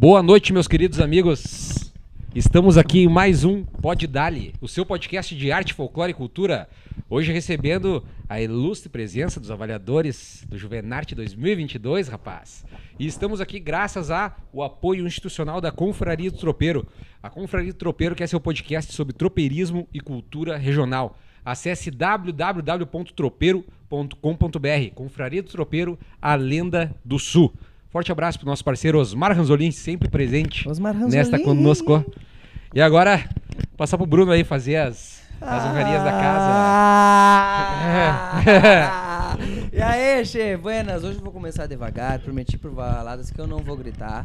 Boa noite, meus queridos amigos. Estamos aqui em mais um Pod Dali, o seu podcast de arte, folclore e cultura. Hoje recebendo a ilustre presença dos avaliadores do Juvenarte 2022, rapaz. E estamos aqui graças ao apoio institucional da Confraria do Tropeiro. A Confraria do Tropeiro quer seu podcast sobre tropeirismo e cultura regional. Acesse www.tropeiro.com.br. Confraria do Tropeiro, a lenda do Sul. Forte abraço pro nosso parceiro Osmar Ranzolin, sempre presente Osmar Ranzolin. nesta conosco. E agora, passar pro Bruno aí fazer as, as honrarias da casa. Ah! e aí, che, buenas. Hoje eu vou começar devagar. Prometi pro Valadas que eu não vou gritar.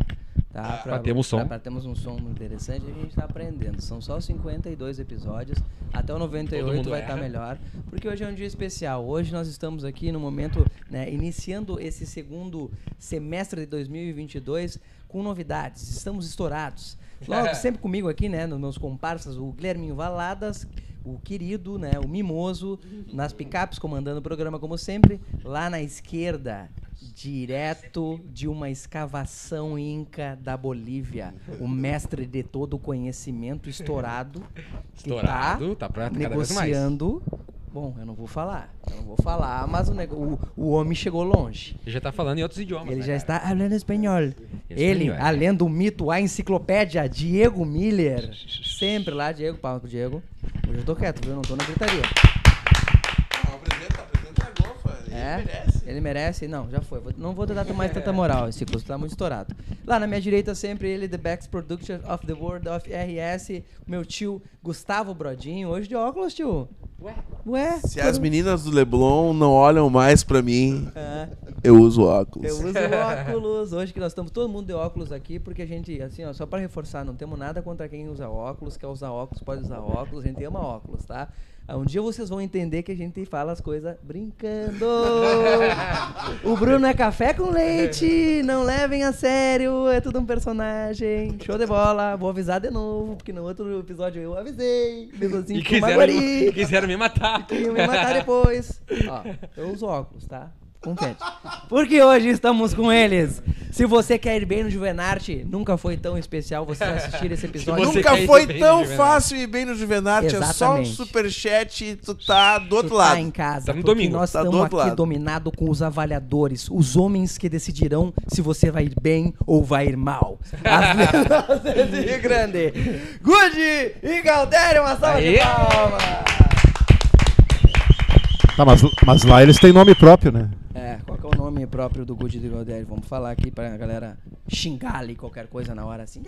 Tá? Pra termos som. Termos um som interessante, a gente tá aprendendo. São só 52 episódios. Até o Todo 98 mundo vai estar erra. melhor. Porque hoje é um dia especial. Hoje nós estamos aqui no momento, né, iniciando esse segundo semestre de 2022 com novidades. Estamos estourados. Logo, sempre comigo aqui, né, nos meus comparsas, o Guilherminho Valadas, o querido, né, o mimoso, nas picapes, comandando o programa como sempre. Lá na esquerda, direto de uma escavação inca da Bolívia, o mestre de todo o conhecimento estourado, que Estourado, tá cada vez mais. negociando. Bom, eu não vou falar, eu não vou falar, mas o, o, o homem chegou longe. Ele já tá falando em outros idiomas. Ele né, já cara? está falando espanhol. Ele, Espanhol. além do mito, a enciclopédia Diego Miller. Sempre lá, Diego, palmas pro Diego. Hoje eu tô quieto, viu? Eu não tô na gritaria. Não, apresenta, apresenta a golfa. Ele É, merece. ele merece? Não, já foi. Vou- Não vou dar mais tanta moral, esse curso tá muito estourado. Lá na minha direita, sempre ele, The Best Production of the World of RS, meu tio Gustavo Brodinho. Hoje de óculos, tio. Ué? Ué? Se as meninas do Leblon não olham mais pra mim, É. eu uso óculos. Eu uso óculos. Hoje que nós estamos todo mundo de óculos aqui, porque a gente, assim, ó, só pra reforçar, não temos nada contra quem usa óculos, quer usar óculos, pode usar óculos, a gente ama óculos, tá? Ah, Um dia vocês vão entender que a gente fala as coisas brincando. o Bruno é café com leite, não levem a sério, é tudo um personagem. Show de bola, vou avisar de novo, porque no outro episódio eu avisei. Mesmo assim, E com quiseram, Maguari. quiseram me matar. Queriam me matar depois. Ó, eu uso óculos, tá? Porque hoje estamos com eles. Se você quer ir bem no Juvenarte, nunca foi tão especial você assistir esse episódio. você Nunca quer ir foi bem tão Juvenarte. fácil ir bem no Juvenarte. É só um Exatamente. superchat e tu tá do outro Tu lado. Tá em casa, Tá no porque domingo. nós Tá do estamos outro aqui lado. dominado com os avaliadores, os homens que decidirão se você vai ir bem ou vai ir mal. As de Rio Grande. Good e Galdério, uma salva Aê! de palmas. Tá, mas, mas lá eles têm nome próprio, né? É, qual que é o nome próprio do Good do Galdério? Vamos falar aqui pra galera xingar ali qualquer coisa na hora assim.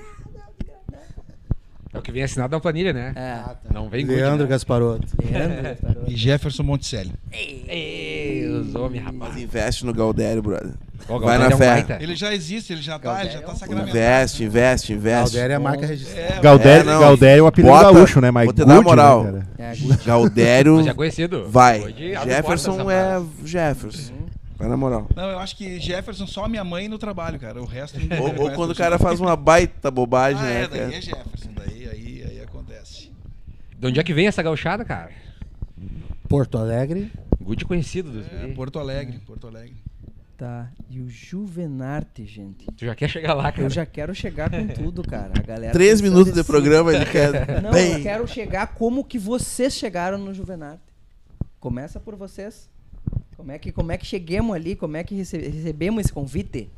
É o que vem assinado na planilha, né? É. Não vem good, Leandro né? Gasparotto. Leandro, Gasparotto. E Jefferson Monticelli. Ei, os homens, Mas rapaz. investe no Galdério, brother. Vai na é um fé. baita. Ele já existe, ele já tá, ele já tá sacramentado. Investe, investe, investe. Galdério é a marca registrada. É, Galdério, é, não. Galdério é o apelido Bota- gaúcho, né? Mas vou te dar Good, moral. Né? É, Good. Galdério Mas já é conhecido. vai. Jefferson é. Jefferson. Vai na moral. Não, eu acho que Jefferson só a minha mãe no trabalho, cara. O resto ninguém Ou, ou quando o cara faz uma baita bobagem, Ah, né? é, daí cara? é Jefferson, daí aí, aí acontece. De onde é que vem essa gauchada, cara? Porto Alegre. Good conhecido dos É. Porto Alegre, Porto Alegre. Tá. E o Juvenarte, gente. Tu já quer chegar lá, cara? Eu já quero chegar com tudo, cara. A galera Três minutos de programa ele quer. Não, bem. eu quero chegar como que vocês chegaram no Juvenarte. Começa por vocês. Como é que, como é que chegamos ali? Como é que rece- recebemos esse convite?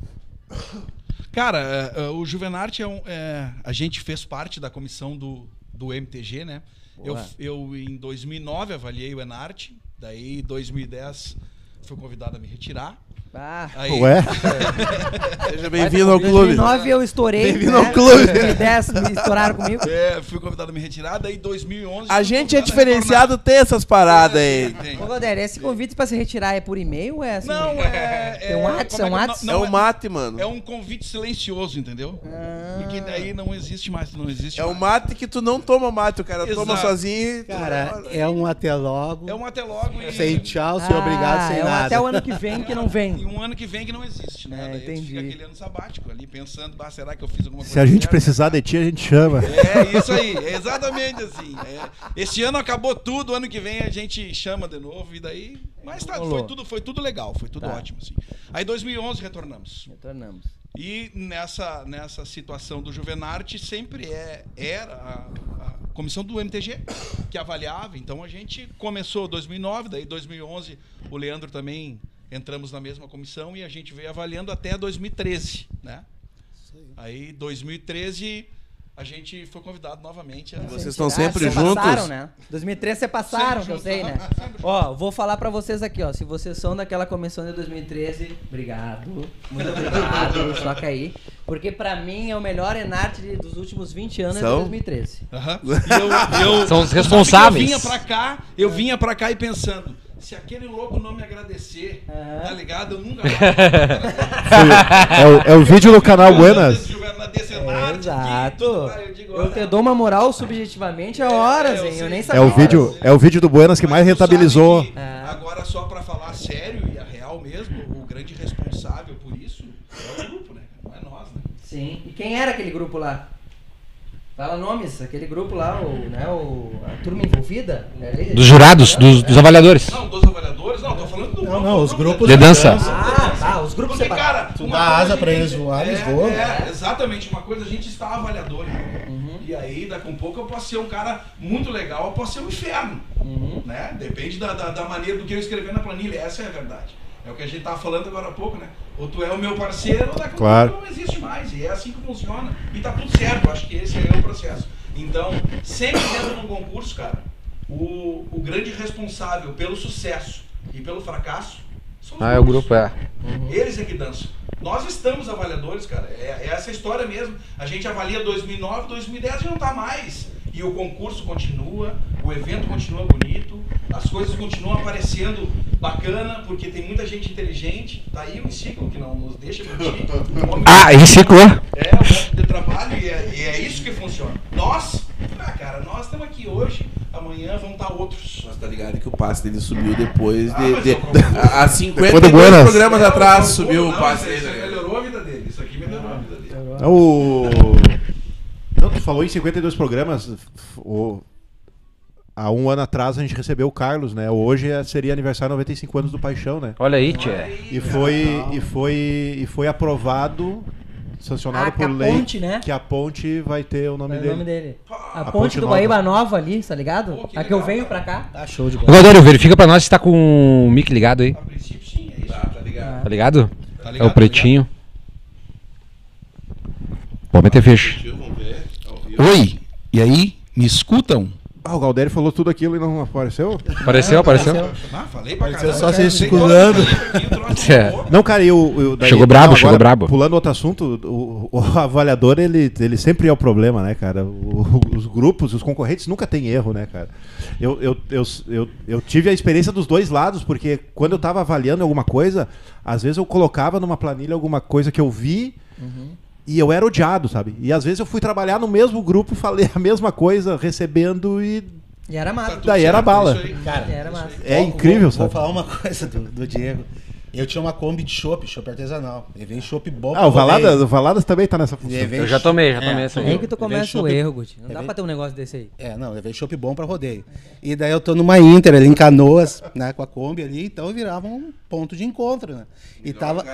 Cara, é, o Juvenarte é um. é, a gente fez parte da comissão do, do MTG, né? Eu, eu, em 2009, avaliei o Enarte. Daí, em 2010, fui convidado a me retirar. Ah, Aí, Ué? Seja bem-vindo ao em clube. 2009 eu estourei. Bem-vindo né? ao clube. Em 2010 me estouraram comigo. É, fui convidado a me retirar. Daí, em 2011. A gente é diferenciado, tem essas paradas aí. Tem, tem. Ô, Godério, esse convite pra se retirar é por e-mail ou é assim? Não, é. Tem um Whats, como é um? É o mate, mano. É um convite silencioso, entendeu? Ah. Porque daí não existe mais, não existe É o mais. mate que tu não toma mate, o cara toma Exato. sozinho e... tu- Cara, é um até logo. É um até logo e. Sem tchau, sem Ah, obrigado, sem é um nada. Até o ano que vem que não E um ano que vem que não existe, né? É, Daí entendi. fica aquele ano sabático ali, pensando, bah, será que eu fiz alguma coisa Se a gente certa? precisar de ti, a gente chama. É isso aí, é exatamente assim. É. Esse ano acabou tudo, ano que vem a gente chama de novo e daí. Mas tá, foi tudo, foi tudo legal, foi tudo Tá. ótimo, assim. Aí 2011 retornamos. Retornamos. E nessa, nessa situação do Juvenarte sempre é, era a, a comissão do MTG que avaliava. Então a gente começou 2009, daí 2011 o Leandro também entramos na mesma comissão e a gente veio avaliando até 2013, né? Aí 2013 a gente foi convidado novamente a Vocês estão sempre vocês juntos? Passaram, né? 2013 você passaram, Sempre que eu sei, né? Ó, vou falar pra vocês aqui, ó. Se vocês são daquela comissão de 2013, obrigado. Muito obrigado, toca aí. Porque pra mim é o melhor Enarte dos últimos 20 anos é de São? 2013. Aham. E eu, eu, São os que responsáveis. Eu vinha pra cá, eu vinha pra cá e pensando, se aquele louco não me agradecer, Aham. tá ligado? Eu nunca mais. É o, é o vídeo do canal Buenas. É, exato. Eu te dou uma moral subjetivamente há horas, eu hein? Eu nem É sabia. o vídeo, é o vídeo do Buenas que mais rentabilizou. É. Agora, só pra falar sério e a real mesmo, o grande responsável por isso é o grupo, né? Não é nós, né? Sim. E quem era aquele grupo lá? Fala nomes, aquele grupo lá, o, né, o, a turma envolvida? é ali? Dos jurados, dos, dos avaliadores. Não, dos avaliadores, não, tô falando do Não, grupo, não, os grupo grupos De dança. Ah, tá, os grupos Porque, cara, Tu uma dá asa pra eles voar, eles é, voam. É, exatamente. Uma coisa, a gente está avaliador. Uhum. E aí, daqui a um pouco, eu posso ser um cara muito legal, eu posso ser um inferno. Uhum. Né? Depende da, da, da maneira do que eu escrever na planilha. Essa é a verdade. É o que a gente tava falando agora há pouco, né? Ou tu é o meu parceiro, ou daqui Claro. não existe mais. E é assim que funciona. E tá tudo certo. Acho que esse é o processo. Então, sempre dentro de um concurso, cara, o, o grande responsável pelo sucesso e pelo fracasso são os Ah, é o grupos. grupo, é. Eles é que dançam. Nós estamos avaliadores, cara. É, é essa história mesmo. A gente avalia 2009, 2010 e não tá mais. E o concurso continua, o evento continua bonito, as coisas continuam aparecendo bacana, porque tem muita gente inteligente. Tá aí o ciclo que não nos deixa mentir. Ah, reciclou. É, um monte de trabalho e é, e é isso que funciona. Nós, ah, cara, nós estamos aqui hoje, amanhã vão estar outros. Mas tá ligado que o passe dele subiu depois Ah, de. mas de concordo. há 50 Depois do Buenas. programas É, atrás o- subiu o não, passe isso, dele. isso né? melhorou a vida dele. Isso aqui melhorou a vida dele. É o. Tu falou em 52 programas. O... Há um ano atrás a gente recebeu o Carlos, né? Hoje é- seria aniversário 95 anos do Paixão, né? Olha aí, tia. E foi, e foi, e foi aprovado, sancionado Ah, por a lei, ponte, né? que a ponte vai ter o nome é dele. o nome dele? A, A ponte, Ponte do Nova. Guaíba Nova ali, tá ligado? Pô, que a que eu venho cara. pra cá. Tá show de Ô, Galdério, verifica pra nós se tá com o mic ligado aí. A princípio, sim, é isso. Tá, tá ligado. Tá ligado? Tá É ligado, o pretinho. Pode meter fecho. Vamos ver. ao vivo. Oi, e aí? Me escutam? Ah, o Galdério falou tudo aquilo e não apareceu? Apareceu, apareceu. Ah, falei pra Apareceu caramba. só cara. se troço É. Não, cara, e o, o- daí- Chegou brabo, não, chegou brabo. Pulando outro assunto, o, o avaliador, ele, ele sempre é o problema, né, cara? O- os grupos, os concorrentes nunca tem erro, né, cara? Eu, eu, eu, eu, eu tive a experiência dos dois lados, porque quando eu tava avaliando alguma coisa, às vezes eu colocava numa planilha alguma coisa que eu vi e eu era odiado, sabe? E às vezes eu fui trabalhar no mesmo grupo, falei a mesma coisa, recebendo e E era Tá massa. tudo Daí era bala. aí. Cara, Era é Vou- incrível, vou, sabe? Vou falar uma coisa do, do Diego. Eu tinha uma Kombi de chopp, chopp artesanal. E vem chopp bom Ah, o. Valadas, o Valadas também tá nessa função. Eu já tomei, já tomei É. essa É aí. que tu Levei começa o chopp- erro, Guti. Não dá levei- pra ter um negócio desse aí. É, não, levei chopp bom pra rodeio. E daí eu tô numa Inter ali em Canoas, né, com a Kombi ali, então virava um ponto de encontro, né? E tava,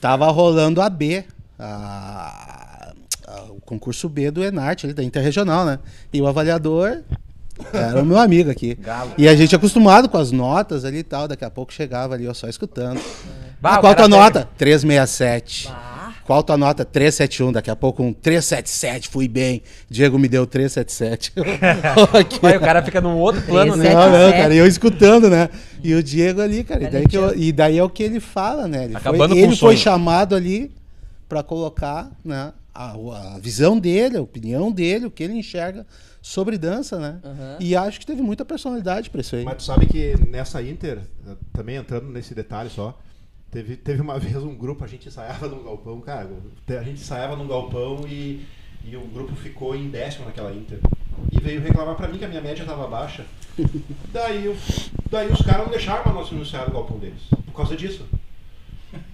tava rolando a B, a- a- o concurso B do Enarte, ali da Interregional, né? E o avaliador era o meu amigo aqui. E a gente acostumado com as notas ali e tal, daqui a pouco chegava ali, eu só escutando. Bah, Ah, qual cara tua nota? 367. Bah. Qual tua nota? 371. Daqui a pouco um 377. Fui bem. Diego me deu 377. Ok. Vai, o cara fica num outro plano, né? Não, não, 77. cara. E eu escutando, né? E o Diego ali, cara. E daí, que eu- e daí é o que ele fala, né? Ele Acabando foi, com ele o foi chamado ali pra colocar né, a, a visão dele, a opinião dele, o que ele enxerga sobre dança, né? Aham. E acho que teve muita personalidade pra isso aí. Mas tu sabe que nessa Inter, eh, também entrando nesse detalhe só, teve, teve uma vez um grupo, a gente ensaiava num galpão, cara, a gente ensaiava num galpão e, e o grupo ficou em décimo naquela Inter. E veio reclamar pra mim que a minha média tava baixa. daí, daí os caras não deixaram nós ensaiar no galpão deles, por causa disso.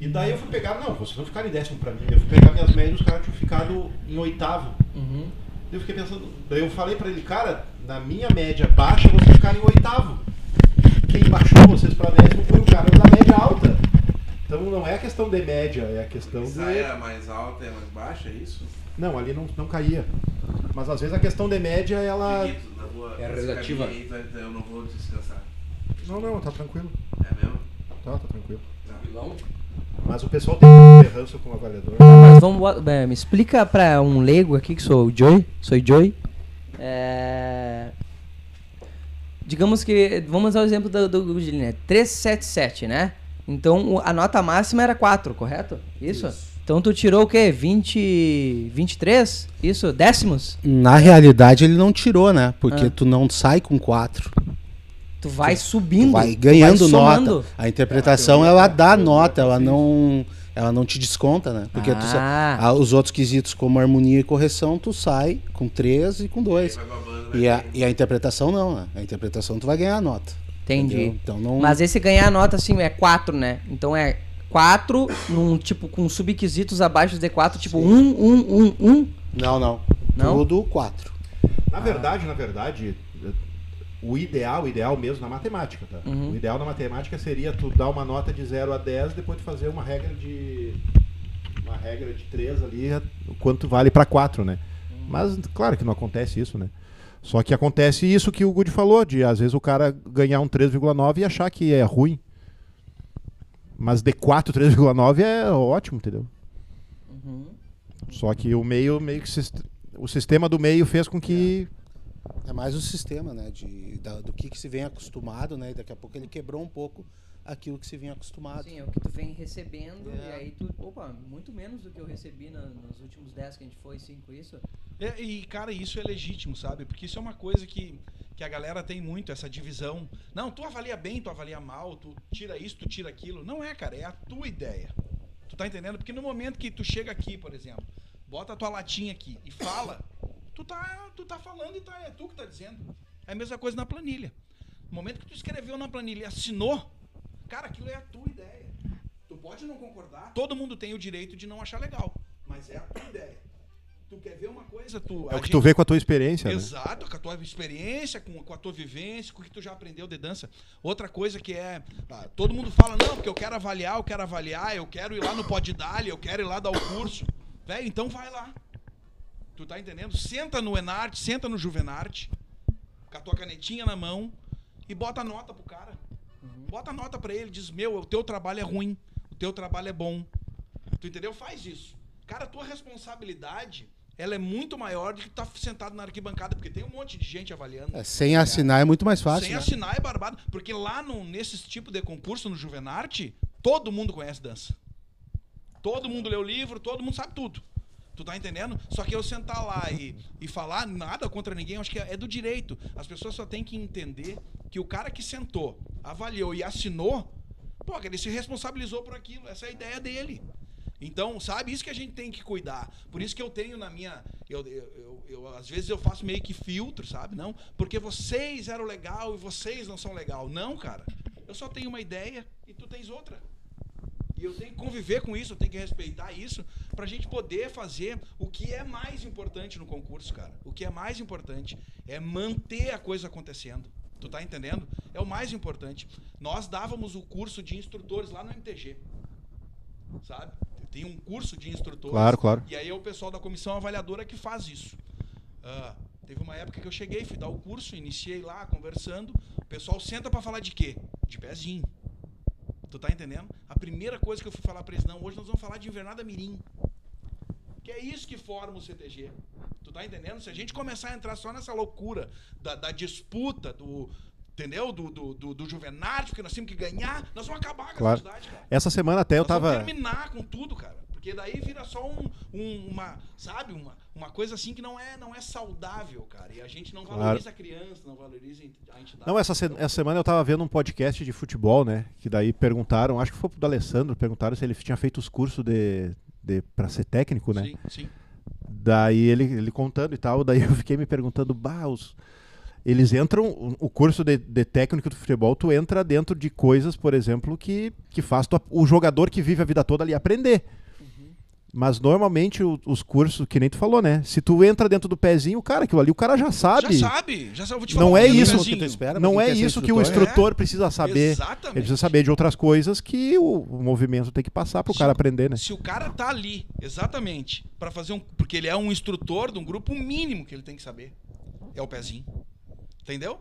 E daí eu fui pegar, não, vocês não ficaram em décimo pra mim. Eu fui pegar minhas médias, os caras tinham ficado em oitavo. Uhum. Eu fiquei pensando, daí eu falei pra ele, cara, na minha média baixa vocês ficaram em oitavo. Quem baixou vocês pra décimo foi o cara da média alta. Então não é a questão de média, é a questão de. Saia mais alta e mais baixa, é isso? Não, ali não, não caía. Mas às vezes a questão de média, ela. Boa, É relativa. aí, vai- Eu não vou descansar. Não, não, tá tranquilo. É mesmo? Tá, tá tranquilo. Vilão? Mas o pessoal tem um ranço com o avaliador. Mas vamos, é, me explica pra um leigo aqui, que sou o Joey, sou o Joey. É, Digamos que, vamos usar o exemplo do, do, Gilles, né? 377, né? Então a nota máxima era 4, correto? Isso? Então tu tirou o quê? 20, 23? Isso? Décimos? Na realidade, ele não tirou, né? Porque Ah. tu não sai com quatro. Tu vai subindo. vai tu ganhando vai somando. nota. A interpretação, ela dá nota, ela não, ela não te desconta, né? Porque tu Ah. ah, os outros quesitos, como harmonia e correção, tu sai com três e com dois. Vai babando, vai E a, e a interpretação não, né? A interpretação tu vai ganhar a nota. Entendi. entendeu? Então não. Mas esse ganhar a nota assim é 4, né? Então é 4 num tipo com subquisitos abaixo de 4, tipo 1, 1, 1, 1. Não, não. Não? Tudo quatro. Na verdade, na verdade, o ideal, o ideal mesmo na matemática, tá? Uhum. O ideal na matemática seria tu dar uma nota de 0 a 10, depois tu fazer uma regra de uma regra de 3 ali, o quanto vale para 4, né? Mas claro que não acontece isso, né? Só que acontece isso que o Good falou, de às vezes o cara ganhar um 3,9 e achar que é ruim. Mas D4 3,9 é ótimo, entendeu? Só que o meio, meio que o sistema do meio fez com que É mais o sistema, né? De, da- do que, que se vem acostumado, né? E daqui a pouco ele quebrou um pouco aquilo que se vinha acostumado. Sim, é o que tu vem recebendo É. e aí tu, opa, muito menos do que eu recebi na- nos últimos 10 que a gente foi, 5 isso. É, e, cara, isso é legítimo, sabe? Porque isso é uma coisa que, que a galera tem muito, essa divisão. Não, tu avalia bem, tu avalia mal, tu tira isso, tu tira aquilo. Não é, cara, é a tua ideia. Tu tá entendendo? Porque no momento que tu chega aqui, por exemplo, bota a tua latinha aqui e fala, tu tá, tu tá falando e tá, é tu que tá dizendo. É a mesma coisa na planilha. No momento que tu escreveu na planilha e assinou, cara, aquilo é a tua ideia. Tu pode não concordar, todo mundo tem o direito de não achar legal, mas é a tua ideia. Tu quer ver uma coisa, tu. é o que gente- tu vê com a tua experiência, né? Exato, com a tua experiência, com, com a tua vivência, com o que tu já aprendeu de dança. Outra coisa que é. ah, todo mundo fala, não, porque eu quero avaliar, eu quero avaliar, eu quero ir lá no Poddali, eu quero ir lá dar o curso. Velho, então vai lá. Tu tá entendendo? Senta no Enarte, senta no Juvenarte, com a tua canetinha na mão e bota nota pro cara. Bota a nota pra ele, diz: Meu, o teu trabalho é ruim, o teu trabalho é bom. Tu entendeu? Faz isso. Cara, a tua responsabilidade, ela é muito maior do que tu tá sentado na arquibancada, porque tem um monte de gente avaliando. É, sem assinar é muito mais fácil. Sem né? assinar é barbado. Porque lá no, nesses tipo de concurso, no Juvenarte, todo mundo conhece dança. Todo mundo lê o livro, todo mundo sabe tudo. Tu tá entendendo? Só que eu sentar lá e, e falar nada contra ninguém, eu acho que é, é do direito. As pessoas só têm que entender que o cara que sentou, avaliou e assinou, pô, que ele se responsabilizou por aquilo. Essa é a ideia dele. Então, sabe, isso que a gente tem que cuidar. Por isso que eu tenho na minha. Eu, eu, eu- eu- às vezes eu faço meio que filtro, sabe? Não, porque vocês eram legal e vocês não são legal. Não, cara. Eu só tenho uma ideia e tu tens outra. E eu tenho que conviver com isso, eu tenho que respeitar isso, pra gente poder fazer o que é mais importante no concurso, cara. O que é mais importante é manter a coisa acontecendo. Tu tá entendendo? É o mais importante. Nós dávamos o curso de instrutores lá no MTG. Sabe? Tem um curso de instrutores. Claro, claro. E aí é o pessoal da comissão avaliadora que faz isso. Ah, teve uma época que eu cheguei, fui dar o curso, iniciei lá, conversando. O pessoal senta pra falar de quê? De pezinho. Tu tá entendendo? A primeira coisa que eu fui falar pra eles, não, hoje nós vamos falar de invernada mirim. Que é isso que forma o CTG. Tu tá entendendo? Se a gente começar a entrar só nessa loucura da, da disputa, do. Entendeu? Do, do, do, do Juvenarte, porque nós temos que ganhar, nós vamos acabar com Claro. a sociedade, cara. Essa semana até eu Nós vamos tava. terminar com tudo, cara. Porque daí vira só um, um- uma, sabe, uma, uma coisa assim que não é, não é saudável, cara. E a gente não Claro. valoriza a criança, não valoriza a entidade. Não, essa, se- essa semana eu tava vendo um podcast de futebol, né? Que daí perguntaram, acho que foi do Alessandro, perguntaram se ele tinha feito os cursos de, de para ser técnico, né? Sim, sim. Daí ele, ele contando e tal, daí eu fiquei me perguntando, bah, os, eles entram, o- o curso de, de técnico do futebol, tu entra dentro de coisas, por exemplo, que, que faz tua- o jogador que vive a vida toda ali aprender. Mas normalmente o- os cursos, que nem tu falou, né? Se tu entra dentro do pezinho, cara, aquilo ali o cara já sabe. Já sabe, já sabe. Eu vou te falar Não um é pouquinho do isso que tu espera. Não é isso que o instrutor. instrutor precisa saber. Exatamente. Ele precisa saber de outras coisas que o, o movimento tem que passar pro Se cara aprender, né? Se o cara tá ali, exatamente, pra fazer um. Porque ele é um instrutor de um grupo, o mínimo que ele tem que saber é o pezinho. Entendeu?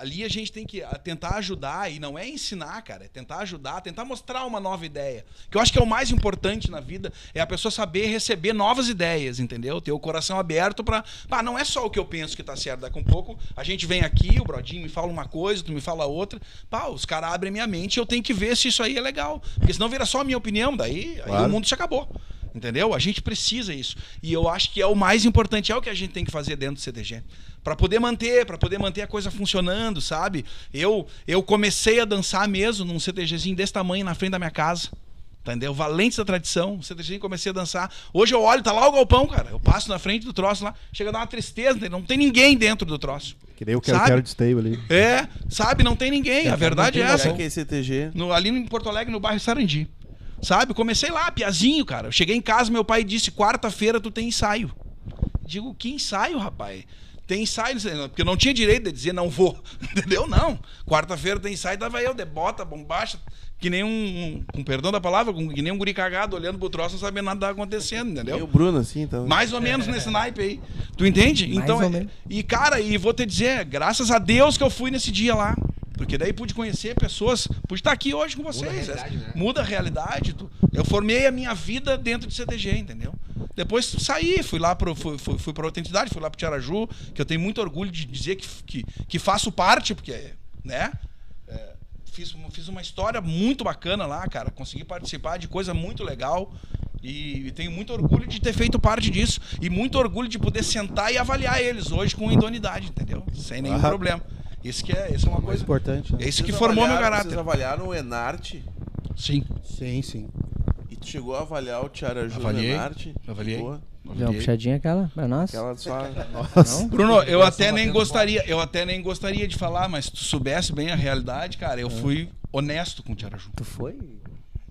Ali a gente tem que ah, tentar ajudar, e não é ensinar, cara, é tentar ajudar, tentar mostrar uma nova ideia. Que eu acho que é o mais importante na vida, é a pessoa saber receber novas ideias, entendeu? Ter o coração aberto pra. Pá, não é só o que eu penso que tá certo. Daqui a um pouco a gente vem aqui, o Brodinho me fala uma coisa, tu me fala outra. Pá, os caras abrem minha mente e eu tenho que ver se isso aí é legal. Porque senão vira só a minha opinião, daí aí Claro. o mundo se acabou. Entendeu? A gente precisa isso. E eu acho que é o mais importante, é o que a gente tem que fazer dentro do CTG. Pra poder manter, para poder manter a coisa funcionando, sabe? Eu eu comecei a dançar mesmo num CTGzinho desse tamanho na frente da minha casa. Entendeu? Valentes da tradição, um CTGzinho comecei a dançar. Hoje eu olho, tá lá o galpão, cara. Eu passo na frente do troço lá, chega a dar uma tristeza, não tem ninguém dentro do troço. Que nem eu quero, Sabe? quero de esteio ali. É, sabe? Não tem ninguém. A verdade é essa. É que é CTG. No- ali em Porto Alegre, no bairro Sarandi. Sabe? Comecei lá, piazinho, cara. Eu cheguei em casa, meu pai disse: quarta-feira tu tem ensaio. Digo, que ensaio, rapaz? Tem ensaio, porque eu não tinha direito de dizer não vou. Entendeu? Não. Quarta-feira tem ensaio, dava eu, de bota, bombacha, que nem um, um- com perdão da palavra, com- que nem um guri cagado olhando pro troço, não sabendo nada que tá acontecendo, entendeu? E o Bruno, assim, então. Mais ou menos nesse naipe aí. Tu entende? Mais então, ou é- menos. e cara, e vou te dizer, graças a Deus que eu fui nesse dia lá. Porque daí pude conhecer pessoas, pude estar aqui hoje com vocês. realidade, né? Muda a realidade. tu- Eu formei a minha vida dentro de CTG, entendeu? Depois saí, fui lá pro, fui, fui, fui para outra entidade, fui lá pro Tiaraju, que eu tenho muito orgulho de dizer que, que, que faço parte, porque, né? É, fiz, uma- fiz uma história muito bacana lá, cara. Consegui participar de coisa muito legal. E, e tenho muito orgulho de ter feito parte disso. E muito orgulho de poder sentar e avaliar eles hoje com idoneidade, entendeu? Sem nenhum Ah. problema. Isso que é, isso é uma Mais coisa. importante. Né? É isso que Vocês formou meu caráter. Vocês avaliaram o Enarte Sim. Sim, sim. e tu chegou a avaliar o Tiaraju Avaliei, Enarte? avaliei. Boa. Deu uma puxadinha aquela pra nós? Aquela só. Bruno, eu até nem gostaria, eu até nem gostaria de falar, mas se tu soubesse bem a realidade, cara, É. eu fui honesto com o Tiaraju. Tu foi?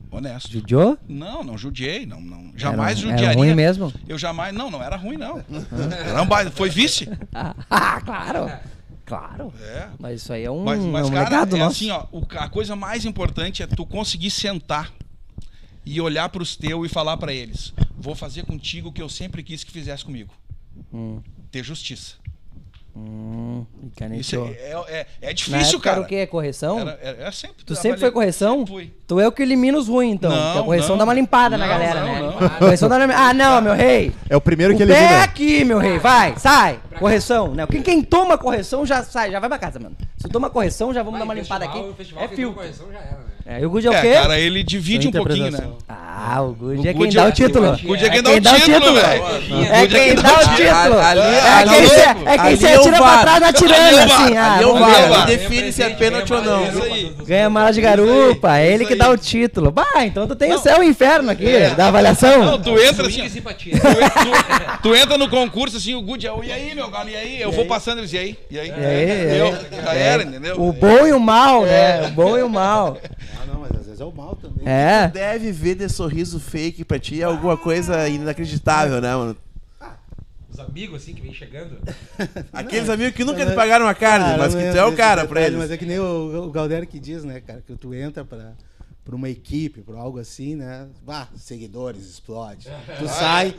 Honesto. Judiou? Não, não judiei, não, não. Jamais era, judiaria. Era ruim mesmo? Eu jamais, não, não era ruim não. Era um baile, foi vice. Ah, claro. Claro. É. Mas isso aí é um, Mas, mas é um cara, legado é nosso. assim, ó, o- a coisa mais importante é tu conseguir sentar e olhar pros teus e falar pra eles: "Vou fazer contigo o que eu sempre quis que fizesse comigo. Hum, Ter justiça". Hum, Isso é, é, é, é Na difícil, época cara. era o quê? Correção? Era, era- era sempre Tu sempre foi correção? Sempre fui. Tu é o que elimina os ruins, então. Não, porque a correção não. dá uma limpada na Não, galera, não, né? não. Correção dá uma... Ah, não, meu rei. É o primeiro que o ele pé é aqui, meu rei. Vai, sai. Correção, né? Quem, quem toma correção já sai, já vai pra casa, mano. Se toma correção, já vamos dar uma limpada aqui. É filtro. É, e o Good é o É, quê? cara, ele divide um pouquinho, né? Ah, o Good O é quem Good dá é- o título. O Good é quem dá o título, velho. É quem é quem dá o título. É ali quem é se- é quem é atira pra trás atirando, Ali é o assim. Ah, Ali é o vamos VAR, define se é pênalti ou não. Ganha mala de garupa, é ele que dá o título. Bah, então tu tem o céu e o inferno aqui, da avaliação. Não, tu entra assim, e simpatia. tu, entra no concurso assim, o Good é o e aí, meu galo, e aí? Eu vou passando eles, e aí? E aí? E é. Já era, entendeu? O bom e o mal, né? O bom e o mal. Ah, mas é o mal também. É. Deve ver de sorriso fake pra ti é alguma coisa inacreditável, né, mano? Os amigos, assim, que vem chegando. Aqueles amigos que nunca te pagaram uma carne, Cara, mas não que tu entra é o cara detalhe, pra eles. Mas é que nem o, o Galdério que diz, né, cara? Que tu entra pra, pra uma equipe, pra algo assim, né? Ah, seguidores, explode. Tu sai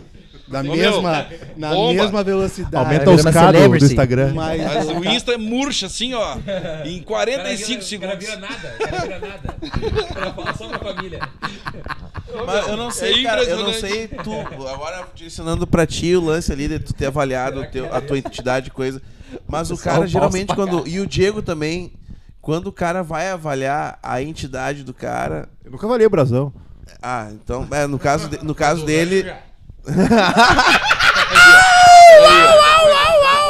da mesma, meu, na bomba. mesma velocidade. Aumenta os cados do. Instagram. Mas, Mas o Insta é murcha assim, ó, em 45 O cara vira- segundos. O cara vira nada, cara vira nada. O cara fala só pra família. Mas eu não sei, É cara, eu não sei, tu, agora te ensinando pra ti o lance ali de tu ter avaliado teu- a tua entidade coisa. Mas o cara posta geralmente pra quando. E o Diego também, quando o cara vai avaliar a entidade do cara. Eu nunca avaliei o brasão. Ah, então, é, no caso, de- no caso dele.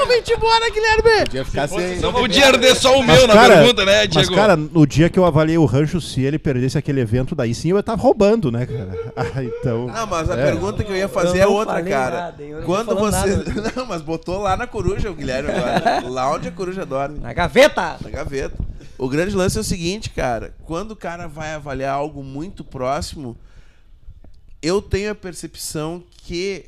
Vem-te embora, Guilherme! podia ficar sem. Não podia arder só o meu Mas, na cara, pergunta, né, Mas, Diego? cara, no dia que eu avaliei o rancho, se ele perdesse aquele evento, daí sim eu ia estar roubando, né, cara? Ah, então. Não, mas a É. pergunta que eu ia fazer Eu é outra, cara. nada, Quando você. nada. Não, mas botou lá na coruja o Guilherme agora. lá onde a coruja dorme. Na gaveta. Na gaveta. O grande lance é o seguinte, cara. Quando o cara vai avaliar algo muito próximo, eu tenho a percepção que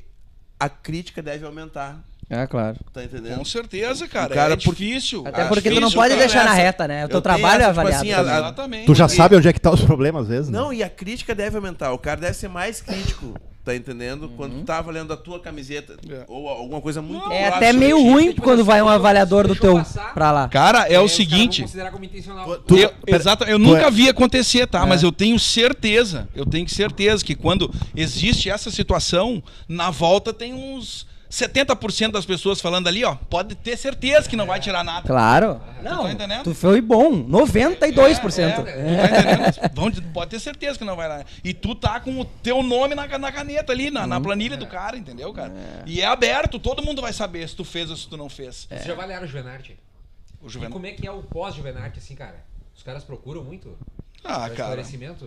a crítica deve aumentar. É, claro. Tá entendendo? Com certeza, cara. O cara, é por- difícil. Até Acho porque tu não difícil, pode deixar na reta, né? O teu Eu trabalho é essa, tipo avaliado. assim, a-. Tu já Porque- sabe onde é que tá os problemas, às vezes? né? Não, e a crítica deve aumentar. O cara deve ser mais crítico, tá entendendo? Uhum. Quando tu tá avaliando a tua camiseta É. ou alguma coisa muito É até meio ruim tipo quando vai um avaliador do teu passar. pra lá. Cara, é Aí o seguinte. considerar como intencional. Tu- Eu, exato, eu nunca é- vi acontecer, tá? Mas eu tenho certeza, eu tenho certeza que quando existe essa situação, na volta tem uns 70% das pessoas falando ali, ó, pode ter certeza que não vai tirar nada. Claro. Tu Não, tá entendendo? tu foi bom. 92%. É, é, tu tá entendendo? Vão, pode ter certeza que não vai lá. E tu tá com o teu nome na, na caneta ali, na, Uhum. na planilha do cara, entendeu, cara? E é aberto, todo mundo vai saber se tu fez ou se tu não fez. Vocês já avaliaram o Juvenarte? O E Juvenal. como é que é o pós-Juvenarte, assim, cara? Os caras procuram muito? Ah, cara. esclarecimento?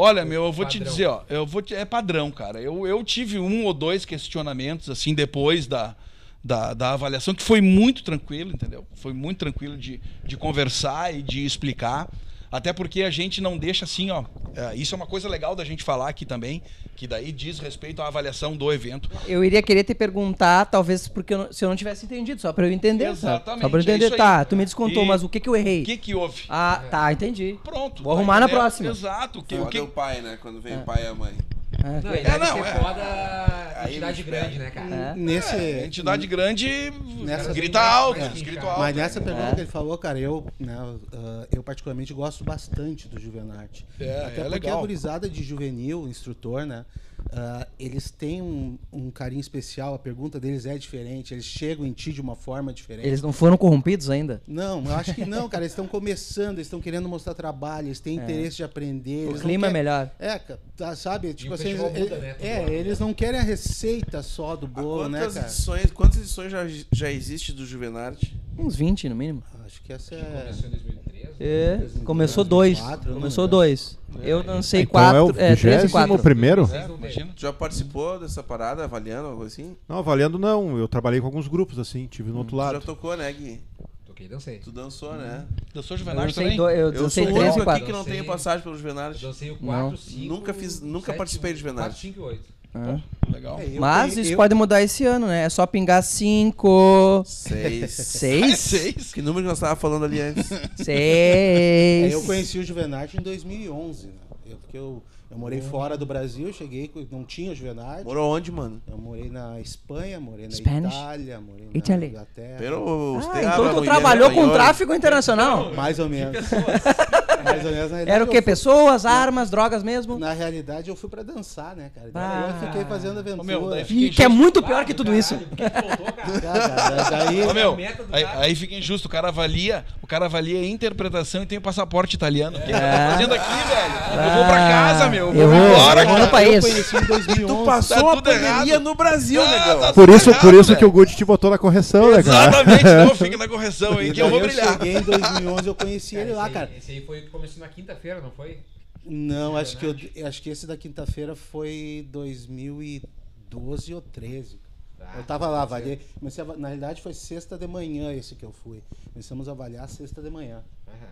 Olha, meu, eu vou te Padrão. dizer, ó, eu vou te- é padrão, cara. Eu, eu tive um ou dois questionamentos, assim, depois da, da, da avaliação, que foi muito tranquilo, entendeu? Foi muito tranquilo de, de conversar e de explicar. Até porque a gente não deixa assim, ó. é, isso é uma coisa legal da gente falar aqui também, que daí diz respeito à avaliação do evento. Eu iria querer te perguntar, talvez porque eu não- se eu não tivesse entendido, só pra eu entender. sabe? Exatamente, Só pra eu é entender. aí. tá, tu me descontou, E- mas o que que eu errei? O que que houve? Ah, tá, entendi. Pronto. Vou arrumar na entendendo? próxima. Exato. O que, o que, é o pai, né? Quando vem o pai e a mãe. É, Não, É, não, é. foda a Aí entidade grande, né, cara? É. Nesse, é, entidade grande Nessa- grita alto, É. grita alto. Mas nessa pergunta É. que ele falou, cara, eu, né, ah, eu particularmente gosto bastante do Juvenarte. É, Até é porque legal. a gurizada de juvenil, instrutor, né? Ah, eles têm um, um carinho especial, a pergunta deles é diferente, eles chegam em ti de uma forma diferente. Eles não foram corrompidos ainda? Não, eu acho que não, cara. Eles estão começando, eles estão querendo mostrar trabalho, eles têm interesse de aprender. O clima é melhor. É, tá, sabe? Tipo assim, eles- muda, né, todo é, eles não querem a receita só do bolo, né, quantas cara? edições, quantas edições já, já existe do Juvenarte? Uns 20 no mínimo. Acho que essa é. Começou em 2013. É, 2003, começou dois. 2004, eu não Começou lembro. dois. Eu dancei Então é o quatro, é, três e vigésimo quatro. primeiro? Imagina. Tu já participou dessa parada, avaliando, algo assim? Não, avaliando não. Eu trabalhei com alguns grupos, assim, tive no outro Tu já lado. tocou, né, Gui? Toquei e dancei. Tu dançou, né? Dançou Eu Juvenal dancei, também? do, eu Eu sou o único aqui quatro. que não Dancei- tenho passagem pelo Eu Juvenarte. dancei o Não. 4, 5. Nunca fiz- nunca participei de Juvenarte. 4, 5 e 8. Ah. Legal. É, Mas tenho- isso eu- pode mudar esse ano, né? É só pingar cinco, Seis. seis, Seis. que número que nós estávamos falando ali antes? É, seis. eu conheci o Juvenarte em 2011, né? Eu, porque eu, eu morei fora do Brasil, cheguei, não tinha Juvenarte. Morou onde, mano? Eu morei na Espanha, morei na Spanish? Itália, morei na Italy. Inglaterra. Pero Ah, então tu trabalhou com tráfico internacional? Mais ou menos. Mais ou menos. Era o eu quê? fui- Pessoas, armas, drogas mesmo? Na realidade, eu fui pra dançar, né, cara? Daí Ah. eu fiquei fazendo aventura. Ô, meu, E que é muito pior que tudo isso. Voltou, cara? Ah, cara, daí, Ô, meu, método aí, tá- aí fica injusto, o cara avalia, o cara avalia a interpretação e tem o passaporte italiano. O que ele É. tá fazendo aqui, velho? Eu vou pra casa, meu. Eu vou Eu embora, eu vou cara. país. eu conheci em 2011. Tu passou Tá a tudo pandemia errado. no Brasil, Ah, negão. tá Por isso, errado, por isso que o Gucci te botou na correção, né, cara? Exatamente, não, fica na correção aí E que eu vou brilhar. cheguei em 2011, eu conheci ele lá, cara. esse aí foi o que começou na quinta-feira, não foi? Não, acho que, eu, acho que esse da quinta-feira foi 2012 ou 13. Ah, eu tava lá, avaliei. Comecei a na realidade foi sexta de manhã esse que eu fui. Começamos a avaliar sexta de manhã.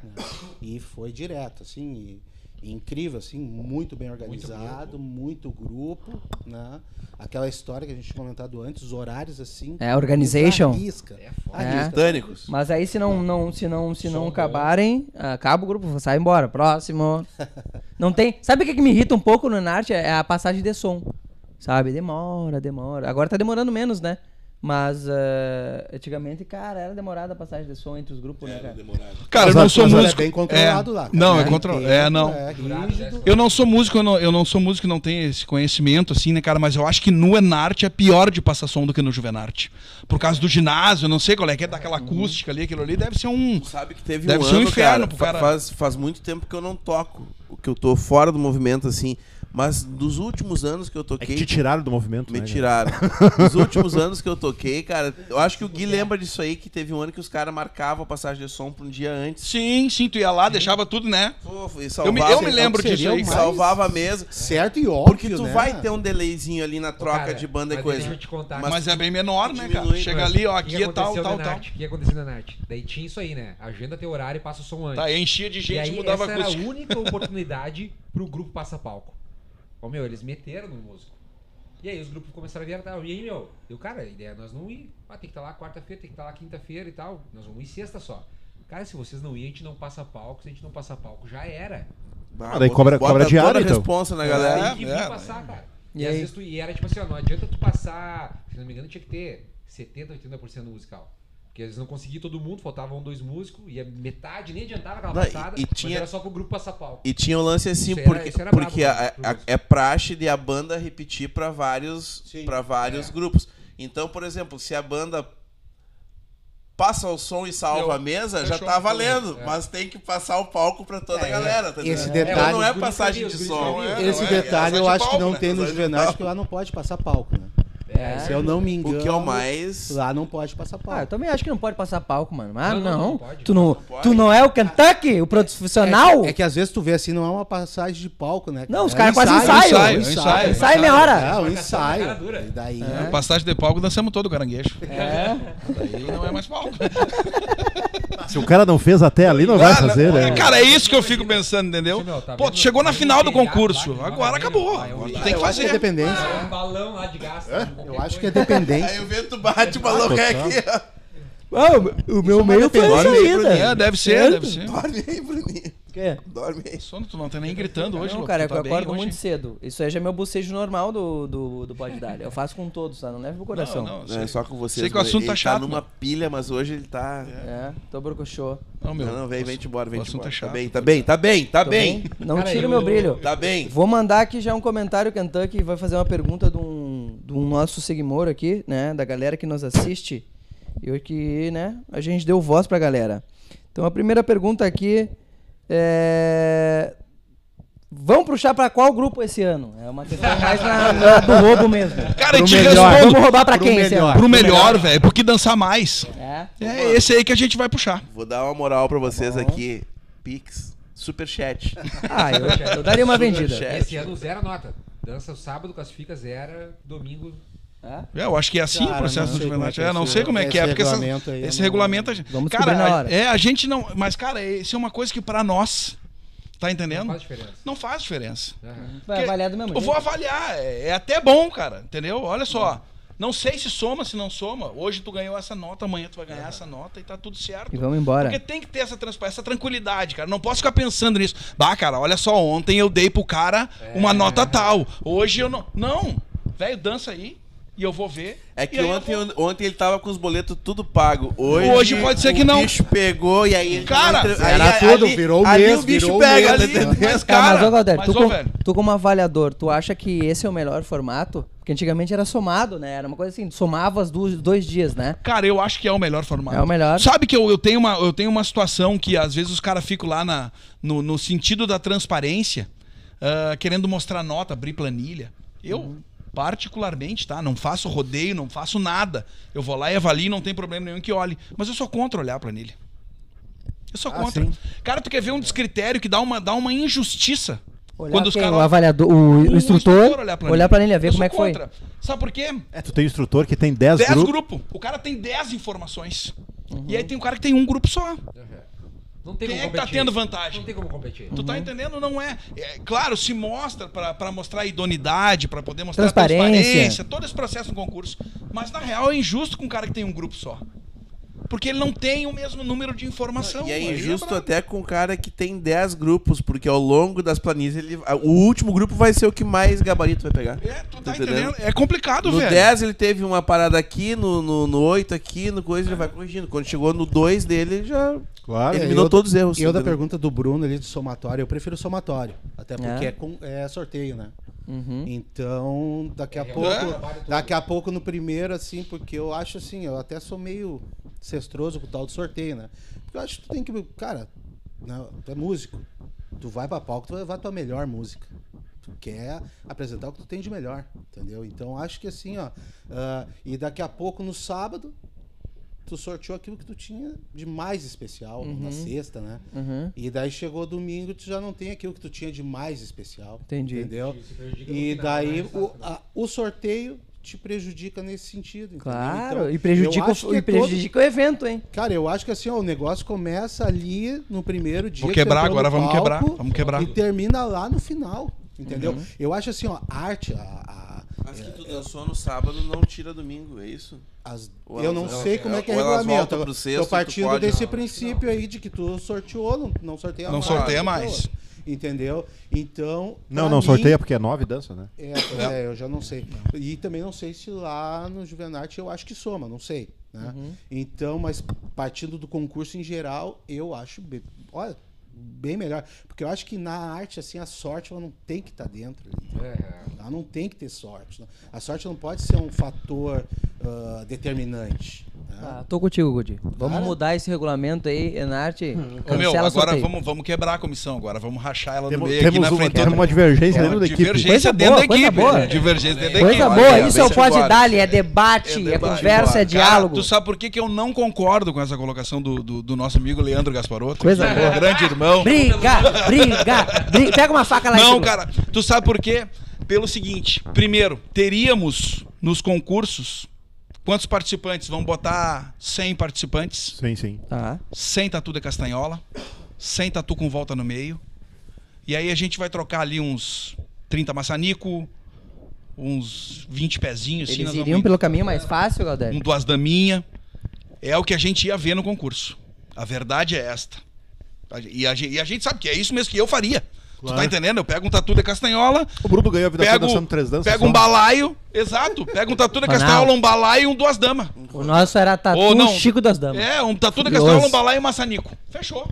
Né? E foi direto, assim, e incrível, assim, muito bem organizado, muito grupo, né? Aquela história que a gente tinha comentado antes, os horários assim. É, organization. à risca. É É. Britânicos. Mas aí se não, não, se não, se não Som acabarem, acaba o grupo, sai embora. Próximo. Não tem. Sabe o que, que me irrita um pouco no Enarte? É a passagem de som. Sabe? Demora, demora. Agora tá demorando menos, né? Mas eh, antigamente, cara, era demorada a passagem de som entre os grupos, né, cara? Cara, eu Mas não a- sou músico. É bem controlado lá. cara. Não, é Tem controlado. É, não. É né? Eu não sou músico, eu não, eu não sou músico e não tenho esse conhecimento, assim, né, cara? Mas eu acho que no Enarte é pior de passar som do que no Juvenarte. Por causa do ginásio, eu não sei qual é que é daquela acústica ali, aquilo ali deve ser um. Sabe que teve Deve um ser um ano, inferno cara, pro cara. Faz, faz muito tempo que eu não toco. o Que eu tô fora do movimento, assim. Mas dos últimos anos que eu É que toquei. te tiraram do movimento, Me né? tiraram. Nos últimos anos que eu toquei, cara, eu acho que o Gui lembra disso aí, que teve um ano que os caras marcavam a passagem de som pra um dia antes. Sim, sim, tu ia lá, deixava tudo, né? Pô, e Eu me, salvava, eu me lembro seria disso aí, salvava a mesa. Certo e óbvio, Porque tu né? vai ter um delayzinho ali na troca cara, de banda e coisa. deixa eu te contar. Mas Mas é bem menor, né, cara? diminui, Chega ali, ó, aqui que é tal, tal, tal. O que aconteceu na Nart? Daí tinha isso aí, né? Agenda teu horário e passa o som antes. Tá, enchia de e gente aí e mudava a essa era a única oportunidade pro grupo passar palco. Ô meu, eles meteram no músico. E aí os grupos começaram a vir, tá, e aí meu, eu, cara, a ideia é nós não ir. Ah, tem que estar lá quarta-feira, tem que estar lá quinta-feira e tal. Nós vamos ir sexta só. Cara, se vocês não irem, a gente não passa palco. Se a gente não passar palco, já era. Ah, daí cobra- cobra toda diária, a então. responsa na galera. Tem que vir é, passar, cara. E E, às aí? vezes tu, e era tipo assim, ó, não adianta tu passar, se não me engano, tinha que ter 70, 80% do musical. Porque eles não conseguiam todo mundo, faltavam dois músicos, e a metade nem adiantava aquela Não, e- passada, e mas tinha- era só pro grupo passar palco. E tinha o lance assim, Isso porque, era porque a- a- é praxe de a banda repetir pra vários, Sim. pra É. vários grupos. Então, por exemplo, se a banda passa o som e salva Eu- a mesa, já fechou. tá valendo. É. Mas tem que passar o palco pra toda a É, galera, tá esse entendendo? detalhe- não é passagem de som. é, Esse é, detalhe é eu acho que não né? tem no Juvenais, palco. porque lá não pode passar palco, né? É. Se eu não me engano. O que é o mais. Lá não pode passar palco. Ah, eu também acho que não pode passar palco, mano. Ah, Não, não. não, não pode. tu, não, pode. tu não é o Kentucky, o profissional? É que às vezes tu vê assim, não é uma passagem de palco, né? Não, os É caras um quase ensaio, ensaiam. ensaio, ensaio. ensaio. Sai meia hora. É, cara ensaio. E daí. A Passagem de palco dançamos todo o caranguejo. É. Daí não é mais palco. Se o cara não fez até ali, não vai fazer, não, né? Cara, é isso que eu fico pensando, entendeu? Tá Pô, tu chegou na final do concurso. Agora acabou. é tem que que é fazer. dependência. É um balão lá de gás. Eu acho que é dependência. Aí o vento bate, o balão cai aqui. ó. o meu meio foi essa ainda. É, deve ser, deve ser. Dorme aí, Bruninho. O quê? Dorme aí. Sono, tu não tá nem gritando hoje, Não, Lô, cara, tu eu tá bem acordo hoje? muito cedo. Isso aí já é meu bocejo normal do, do, do Pode Dar. Eu faço com todos, tá? Não leva pro coração. Não, não, Não, é sei. só com vocês. Sei que o assunto tá ele chato, Tá numa né? pilha, mas hoje ele tá. É, tô brocochô. Não, meu. Não, não, vem, vem te embora, vem o te assunto embora. é chato. Tá bem, tá bem, tá bem, tá Tô bem. bem? Não Cara, tira o eu- meu brilho. Tá bem. Vou mandar aqui já um comentário, Kentucky vai fazer uma pergunta de um, de um nosso seguidor aqui, né? Da galera que nos assiste. E hoje que, né, a gente deu voz pra galera. Então a primeira pergunta aqui é. Vão puxar pra qual grupo esse ano? É uma questão mais na, na- do roubo mesmo. Cara, eu te melhor. respondo Vamos roubar pra Pro quem esse melhor. ano? pro melhor, velho, porque dançar mais. É. É esse aí que a gente vai puxar. Vou dar uma moral pra vocês bom. aqui. Pix, superchat. Ah, eu, eu daria uma vendida. Esse ano zero nota. Dança sábado, classifica zero, domingo. É? É, eu acho que é assim Cara, o processo como é que é É, não sei como é que é, esse porque regulamento aí eu esse regulamento. a gente- Vamos cara, na hora. é, a gente não. Mas, cara, isso é uma coisa que pra nós. Tá entendendo? Não faz diferença. Não faz diferença. Aham. Vai avaliar do mesmo Eu jeito. vou avaliar. É, é até bom, cara. Entendeu? Olha só. Não sei se soma, se não soma. Hoje tu ganhou essa nota, amanhã tu vai ganhar essa nota e tá tudo certo. E vamos embora. Porque tem que ter essa, transpa- essa tranquilidade, cara. Não posso ficar pensando nisso. Bah, cara, olha só, ontem eu dei pro cara uma nota tal. Hoje eu não. Não! Velho, dança aí e eu vou ver. É que aí ontem, vou- ontem ele tava com os boletos tudo pago. Hoje, Hoje pode ser que o não. bicho pegou e aí ele Cara, não entre- era aí, tudo, ali, virou o ali mês, o bicho virou o pega, tá Ali, entendendo? mas, Tá, cara, mas, ô, Galder, mas, tu, com- tu como avaliador, tu acha que esse é o melhor formato? Porque antigamente era somado, né? Era uma coisa assim, somava os dois, dois dias, né? Cara, eu acho que é o melhor formato. É o melhor. Sabe que eu, eu, tenho, uma, eu tenho uma situação que às vezes os caras ficam lá na, no, no sentido da transparência, ah, querendo mostrar nota, abrir planilha. Eu, Uhum. Particularmente, tá? Não faço rodeio, não faço nada. Eu vou lá e avalio, não tem problema nenhum que olhe. Mas eu sou contra olhar a planilha. Eu sou Ah, contra. sim. Cara, tu quer ver um descritério que dá uma, dá uma injustiça. Olhar Quando os quem? caras- o avaliador, o, o instrutor, olhar olhar a planilha, ver Eu como sou é que foi. contra. Sabe por quê? É, tu tem um instrutor que tem 10 10 grupos. grupos. O cara tem 10 informações. Uhum. E aí tem um cara que tem um grupo só. Não tem Quem como é que tá tendo vantagem? Não tem como competir. Tu Uhum. tá entendendo? Não é. É, Claro, se mostra pra pra mostrar idoneidade, pra poder mostrar Transparência. transparência, todo esse processo no concurso. Mas na real é injusto com um cara que tem um grupo só. Porque ele não tem o mesmo número de informação. E é Aí injusto brabo. até com o cara que tem 10 grupos, porque ao longo das planilhas, ele, o último grupo vai ser o que mais gabarito vai pegar. É, tu tá entendendo? entendendo? É complicado, No velho. 10 ele teve uma parada aqui, no, no, no 8 aqui, no coisa ele vai corrigindo. Quando chegou no 2 dele, ele já Claro. eliminou eu- todos os erros. E eu da pergunta do Bruno ali do somatório, eu prefiro somatório. Até porque É. é, com- é sorteio, né? Uhum. Então, daqui a É, pouco, é. daqui a pouco no primeiro, assim, porque eu acho assim, eu até sou meio cestroso com o tal do sorteio, né? Porque eu acho que tu tem que, cara, não, tu é músico, tu vai pra palco, tu vai levar a tua melhor música. Tu quer apresentar o que tu tem de melhor, entendeu? Então acho que assim, ó, ah, e daqui a pouco no sábado, tu sorteou aquilo que tu tinha de mais especial na sexta, né? Uhum. E daí chegou domingo, tu já não tem aquilo que tu tinha de mais especial. Entendi. Entendeu? E final, daí né? o, a- o sorteio te prejudica nesse sentido. entendeu? Claro, Então, e prejudica, o, que e é prejudica o evento, hein? todo- Cara, eu acho que assim, ó, o negócio começa ali no primeiro dia. Vou que tu quebrar entrou agora, vamos palco quebrar. Vamos quebrar. E termina lá no final. Entendeu? Uhum. Eu acho assim, ó, arte, a, a- Mas que tu dançou no sábado não tira domingo, é isso? as- eu elas- não sei como é que é elas regulamento. sexto, Tô partindo pode- desse Não. princípio aí de que tu sorteou, não, não sorteia Não mais. sorteia entendeu? mais. Entendeu? Então. Não, não mim- sorteia porque é nove dança, né? É, é, eu já não sei. E também não sei se lá no Juvenarte eu acho que soma, não sei. Né? Então, mas partindo do concurso em geral, eu acho olha, bem melhor. Porque eu acho que na arte, assim, a sorte ela não tem que estar dentro. ali. Ela não tem que ter sorte. né? A sorte não pode ser um fator ah, determinante. Né? Tá, tô contigo, Gudi. Vamos Cara. mudar esse regulamento aí, Enarte. Ô, meu, Cancela agora sorteio. vamos, vamos quebrar a comissão agora. Vamos rachar ela no Temos, meio aqui temos na uma, frente. temos uma divergência dentro da equipe. divergência Coisa dentro boa, da coisa equipe. boa. Divergência dentro da Coisa equipe. boa, Olha, isso é o vem pode embora. dar é debate, é, debate. conversa, é Cara, diálogo. Tu sabe por que, que eu não concordo com essa colocação do, do, do nosso amigo Leandro Gasparotto? Coisa que é boa. um grande irmão. Briga, briga, briga. Pega uma faca lá em Não, cima. cara, tu sabe por quê? Pelo seguinte: primeiro, teríamos nos concursos quantos participantes? Vamos botar 100 participantes, Sim, sim. Tá. 100 tatu de castanhola, 100 tatu com volta no meio. E aí a gente vai trocar ali uns 30 maçanico, uns 20 pezinhos, assim, Eles nós iriam vamos pelo caminho mais fácil, um Galdério? duas daminha. É o que a gente ia ver no concurso. A verdade é esta. E a, ge- e a gente sabe que é isso mesmo que eu faria. Tu tá Claro. entendendo? Eu pego um tatu de castanhola, O Bruno ganhou a vida pego, dançando três danças. pego só. um balaio, exato, pego um tatu de castanhola, um balaio e um duas damas. O nosso era tatu Ou não. Chico das Damas. É, um tatu de castanhola, um balaio e um maçanico. Fechou.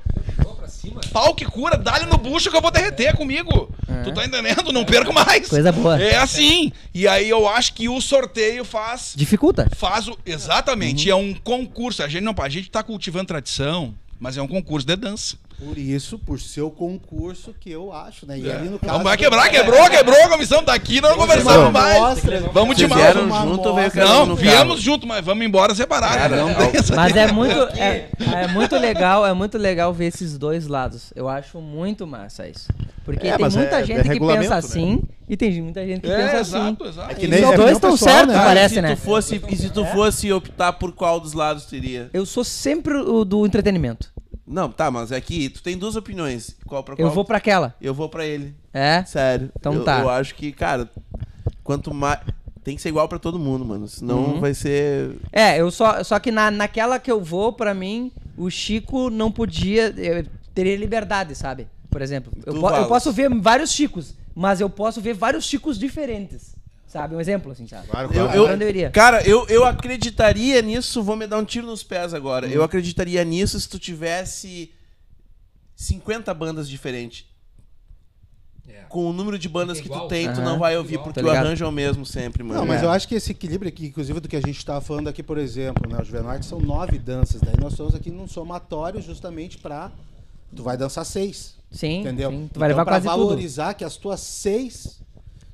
Pau que cura, dá-lhe no bucho que eu vou derreter comigo. É. Tu tá entendendo? Não perco mais. Coisa boa. É assim. E aí eu acho que o sorteio faz Dificulta. faz o, exatamente, Uhum. é um concurso. A gente não, a gente tá cultivando tradição, mas é um concurso de dança. Por isso, por ser o concurso que eu acho, né? E É. ali no caso. Não vai quebrar, quebrou, quebrou, a comissão tá aqui, nós não conversamos mais. amostra- Vamos vieram uma junto veio Não, viemos carro? junto, mas vamos embora separado. Cara, não não. tem essa- Mas é muito, é, é muito legal, é muito legal ver esses dois lados. Eu acho muito massa isso. Porque É, tem mas muita é- gente é que pensa né? assim e tem muita gente que É, pensa exato, assim. exato. É que E nem- os é que dois estão certos, né? parece, se né? Tu fosse, e se tu fosse optar por qual dos lados teria? Eu sou sempre o do entretenimento. Não, tá, mas aqui tu tem duas opiniões. Qual pra qual? Eu vou pra aquela. Eu vou pra ele. É? Sério. Então eu, tá. Eu acho que, cara, quanto mais. Tem que ser igual pra todo mundo, mano. Senão Uhum. vai ser. É, eu só, só que na, naquela que eu vou, pra mim, o Chico não podia. Eu teria liberdade, sabe? Por exemplo, eu, po- eu posso ver vários Chicos, mas eu posso ver vários Chicos diferentes. Sabe? Um exemplo, assim, sabe? Claro, Eu, claro. eu- eu iria? Cara, eu, eu acreditaria nisso. Vou me dar um tiro nos pés agora. Uhum. Eu acreditaria nisso se tu tivesse 50 bandas diferentes. Com o número de bandas que tu tem, tu não vai ouvir, Igual. porque o arranjo é o mesmo sempre, mano. Não, mas É. eu acho que esse equilíbrio aqui, inclusive do que a gente estava falando aqui, por exemplo, né? O Juvenarte são nove danças. Daí nós estamos aqui num somatório justamente pra. Tu vai dançar seis. Sim, entendeu? sim. Tu vai Então, levar pra quase tudo. valorizar que as tuas seis,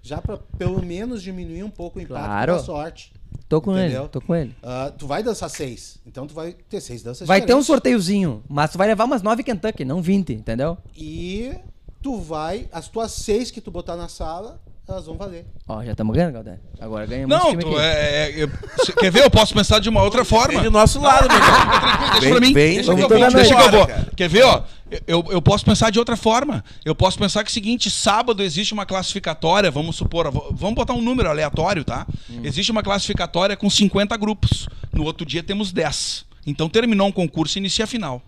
já pra pelo menos diminuir um pouco o impacto Claro. da sorte. Tô com Entendeu? ele, tô com ele. Ah, tu vai dançar seis. Então tu vai ter seis danças Vai ter um diferentes. sorteiozinho, mas tu vai levar umas 9 Kentucky, não 20, entendeu? E tu vai. As tuas seis que tu botar na sala, elas vão valer. Ó, já estamos ganhando, Galdério. Agora ganhamos Não, time tu, aqui. é, é- é- cê- quer ver? Eu posso pensar de uma outra forma. Vem do nosso lado, meu cara. Deixa Vem- pra mim. vem- deixa que eu toda vou. Deixa que noite. eu vou. Cara. Quer ver, ó? Eu, eu posso pensar de outra forma. Eu posso pensar que é o seguinte: sábado existe uma classificatória, vamos supor, v- vamos botar um número aleatório, tá? Existe uma classificatória com 50 grupos. No outro dia temos 10. Então terminou um concurso e inicia a final.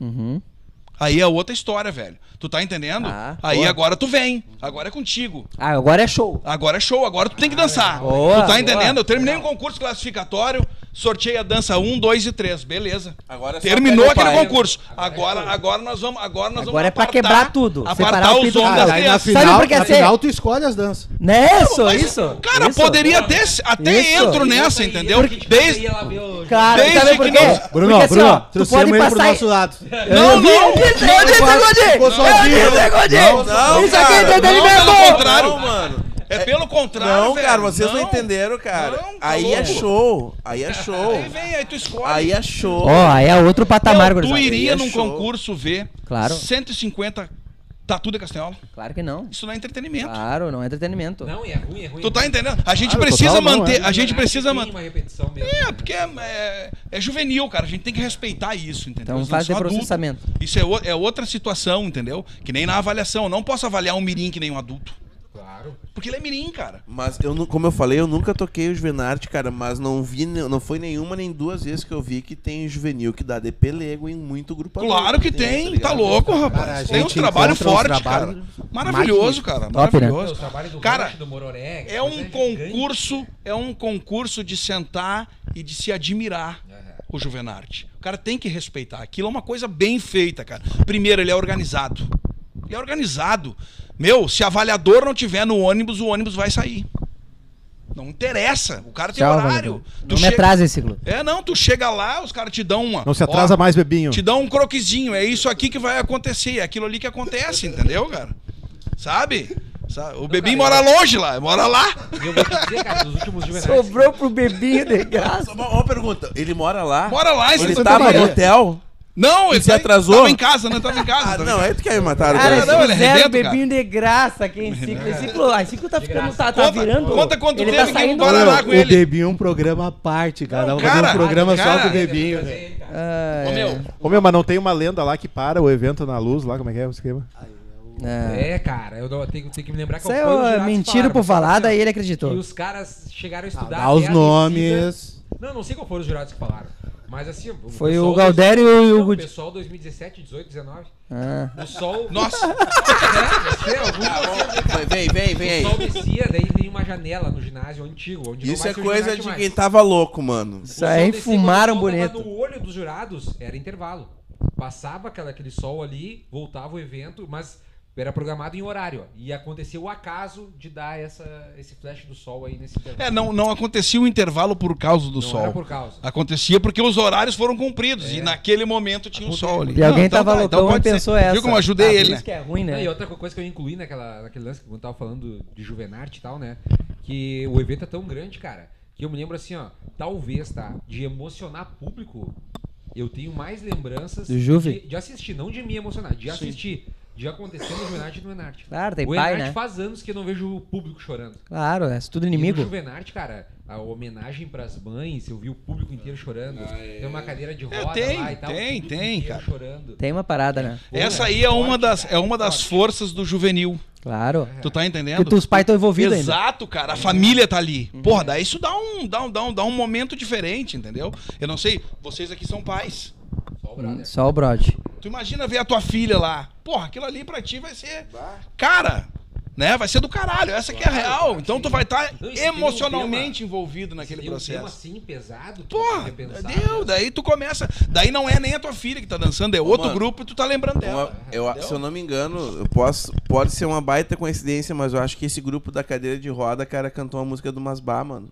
Uhum. Aí é outra história, velho. Tu tá entendendo? Ah, Aí boa. agora tu vem. Agora é contigo. Ah, agora é show. Agora é show, agora tu tem que dançar. Boa, tu tá boa. entendendo? Eu terminei um concurso classificatório, sorteei a dança 1, 2 e 3. Beleza. Agora é Terminou o aquele pai. concurso. Agora, agora nós vamos. Agora nós Agora é vamos pra quebrar tudo, Apartar separar o os galo. das Aí na. Sabe final, por que na ser? final tu escolhe as danças. Né? Isso, Mas, isso. Cara, isso. poderia até, até Isso. entro nessa, entendeu? Desde, Cara, Desde sabe que Bruno, Porque, assim, Bruno, tu pode pro passar... nosso lado. Não, não. Eu disse, Godinho! Eu disse, Godinho! Não, Isso aqui é entretenimento! pelo contrário. Mano. é pelo contrário. Não, velho. cara, vocês não, Não. entenderam, cara. Não, tá aí é show. Aí é show. Aí vem, aí tu escolhe. Aí é show. Ó, aí é outro patamar, Meu, tu iria é num show. concurso ver Claro. 150 tatu de castanhola? Claro que não. Isso não é entretenimento. Claro, não é entretenimento. Não, e é ruim, é ruim. Tu tá entendendo? A gente Claro, precisa total não, manter, é. a gente precisa Tem manter. uma repetição mesmo. É, porque é, é- é juvenil, cara. A gente tem que respeitar isso, entendeu? Então Eles não faz de são adultos. processamento. Isso é, o- é outra situação, entendeu? Que nem na avaliação. Eu não posso avaliar um mirim que nem um adulto. Claro. Porque ele é mirim, cara. Mas eu, como eu falei, eu nunca toquei o Juvenarte, cara, mas não vi, não foi nenhuma nem duas vezes que eu vi que tem juvenil que dá DP Lego em muito grupo. Claro que tem, tá ligado? louco, rapaz. Cara, a tem um trabalho forte, trabalhos cara. Maravilhoso, cara. Top, né? Maravilhoso. O trabalho do Cara, do Mororé. É um concurso, é um concurso de sentar e de se admirar o Juvenarte. O cara tem que respeitar. Aquilo é uma coisa bem feita, cara. Primeiro, ele é organizado. Ele é organizado. Meu, se avaliador não tiver no ônibus, o ônibus vai sair. Não interessa. O cara tem Tchau, horário. Não me chega- atrasa esse ciclo. É, não, tu chega lá, os caras te dão uma. Não se atrasa ó, mais, bebinho. Te dão um croquisinho. É isso aqui que vai acontecer. É aquilo ali que acontece, entendeu, cara? Sabe? Sa- O bebinho mora longe lá, mora lá. Eu vou te dizer, cara, dos últimos juvenais. Sobrou pro bebinho de graça. Só Uma, uma pergunta, ele mora lá? Mora lá, Ele Santa tava Maria. no hotel? Não, ele se tá- atrasou? Tava em casa, não tava em casa. Ah, tava não, aí tu quer me matar Cara, agora. não, ele é zero arrebenta, bebinho de graça aqui em ciclo. Esse ciclo, a ciclo tá ficando, tá, tá Conta- virando. conta quanto ele teve tá que saindo. o Guaraná com o ele. Bebinho é um programa à parte, cara. Não, fazer cara, um programa cara, só com o Bebinho. Ah, Ô, é. meu, Ô meu, mas não tem uma lenda lá que para o evento na luz lá, como é que é o esquema? É. É, cara, eu tenho, tenho que me lembrar Isso qual aí foi o é jurado que mentira por falar, assim, daí ele E acreditou. os caras chegaram a Ah, estudar. Dá os nomes. Não, não sei qual foram os jurados que falaram. Mas assim, o Foi pessoal o Galdério dois- e o não, Gudi- pessoal 2017, 18, 19. Ah. O sol. nossa, É, você, algum você- Vem, vem, vem aí. O sol descia, daí tem uma janela no ginásio antigo. Onde não Isso é o coisa de mais. quem tava louco, mano. O Isso aí descia, fumaram o bonito. tava No olho dos jurados era intervalo. Passava aquela, aquele sol ali, voltava o evento, mas era programado em horário. ó. E aconteceu o acaso de dar essa, esse flash do sol aí nesse intervalo. é, não, não acontecia o intervalo por causa do Não sol. era por causa. Acontecia porque os horários foram cumpridos e naquele momento tinha um Aconteceu. sol ali. E alguém Não, então tava tá, então loucão e pode ser. pensou essa. Viu como eu ajudei Ah, ele, Isso né? que é ruim, né? e outra coisa que eu incluí naquela, naquele lance que eu tava falando de Juvenarte e tal, né? Que o evento é tão grande, cara, que eu me lembro assim, ó, talvez, tá? De emocionar público, eu tenho mais lembranças de, de assistir, não de me emocionar, de assistir. De acontecer no Juvenarte e no Enarte. Claro, tem o pai, Enarte né? faz anos que eu não vejo o público chorando. Claro, é tudo E no inimigo. Juvenarte, cara, a homenagem pras mães, eu vi o público inteiro chorando. Tem uma cadeira de É, roda tem, lá e tal. tem, tem, cara. chorando. Tem uma parada, né? Essa aí é uma forte, das, cara, é uma das forte. forças do juvenil. Claro. Tu tá entendendo? Porque os pais estão envolvidos ainda. Exato, cara. A família tá ali. Porra, daí isso dá um, dá, um, dá, um, dá um momento diferente, entendeu? Eu não sei, vocês aqui são pais. Só o brother. Só o Brod. Tu imagina ver a tua filha lá. Porra, aquilo ali pra ti vai ser. Cara, né? Vai ser do caralho. Essa que é a real. Então tu vai estar um emocionalmente envolvido naquele Tem um processo. assim pesado, tu Porra, deu. né? Daí tu começa. Daí não é nem a tua filha que tá dançando, é outro mano, grupo e tu tá lembrando dela. Uma- eu, se eu não me engano, eu posso, pode ser uma baita coincidência, mas eu acho que esse grupo da cadeira de roda, cara, cantou a música do Masbá, mano.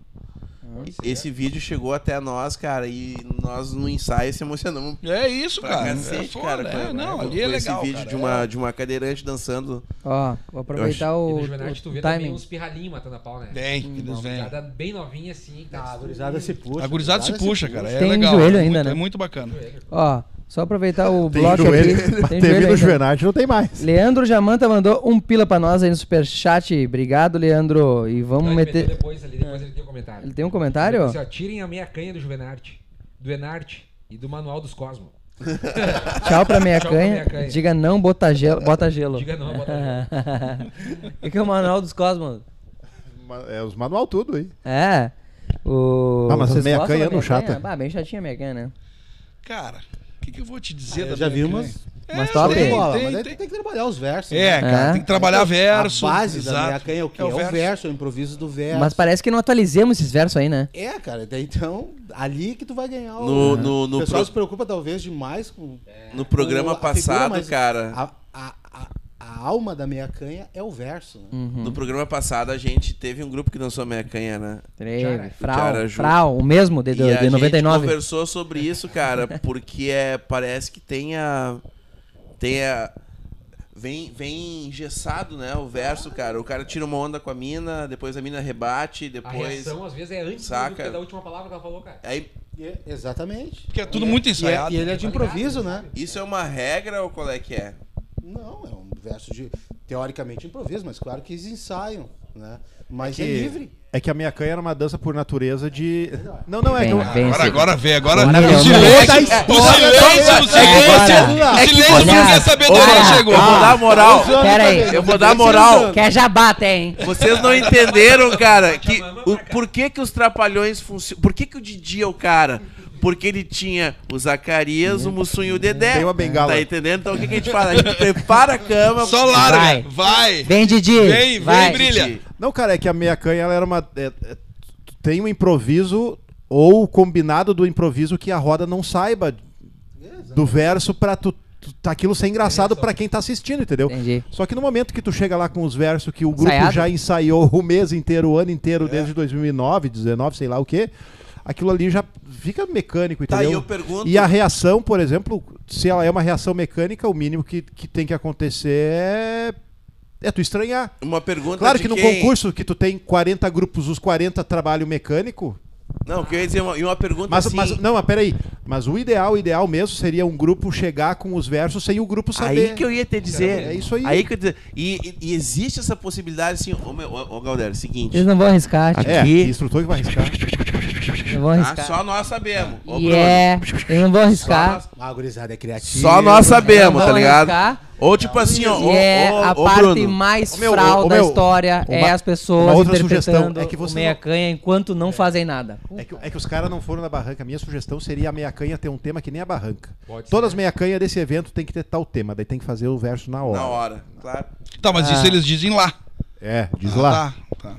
Esse vídeo chegou até nós, cara, e nós no ensaio se emocionamos É isso, pra cara. cacete, é foda, cara. é, com- não, ali é legal. esse vídeo cara, de, é. uma, de uma cadeirante dançando. Ó, vou aproveitar E o, no o, Juvenarte tu vê também timing. uns pirralhinhos matando a pau, né? Tem, Uma eles vêm. gurizada bem novinha assim. tá Ah, a gurizada se puxa. A gurizada se puxa, cara. É Tem legal. joelho é ainda, muito, né? É muito bacana. Ó, só aproveitar o Tem bloco joelho, aqui. Tem teve joelho no ainda. Juvenarte, não tem mais. Leandro Jamanta mandou um pila pra nós aí no superchat. Obrigado, Leandro. E vamos meter. depois ali, depois ele tem um comentário. Ele tem um comentário? Disse, ó, tirem a meia canha do Juvenarte, do Enarte e do Manual dos Cosmos. Tchau pra minha Tchau pra canha. minha canha. Diga não, bota gelo. Bota gelo. Diga não, bota gelo. O que é o manual dos cosmos? É os manual tudo aí. É. O... Ah, mas as Vocês meia canha não meia chata. Ah, bem chatinha a meia canha, né? Cara, que, que eu vou te dizer Eu da já minha vi umas. Mas É, top. tem, bola, tem, mas tem. tem que trabalhar os versos. É, né? cara, É. tem que trabalhar verso. A base da exato. meia canha é o quê? É É o verso. verso, é o improviso do verso. Mas parece que não atualizemos esses versos aí, né? É, cara, daí então, ali que tu vai ganhar o. No- no- no o pessoal pro- se preocupa talvez demais com. No programa com a figura, passado, mas cara. A, a, a, a alma da meia canha é o verso, né? Uhum. No programa passado a gente teve um grupo que dançou meia canha, né? Teve. Frau. Frau, o mesmo, de, de, e a de gente 99. conversou sobre isso, cara, porque é, parece que tem a. Tem a. Vem, vem engessado, né? O verso, cara. O cara tira uma onda com a mina, depois a mina rebate, A depois. reação, às vezes, é antes do- Saca. da última palavra que ela falou, cara. Aí, é- exatamente. Porque é tudo E muito e ensaiado. E, ele é de improviso, né? isso é uma regra ou qual é que é? Não, é um verso de. Teoricamente improviso, mas claro que eles ensaiam, né? Mas que- é livre. É É que a minha canha era uma dança por natureza de. Não, não, é Vem, que eu- vem. Agora, agora vem, agora. Agora o silêncio, vem. o silêncio, o silêncio, o silêncio porque ela cara, chegou. Eu vou dar moral. Pera aí. Eu vou dar moral. Quer jabá até, hein? Vocês não entenderam, cara, que o, por que que os trapalhões funcionam? Por que que o Didi é o cara? Porque ele tinha o Zacarias, o Mussum e o Dedé. Tem uma bengala. Tá entendendo? Então o que, que a gente faz? A gente prepara a cama. Só larga, Vai. vai. Vem, Didi. Vem, vai. vem, brilha. Didi. Não, cara, é que a meia canha ela era uma. é- é- tu tem um improviso ou o combinado do improviso que a roda não saiba do verso pra tu, tá aquilo ser engraçado pra quem tá assistindo, entendeu? Entendi. Só que no momento que tu chega lá com os versos que o grupo Ensaiado? já ensaiou o mês inteiro, o ano inteiro, desde 2009, 19, sei lá o quê, aquilo ali já fica mecânico, Tá, entendeu? e eu pergunto- E a reação, por exemplo, se ela é uma reação mecânica, o mínimo que, que tem que acontecer é, é tu estranhar. Uma pergunta Claro de que no quem- concurso que tu tem 40 grupos, os 40 trabalho mecânico. Não, que eu ia dizer uma, e uma pergunta Mas, assim... mas não, mas peraí. Mas o ideal, o ideal mesmo seria um grupo chegar com os versos sem o grupo saber. Aí que eu ia te dizer. É isso aí. Aí que dizer. E, e- existe essa possibilidade assim, ô, meu, ô, ô Galdério, seguinte. Eles não vão arriscar, tipo, É, Aqui- que instrutor que vai arriscar. Não vão tá? arriscar. Só nós sabemos. Ô, E Bruno, é, eles não vão Só arriscar. nós, Ah, gurizada é criativa. só nós sabemos, tá ligado? arriscar. Ou tipo assim, ó. E é ô, a parte Bruno, mais meu, fral da história é as pessoas interpretando sugestão é que o você meia não- canha enquanto não fazem nada. É que, é que os caras não foram na barranca. A minha sugestão seria a meia canha ter um tema que nem a barranca. Pode Todas as ser. meia canha desse evento tem que ter tal tema, daí tem que fazer o verso na hora. Na hora, claro. Tá, mas isso eles dizem lá. É, diz Ah, lá. Tá, tá.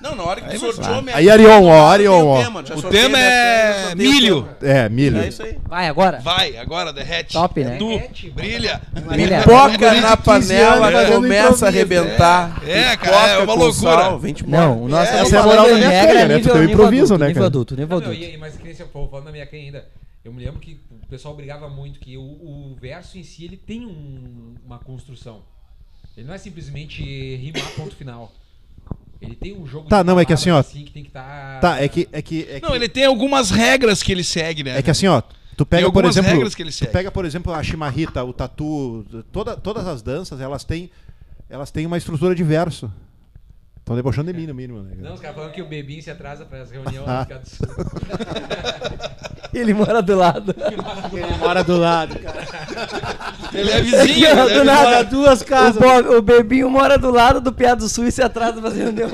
Não, na hora que Aí sorteou minha Aí, Arion, ó, Arion, o ó. tema, O tema é milho. É, milho. É isso aí. Vai agora. Vai, agora, derrete. Top, né? Tu, Derrete, brilha. Brilha. Pipoca na panela, fazendo começa a arrebentar. É, cara, Pipoca é uma loucura. sal, vem. Não, o nosso É, essa é a moral da minha regra canha, né? nível, Tu tem um nível improviso, né, nível cara? adulto, nível adulto. e- mas que nem você falou, falando da minha canha ainda. Eu me lembro que o pessoal brigava muito que o, o verso em si ele tem um- uma construção. Ele não é simplesmente rimar ponto final. Ele tem um jogo Tá, de não, é que assim, ó, palavras, que tem que tá Tá, é que. É que, é que, Não, ele tem algumas regras que ele segue, né? é que assim, ó. Tu pega, por exemplo. regras que ele tu segue. pega, por exemplo, a chimarrita, o tatu, toda, todas as danças, elas têm. Elas têm uma estrutura de verso. Estão debochando de mim, no mínimo, né? Não, os caras falando que o Bebinho se atrasa para as reuniões Ah. do Rio do Sul. Ele mora do lado. Ele mora do lado, cara. Ele é vizinho, né? do nada. Mora duas O, casas. Bo- o Bebinho mora do lado do Piá do Sul e se atrasa pra reunião.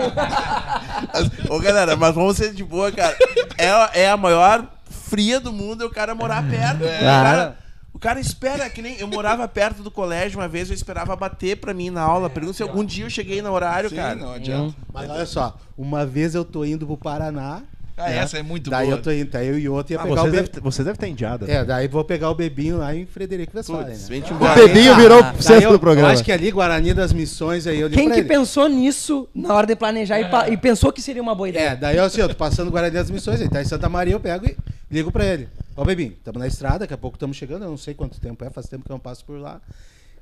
Ô galera, mas vamos ser de boa, cara. É, a- é a maior fria do mundo é o cara morar perto. O, cara, o cara espera, que nem. Eu morava perto do colégio uma vez, eu esperava bater pra mim na aula. Pergunta se algum dia eu cheguei no horário, Sim, cara. não adianta. Mas olha só, uma vez eu tô indo pro Paraná. Ah, né? essa é muito daí boa. eu tô indo, daí eu e outro ia Ah, pegar você, o deve, bebinho. você deve ter indiada. É, daí vou pegar o bebinho lá em Frederico Westphalen, né? O bebinho virou Ah, o Daí centro eu, do programa. eu acho que ali, Guarani das Missões, aí eu Quem que ele, pensou nisso na hora de planejar e, pa- e pensou que seria uma boa ideia? É, daí eu assim, eu tô passando Guarani das Missões, ele tá em Santa Maria, eu pego e ligo pra ele. Ó, bebinho, estamos na estrada, daqui a pouco estamos chegando, eu não sei quanto tempo é, faz tempo que eu não passo por lá.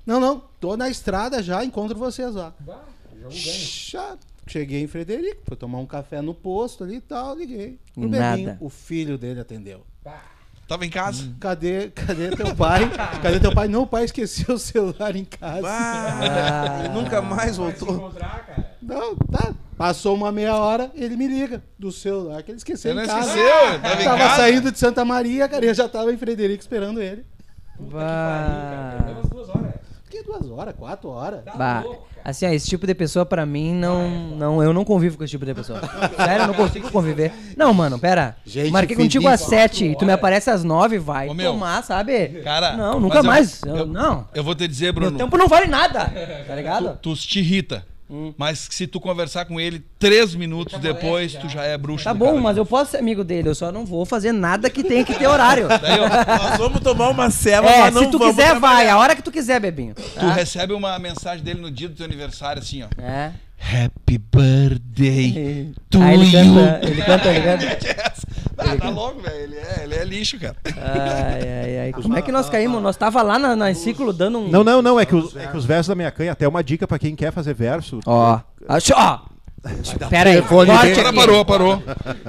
Não, não, tô na estrada já, encontro vocês lá. Já cheguei em Frederico, fui tomar um café no posto ali e tal, liguei. Pro Nada. bebinho, o filho dele atendeu. Tava em casa. Cadê, cadê teu pai? Cadê teu pai? Não, o pai esqueceu o celular em casa. Ah, ele nunca mais Vai se voltou. cara. Não, tá. Passou uma meia hora, ele me liga do celular que ele esqueceu Ele em não casa. esqueceu, tava em Tava casa. saindo de Santa Maria, cara, eu já tava em Frederico esperando ele. Bah. Pelo menos duas horas. Duas horas, quatro horas. Tá Bah, louco, assim, ó, esse tipo de pessoa pra mim não, não, eu não convivo com esse tipo de pessoa. Sério, eu não consigo conviver. Não, mano, pera. Gente Marquei feliz. contigo às sete e tu me aparece às nove, vai Ô, meu. tomar, sabe? Cara, não, mas nunca eu- mais. eu- Eu- não. Eu vou te dizer, Meu Bruno. tempo não vale nada, tá ligado? Tu te irrita. Hum. Mas se tu conversar com ele três minutos depois, tu já é bruxo. Tá bom, mas eu posso ser amigo dele, eu só não vou fazer nada que tenha que ter horário. Daí, ó, Nós vamos tomar uma ceva, É, mas não se tu vamos quiser, trabalhar. vai, a hora que tu quiser, bebinho. tu tá? recebe uma mensagem dele no dia do teu aniversário, assim, ó. É. Happy birthday to Aí ele you. canta, ele canta, ele canta. Ah, tá louco, velho. Ele é, ele é lixo, cara. Ai, ai, ai. Como é que nós caímos? Nós tava lá na, na ciclo dando um. Não, não, não. É que, os, é que os versos da minha canha, até uma dica pra quem quer fazer verso. Ó. Acho- Ó. Pera aí. corte parou, parou.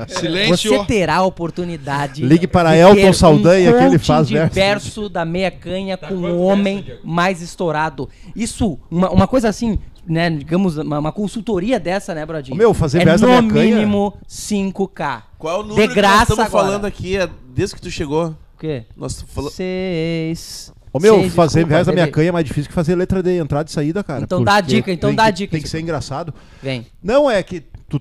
Você Silêncio. terá a oportunidade. Ligue para de Elton ter Saldanha, um que ele faz de versos. verso da meia canha com quanto o homem verso, mais estourado. Isso, uma, uma coisa assim, né, digamos, uma, uma consultoria dessa, né, Brodinho? Meu, fazer é no mínimo 5K. Qual é o número De que nós graça estamos agora. falando aqui é, desde que tu chegou? O quê? Nós falamos... Seis. Ô meu, seis, fazer desculpa, verso da minha canha é mais difícil que fazer letra de entrada e saída, cara. Então dá a dica, então tem dá a dica, Tem que ser engraçado. Vem. Não, é que tu,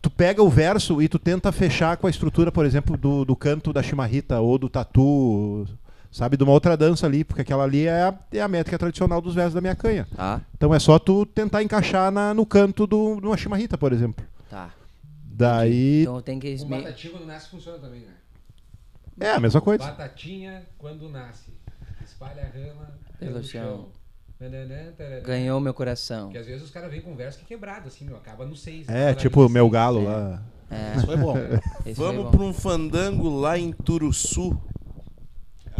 tu pega o verso e tu tenta fechar com a estrutura, por exemplo, do, do canto da chimarrita ou do tatu, sabe, de uma outra dança ali, porque aquela ali é a, é a métrica tradicional dos versos da minha canha. Tá, Então é só tu tentar encaixar na, no canto do, de uma chimarrita, por exemplo. tá. Daí Então tem que... Me- batatinha quando nasce funciona também, né? é a mesma coisa. Batatinha quando nasce. Espalha a rama Pelo pelo chão. Ganhou meu coração. Porque às vezes os caras vêm com verso que é quebrado, assim, meu. Acaba no 6. É, tipo o meu galo lá. É, Isso foi bom. esse foi Vamos bom. pra um fandango lá em Turuçu.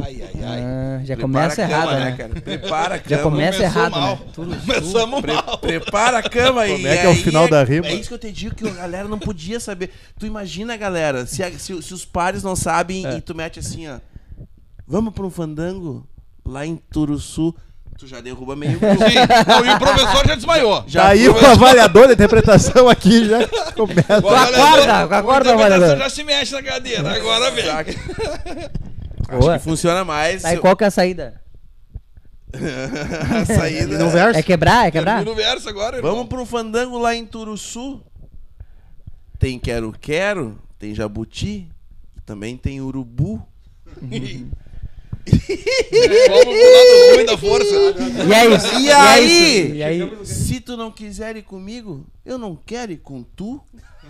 Ai, ai, ai. Ah, já Prepara começa cama, errado, né? cara? Prepara a cama. Já começa Começou errado, mal. né? Tudo Começamos Pre- mal. prepara a cama Como e é que é o aí final da rima? É isso que eu te digo que a galera não podia saber. Tu imagina, galera, se, a- se- se os pares não sabem É. e tu mete assim, ó. Vamos pra um fandango lá em Turuçu. Tu já derruba meio grupo. Sim. Não, e o professor já desmaiou. Já Daí o professor- avaliador da interpretação aqui já começa. O avaliador- acorda, acorda, o avaliador. já se mexe na cadeira. Agora vem. Acho Boa. que funciona mais. Aí qual que é a saída? a saída. No verso. É quebrar? É quebrar? Termina o verso agora, irmão. Vamos pro fandango lá em Turuçu. Tem quero-quero, tem jabuti, também tem urubu. Vamos pro lado ruim da força. E é isso. E é aí? isso. E aí? Se tu não quiser ir comigo, eu não quero ir com tu.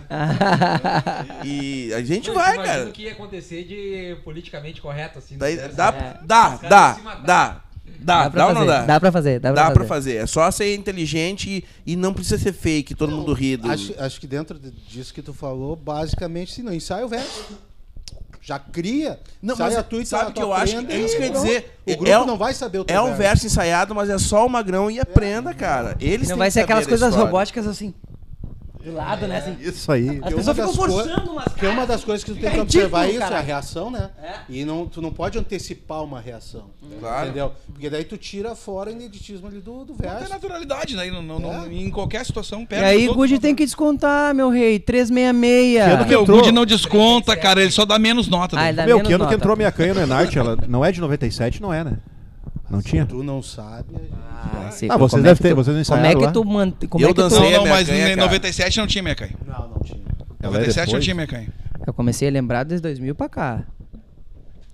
E a gente vai, cara. o que ia acontecer de politicamente correto, assim. Daí, verso. dá, É. dá, Os dá, dá, dá, Dá pra dá ou não fazer, dá? dá pra fazer, dá pra Dá pra fazer. fazer. É só ser inteligente e, e não precisa ser fake, todo mundo ri. do- Acho, acho que dentro de- disso que tu falou, basicamente, se não ensaia o verso. Já cria, Não, mas a tua e sabe tu que eu acho que é isso que eu ia dizer. O É- grupo é um- não vai saber o teu É um verso ensaiado, mas é só o magrão e aprenda, cara. Eles Não têm vai que ser aquelas coisas robóticas assim. Do lado, né? Assim. Isso aí. As Porque pessoas uma ficam forçando umas Porque uma das coisas que tu tem que observar é isso, é a reação, né? É. E não, tu não pode antecipar uma reação. Claro. Entendeu? Porque daí tu tira fora o ineditismo ali do, do Não tem verso. naturalidade, né? Não, não, não- É. em qualquer situação E perde. aí, todo Good tem que descontar, meu rei. 366. Que o? Good não desconta, cara. Ele só dá menos nota. Ah, né? dá Meu, menos que ano nota. que entrou a minha canha no Enart? Ela não é de 97, não é, né? Não tinha? Tu não sabe. Ah, esse- Ah, vocês como é devem que ter- tu- vocês não Como é ensaiaram que lá? tu mantém. Como Eu é que tu... dancei. Não, não, mas em cara. 97 não tinha minha canha. Não, não tinha. Ela é 97 não depois? tinha minha canha. Eu comecei a lembrar desde 2000 pra cá.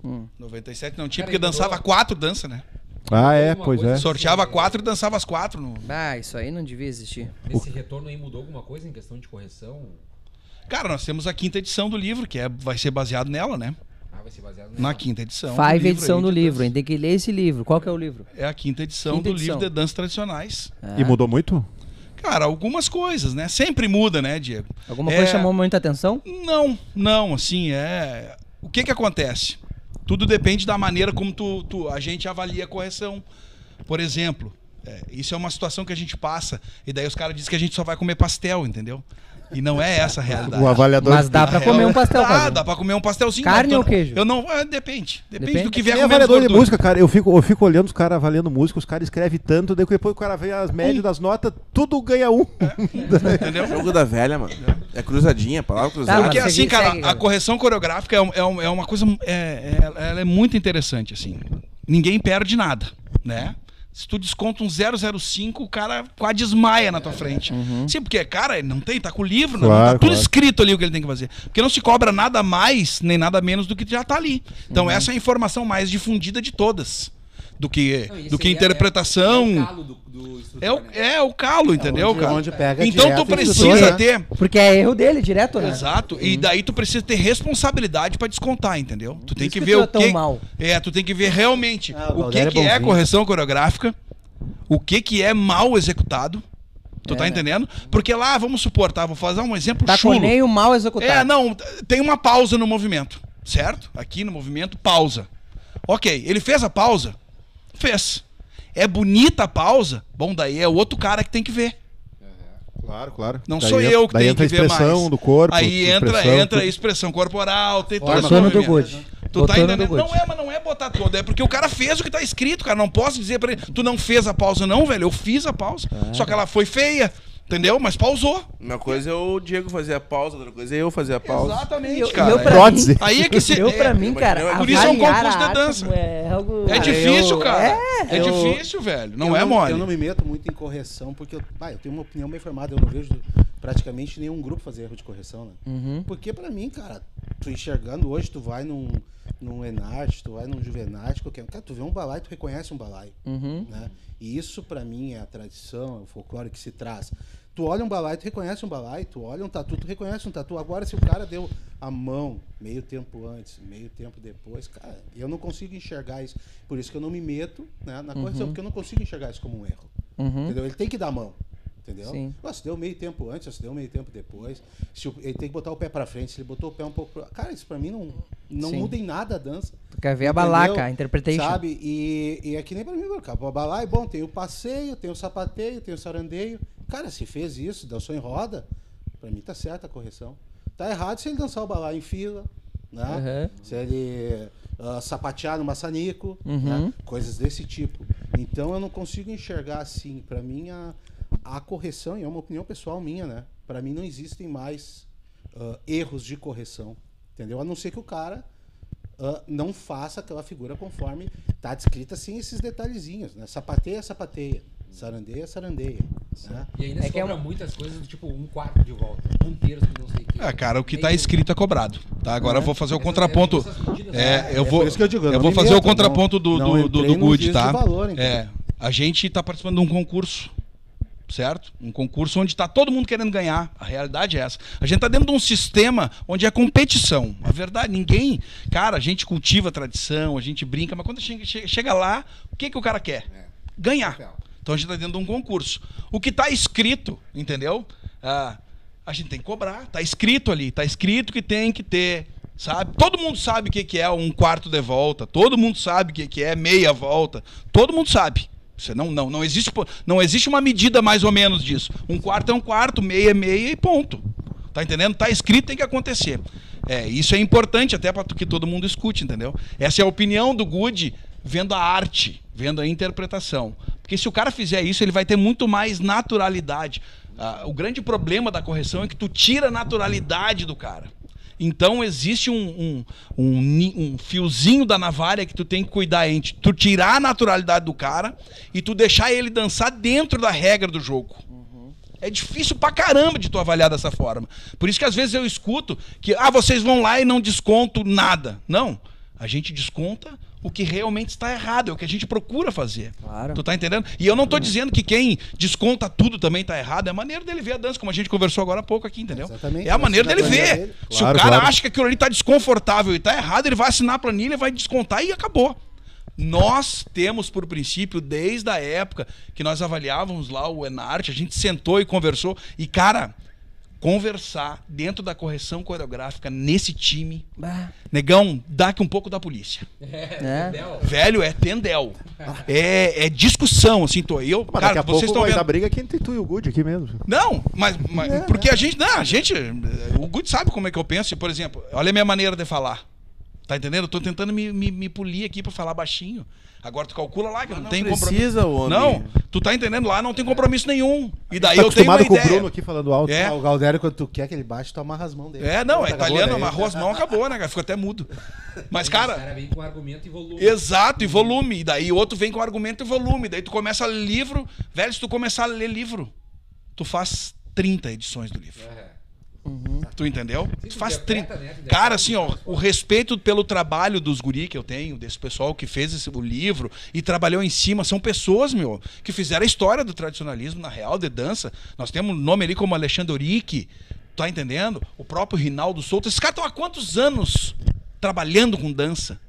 Hum. 97 não tinha, Cara, porque dançava quatro dança, né? Ah, é, pois é. Sorteava quatro e dançava as quatro. No... Ah, isso aí não devia existir. Nesse retorno aí mudou alguma coisa em questão de correção? Cara, nós temos a quinta edição do livro, que é, vai ser baseado nela, né? Ah, vai ser baseado Na quinta edição. do Five livro edição do livro, hein? Tem que ler esse livro. Qual que é o livro? É a quinta edição Quinta do edição. livro de danças tradicionais. E mudou muito? Cara, algumas coisas, né? Sempre muda, né, Diego? Alguma É, coisa chamou muita atenção? Não, não, assim, é. O que que acontece? Tudo depende da maneira como tu, tu- a gente avalia a correção. Por exemplo, é, isso é uma situação que a gente passa, e daí os caras dizem que a gente só vai comer pastel, entendeu? E não é essa a realidade. O avaliador. Mas dá pra comer um pastel, Dá, cara. dá pra comer um pastelzinho. Carne dá, ou queijo? Eu não. é, depende. depende. Depende. do que vier com avaliador de música, cara, eu fico, eu fico olhando os caras avaliando música, os caras escrevem tanto, daí depois o cara vê as médias das notas, tudo ganha um. Entendeu? Jogo da velha, mano. É cruzadinha, palavra Tá, cruzada. Porque mas assim, segue- cara, segue, a correção coreográfica é, é é uma coisa. É, é- ela é muito interessante, assim. Ninguém perde nada, né? Se tu desconta um 005, o cara quase desmaia na tua frente. Sim, porque, cara, ele não tem, tá com o livro, não, Claro, tá tudo claro. escrito ali o que ele tem que fazer. Porque não se cobra nada mais, nem nada menos do que já tá ali. Então, essa é a informação mais difundida de todas. Do que, Não, do que aí é- interpretação. É o calo do, do instrutor, É o, né? é o calo, entendeu, onde, cara? onde pega Então tu precisa né? ter. Porque é erro dele, direto, né? Exato. E daí tu precisa ter responsabilidade pra descontar, entendeu? Tu tem isso que que ver é o tão que mal. É, tu tem que ver realmente Ah, o o que é que é correção coreográfica, o que que é mal executado. Tu É, tá né? entendendo? Porque lá, vamos supor, tá, vou fazer um exemplo Tá chulo. com nem o mal executado. É, não, tem uma pausa no movimento, certo? Aqui no movimento, pausa. Ok, ele fez a pausa? Fez. É bonita a pausa? Bom, daí é o outro cara que tem que ver. Claro, claro. Não Daí sou entra- eu que tenho entra que a ver expressão mais. do corpo. Aí entra, expressão, entra a tudo. expressão corporal, tem todo do. Good. Tu Botou tá entendendo? do Não é, mas não é botar todo. É porque o cara fez o que tá escrito, cara. Não posso dizer pra ele, tu não fez a pausa, não, velho. Eu fiz a pausa. Ah. Só que ela foi feia, entendeu? Mas pausou. Uma coisa é o Diego fazer a pausa, outra coisa é eu fazer a pausa. Exatamente, eu, cara. eu pra Prótese. mim, Aí é que se. eu pra é, mim, cara, Por isso é um concurso de dança. É algo... É difícil, cara. É, É, eu- difícil, velho. Não Eu é mole. Eu não me meto muito em correção, porque eu, ah, eu tenho uma opinião bem formada. Eu não vejo praticamente nenhum grupo fazer erro de correção, né? Uhum. Porque pra mim, cara, tu enxergando hoje, tu vai num, num Enarte, tu vai num Juvenarte, qualquer Cara, tu vê um balai, tu reconhece um balai. Uhum. Né? E isso pra mim é a tradição, é o folclore que se traz. Tu olha um balai, tu reconhece um balai, tu olha um tatu, tu reconhece um tatu. Agora, se o cara deu a mão meio tempo antes, meio tempo depois, cara, eu não consigo enxergar isso. Por isso que eu não me meto né, na correção, porque eu não consigo enxergar isso como um erro. Uhum. Entendeu? Ele tem que dar a mão. Entendeu? Sim. Se deu meio tempo antes, se deu meio tempo depois. Se o- ele tem que botar o pé pra frente, se ele botou o pé um pouco pra... Cara, isso pra mim não, não Sim. muda em nada a dança. Tu quer ver a Entendeu? balaca, a interpretation. Sabe? E, e é que nem pra mim, cara. O balai, bom, tem o passeio, tem o sapateio, tem o sarandeio. Cara, se fez isso, dançou em roda, pra mim tá certa a correção. Tá errado se ele dançar o balai em fila, né? Uhum. Se ele ah, sapatear no maçanico, Uhum. né? coisas desse tipo. Então eu não consigo enxergar assim. Pra mim, a, a correção, e é uma opinião pessoal minha, né? Pra mim não existem mais ah, erros de correção. Entendeu? A não ser que o cara ah, não faça aquela figura conforme tá descrita assim esses detalhezinhos, né? Sapateia, sapateia. Sarandeia, sarandeia. Né? E ainda É que é cobra uma- muitas coisas do tipo um quarto de volta, um terço de não sei o quê. É, cara, o que tá Meio- escrito é cobrado. Tá? Agora eu vou fazer o contraponto. É, eu vou, isso que eu digo, eu vou fazer o contraponto do, não- do, do, do Good, tá? valor, então. é, a gente tá participando de um concurso, certo? Um concurso onde tá todo mundo querendo ganhar. A realidade é essa. A gente tá dentro de um sistema onde é competição. A verdade, ninguém. Cara, a gente cultiva a tradição, a gente brinca, mas quando chega, lá, o que, que o cara quer? Ganhar. Então a gente tá dentro de um concurso. O que tá escrito, entendeu? Ah, a gente tem que cobrar. Tá escrito ali, tá escrito que tem que ter. Sabe? Todo mundo sabe o que, é um quarto de volta. Todo mundo sabe o que é meia volta. Todo mundo sabe. Você não, não, não, existe, não existe uma medida mais ou menos disso. Um quarto é um quarto, meia é meia e ponto. Tá entendendo? Tá escrito, tem que acontecer. É, isso é importante até para que todo mundo escute, entendeu? Essa é a opinião do Good vendo a arte, vendo a interpretação. Porque se o cara fizer isso, ele vai ter muito mais naturalidade. Ah, o grande problema da correção é que tu tira a naturalidade do cara. Então existe um, um, um, um fiozinho da navalha que tu tem que cuidar entre tu tirar a naturalidade do cara e tu deixar ele dançar dentro da regra do jogo. É difícil pra caramba de tu avaliar dessa forma. Por isso que às vezes eu escuto que ah, vocês vão lá e não desconto nada. Não. A gente desconta o que realmente está errado, é o que a gente procura fazer. Claro. Tu tá entendendo? E eu não tô dizendo que quem desconta tudo também tá errado, é a maneira dele ver a dança, como a gente conversou agora há pouco aqui, entendeu? Exatamente. É a maneira dele ver. dele. Se Claro, o cara claro. acha que aquilo ali tá desconfortável e tá errado, ele vai assinar a planilha, vai descontar e acabou. Nós temos por princípio, desde a época que nós avaliávamos lá o Enarte, a gente sentou e conversou. E, cara, conversar dentro da correção coreográfica nesse time, Bah, negão, dá que um pouco da polícia. né? Velho, é tendel. É, é discussão, assim, tô eu. Mas cara, daqui a vocês pouco estão vendo. briga aqui entre tu e o Good aqui mesmo. Não, mas, mas- porque a gente, não, a gente, o Good sabe como é que eu penso, por exemplo, olha a minha maneira de falar. Tá entendendo? Eu tô tentando me, me, me polir aqui pra falar baixinho. Agora tu calcula lá que não, não tem precisa, compromisso. homem. Não, tu tá entendendo? Lá não tem compromisso nenhum. E daí tá eu tenho uma com o ideia. Bruno aqui falando alto. É. O Galdério, quando tu quer que ele bate, tu amarra as mãos dele. É, não, é Acabou, italiano, né? amarrou as mãos, acabou, né, cara? Ficou até mudo. Mas, Os cara, caras vêm com argumento e volume. Exato, e volume. E daí outro vem com argumento e volume. Daí tu começa a ler livro. Velho, se tu começar a ler livro, tu faz 30 edições do livro. É. Tu entendeu? Sim, Tu faz 30. né? Cara, assim, ó, o respeito pelo trabalho dos guri que eu tenho, desse pessoal que fez esse, o livro e trabalhou em cima, são pessoas, meu, que fizeram a história do tradicionalismo na real de dança. Nós temos um nome ali como Alexandre Urique, tá entendendo? O próprio Rinaldo Souto. Esses caras estão há quantos anos trabalhando com dança?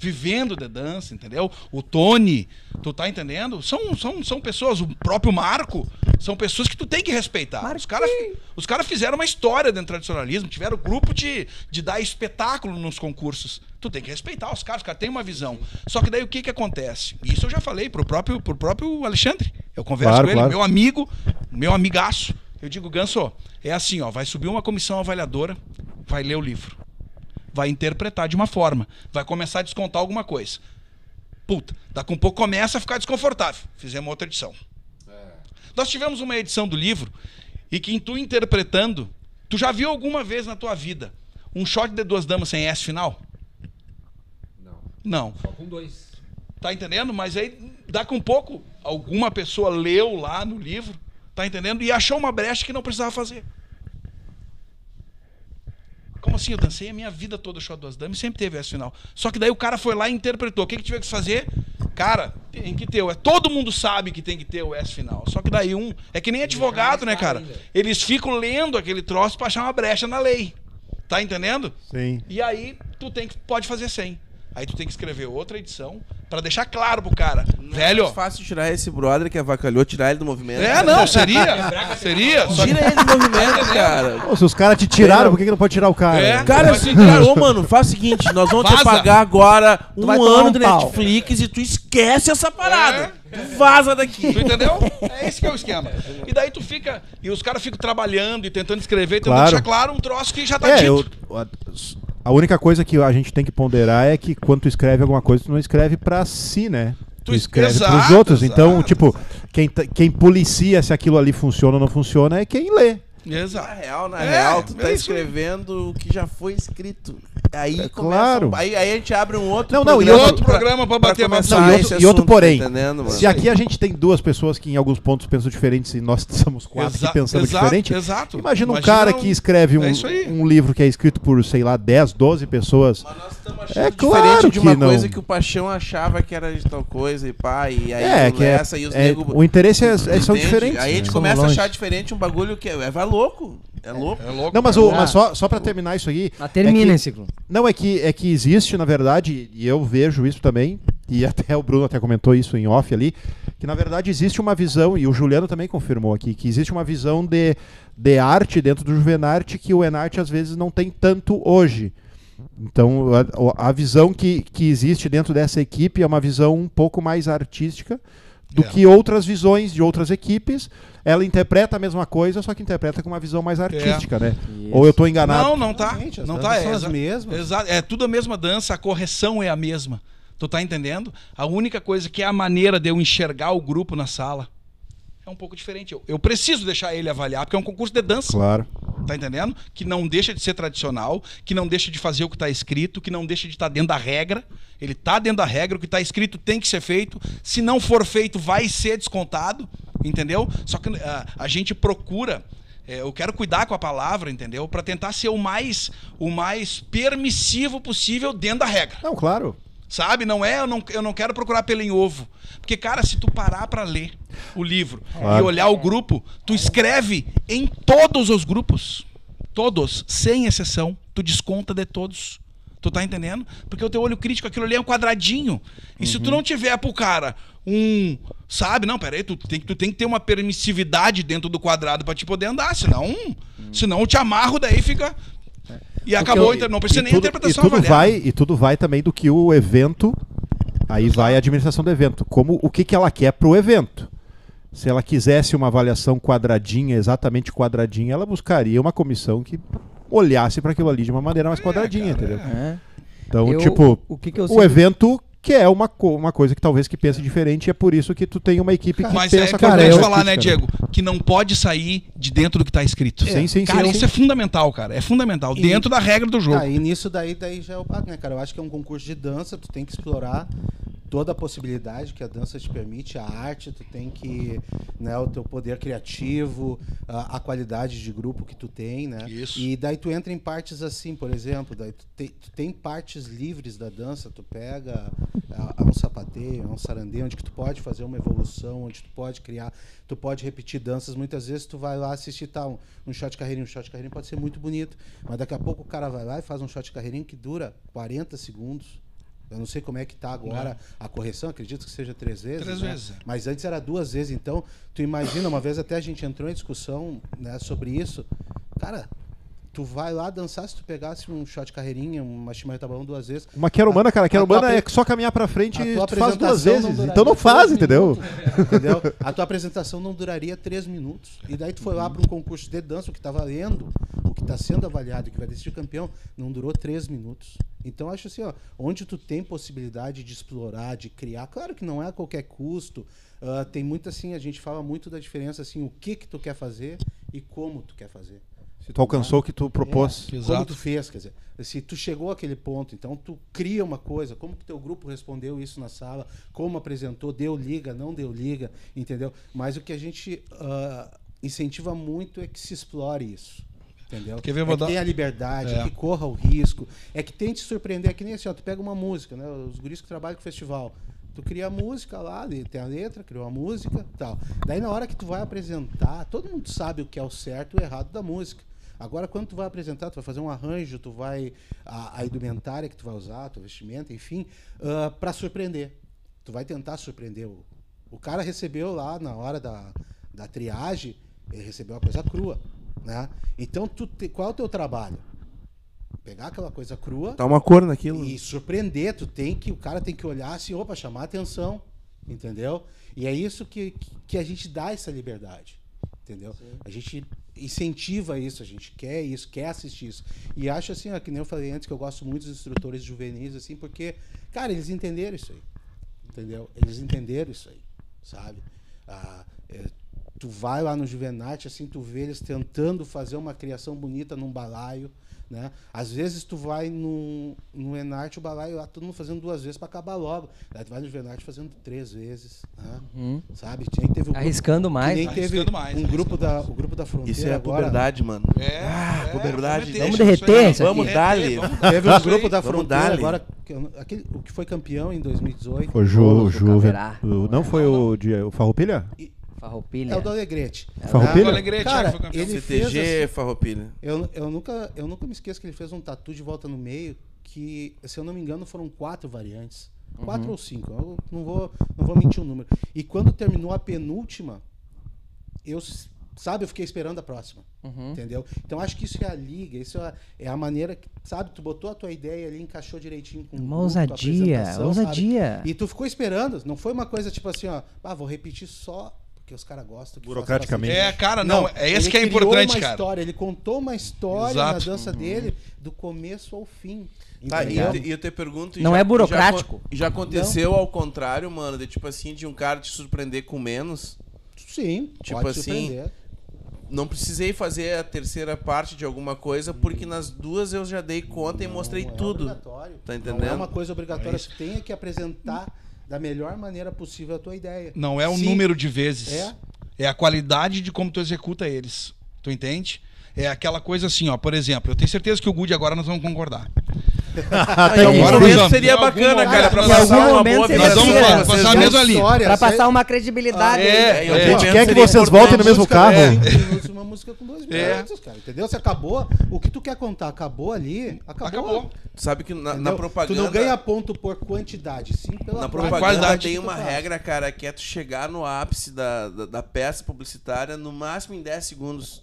Vivendo de dança, entendeu? O Tony, tu tá entendendo? São, são, são pessoas, o próprio Marco, são pessoas que tu tem que respeitar. Os caras os cara fizeram uma história dentro do tradicionalismo, tiveram grupo de, de dar espetáculo nos concursos. Tu tem que respeitar os caras, os caras têm uma visão. Só que daí o que que acontece? Isso eu já falei pro próprio, pro próprio Alexandre. Eu converso Claro, com ele, claro. meu amigo, meu amigaço. Eu digo, Ganso, é assim, ó, vai subir uma comissão avaliadora, vai ler o livro. Vai interpretar de uma forma, vai começar a descontar alguma coisa. Puta, daqui a um pouco começa a ficar desconfortável. Fizemos outra edição. Nós tivemos uma edição do livro e que tu interpretando, tu já viu alguma vez na tua vida um shot de duas damas sem S final? Não. Não. Só com dois. Tá entendendo? Mas aí, daqui um pouco, alguma pessoa leu lá no livro, tá entendendo? E achou uma brecha que não precisava fazer. Como assim? Eu dancei a minha vida toda o show duas damas e sempre teve esse final. Só que daí o cara foi lá e interpretou. O que, que tiver que fazer? Cara, tem que ter o. Todo mundo sabe que tem que ter o S final. Só que daí um. É que nem advogado, né, cara? Eles ficam lendo aquele troço pra achar uma brecha na lei. Tá entendendo? Sim. E aí tu tem que pode fazer sem. Aí tu tem que escrever outra edição pra deixar claro pro cara, velho. É fácil tirar esse brother que avacalhou, tirar ele do movimento. É, não, seria. seria. Tira ele do movimento, cara. Pô, se os caras te tiraram, por que, que não pode tirar o cara? É. Cara, assim, cara, ô, mano, faz o seguinte, nós vamos te Vaza. pagar agora um vai tomar ano um de pau. Netflix e tu esquece essa parada. É. Tu vaza daqui. Tu entendeu? É esse que é o esquema. E daí tu fica. E os caras ficam trabalhando e tentando escrever, tentando Claro. deixar claro um troço que já tá É, dito. eu, a, única coisa que a gente tem que ponderar é que quando tu escreve alguma coisa, tu não escreve pra si, né? Tu escreve exato, pros outros. Então, exato. tipo, quem, quem policia se aquilo ali funciona ou não funciona é quem lê. Na Exato. real, na É, real, tu é tá escrevendo o que já foi escrito. Aí É começa. claro. um- aí, aí a gente abre um outro Não, não, e programa. outro programa pra bater começar Não, e outro- e outro assunto, porém. tá? Se aqui a gente tem duas pessoas que em alguns pontos pensam diferentes e nós somos quatro Exa- que pensamos exato, diferente, exato. imagina um Imagina cara um- que escreve um, é um livro que é escrito por, sei lá, 10, 12 pessoas. Mas nós estamos achando É diferente claro de uma que não. coisa que o Paixão achava que era de tal coisa e pá, e aí É, o que é, essa e os é- nego- o interesse é, é- são diferentes. Aí a gente né? começa a achar diferente um bagulho que é, é vai louco. É louco. É louco. Não, mas, o, mas só, só pra terminar isso aí. Mas termina é esse ciclo. Não, é que, é que existe, na verdade, e eu vejo isso também, e até o Bruno até comentou isso em off ali, que na verdade existe uma visão, e o Juliano também confirmou aqui, que existe uma visão de, de arte dentro do Juvenarte que o Enarte às vezes não tem tanto hoje. Então, a, a visão que, que existe dentro dessa equipe é uma visão um pouco mais artística do É. que outras visões de outras equipes. Ela interpreta a mesma coisa, só que interpreta com uma visão mais artística, né? Ou eu estou enganado? Não, não tá. Gente, as não tá. É, são as exa- mesmas. Exato. É tudo a mesma dança, a correção é a mesma. Tu tá entendendo? A única coisa que é a maneira de eu enxergar o grupo na sala é um pouco diferente. Eu, eu preciso deixar ele avaliar, porque é um concurso de dança. Claro. Tá entendendo? Que não deixa de ser tradicional, que não deixa de fazer o que está escrito, que não deixa de estar dentro da regra. Ele tá dentro da regra, o que está escrito tem que ser feito. Se não for feito, vai ser descontado, entendeu? Só que ah, a gente procura. é, eu quero cuidar com a palavra, entendeu? Para tentar ser o mais, o mais permissivo possível dentro da regra. Não, claro. Sabe? Não é, eu não, eu não quero procurar pelo em ovo. Porque, cara, se tu parar pra ler o livro e Claro. olhar o grupo, tu escreve em todos os grupos. Todos, sem exceção. Tu desconta de todos. Tu tá entendendo? Porque o teu olho crítico, aquilo ali é um quadradinho. E se tu não tiver pro cara um. Sabe? Não, peraí, tu tem, tu tem que ter uma permissividade dentro do quadrado pra te poder andar. Senão, senão eu te amarro, daí fica. E acabou, eu- então não precisa e nem tudo, interpretação e tudo vai E tudo vai também do que o evento. Aí vai a administração do evento. Como o que, que ela quer pro evento. Se ela quisesse uma avaliação quadradinha, exatamente quadradinha, ela buscaria uma comissão que olhasse para aquilo ali de uma maneira mais quadradinha, entendeu? É. Então, Eu- tipo, o que que eu o sinto- evento quer uma, co- uma coisa que talvez que pense diferente e é por isso que tu tem uma equipe que Mas é pensa importante coisa falar, né, Diego? Que não pode sair de dentro do que tá escrito. Sim, sim, Cara, sim, isso sim. é fundamental, cara. É fundamental. E- Dentro da regra do jogo. Ah, e nisso daí, daí já é o né, cara? Eu acho que é um concurso de dança, tu tem que explorar toda a possibilidade que a dança te permite, a arte, tu tem que, né, o teu poder criativo, a, a qualidade de grupo que tu tem, né? Isso. E daí tu entra em partes assim, por exemplo, daí tu, te- tu tem partes livres da dança, tu pega a, a um sapateio, a um sarandeio, onde que tu pode fazer uma evolução, onde tu pode criar, tu pode repetir danças, muitas vezes tu vai lá assistir tá, um, um shot carreirinho, um shot carreirinho pode ser muito bonito, mas daqui a pouco o cara vai lá e faz um shot carreirinho que dura 40 segundos. Eu não sei como é que tá agora a correção, acredito que seja três vezes. Três né? vezes, é. Mas antes era duas vezes, então tu imagina, uma vez até a gente entrou em discussão né, sobre isso. Cara, Tu vai lá dançar, se tu pegasse um shot carreirinha, uma chimarreta balão duas vezes. Uma quero humana, cara, quero humana é só caminhar pra frente e tu faz duas vezes. duraria então não faz, entendeu? entendeu? A tua apresentação não duraria três minutos. E daí tu foi lá para um concurso de dança, o que tá valendo, o que tá sendo avaliado, o que vai decidir campeão, não durou três minutos. Então acho assim, ó, onde tu tem possibilidade de explorar, de criar, claro que não é a qualquer custo. ah, tem muito assim, a gente fala muito da diferença assim, o que que tu quer fazer e como tu quer fazer. Se tu alcançou o que tu propôs. É. Como tu fez, quer dizer, se tu chegou àquele ponto, então tu cria uma coisa, como que teu grupo respondeu isso na sala, como apresentou, deu liga, não deu liga, entendeu? Mas o que a gente ah, incentiva muito é que se explore isso. Entendeu? Quer ver, é que tenha liberdade, É. é que corra o risco, é que tente surpreender, é que nem assim, ó, tu pega uma música, né? Os guris que trabalham com festival. Tu cria a música lá, tem a letra, criou a música tal. Daí na hora que tu vai apresentar, todo mundo sabe o que é o certo e o errado da música. Agora, quando tu vai apresentar, tu vai fazer um arranjo, tu vai. A, a indumentária que tu vai usar, tua vestimenta, enfim, para surpreender. Tu vai tentar surpreender. O, o cara recebeu lá na hora da, da triagem, ele recebeu uma coisa crua. Né? Então, tu te- qual é o teu trabalho? Pegar aquela coisa crua Tá uma cor naquilo. e surpreender, tu tem que, o cara tem que olhar assim, opa, chamar atenção, entendeu? E é isso que, que a gente dá essa liberdade, entendeu? A gente incentiva isso, a gente quer isso, quer assistir isso. E acho assim, ó, que nem eu falei antes, que eu gosto muito dos instrutores juvenis, assim, porque, cara, eles entenderam isso aí, entendeu? Eles entenderam isso aí, sabe? Ah, é, tu vai lá no Juvenate, assim, tu vê eles tentando fazer uma criação bonita num balaio, né? Às vezes tu vai no, no Enarte, o balaio lá, todo mundo fazendo duas vezes para acabar logo. Aí tu vai no Juvenarte fazendo três vezes, né? Sabe? Tinha, teve grupo- Arriscando mais. nem teve Arriscando mais, um grupo da, o grupo da fronteira Isso é a agora. puberdade, mano. É, é, puberdade. meter, Vamos derreter isso aqui. Vamos dar- Teve um grupo da fronteira agora, aquele, o que foi campeão em 2018. Foi o Ju. Caverá. o- Não foi o, de, o Farroupilha? Farroupilha. É o do Alegrete. Farroupilha? O Alegrete, Cara, é, ele fez CTG, assim- Farroupilha. Eu, eu, nunca, eu nunca me esqueço que ele fez um tatu de volta no meio, que, se eu não me engano, foram quatro variantes. Quatro ou cinco. Eu não vou, não vou mentir o número. E quando terminou a penúltima, eu, sabe, eu fiquei esperando a próxima. Uhum. Entendeu? Então acho que isso é a liga, isso é a, é a maneira que, sabe, tu botou a tua ideia ali, encaixou direitinho com o Uma ousadia, ousadia. E tu ficou esperando, não foi uma coisa tipo assim, ó, ah, vou repetir só porque os caras gostam. Burocraticamente. bastante É, cara, não, é esse ele que é importante, uma cara. História, ele contou uma história Exato. na dança dele do começo ao fim. Tá, e entendeu? eu, te, e eu te pergunto. Não já- é burocrático? Já, já aconteceu ao contrário, mano, de tipo assim, de um cara te surpreender com menos? Sim, Tipo pode assim, surpreender. Não precisei fazer a terceira parte de alguma coisa, porque nas duas eu já dei conta e mostrei Não é tudo. obrigatório. Tá Não é entendendo? uma coisa obrigatória, tu tem que apresentar da melhor maneira possível a tua ideia. Não é o Se- número de vezes. É. É a qualidade de como tu executa eles. Tu entende? É aquela coisa assim, ó. Por exemplo, eu tenho certeza que o Good agora nós vamos concordar. Ah, algum agora momento vamos- seria bacana, cara, pra em passar algum uma boa seria Nós vamos passar a mesma linha. História, Pra é- passar uma credibilidade. É, aí. em é. algum Gente, momento quer que vocês voltem no mesmo carro? É, uma música com dois É. minutos, cara. Entendeu? Se acabou, o que tu quer contar acabou ali, acabou. Acabou. Sabe que na, na propaganda. Tu não ganha ponto por quantidade, sim pela Na propaganda tem uma faz. regra, cara, que é tu chegar no ápice da, da, da peça publicitária no máximo em 10 segundos.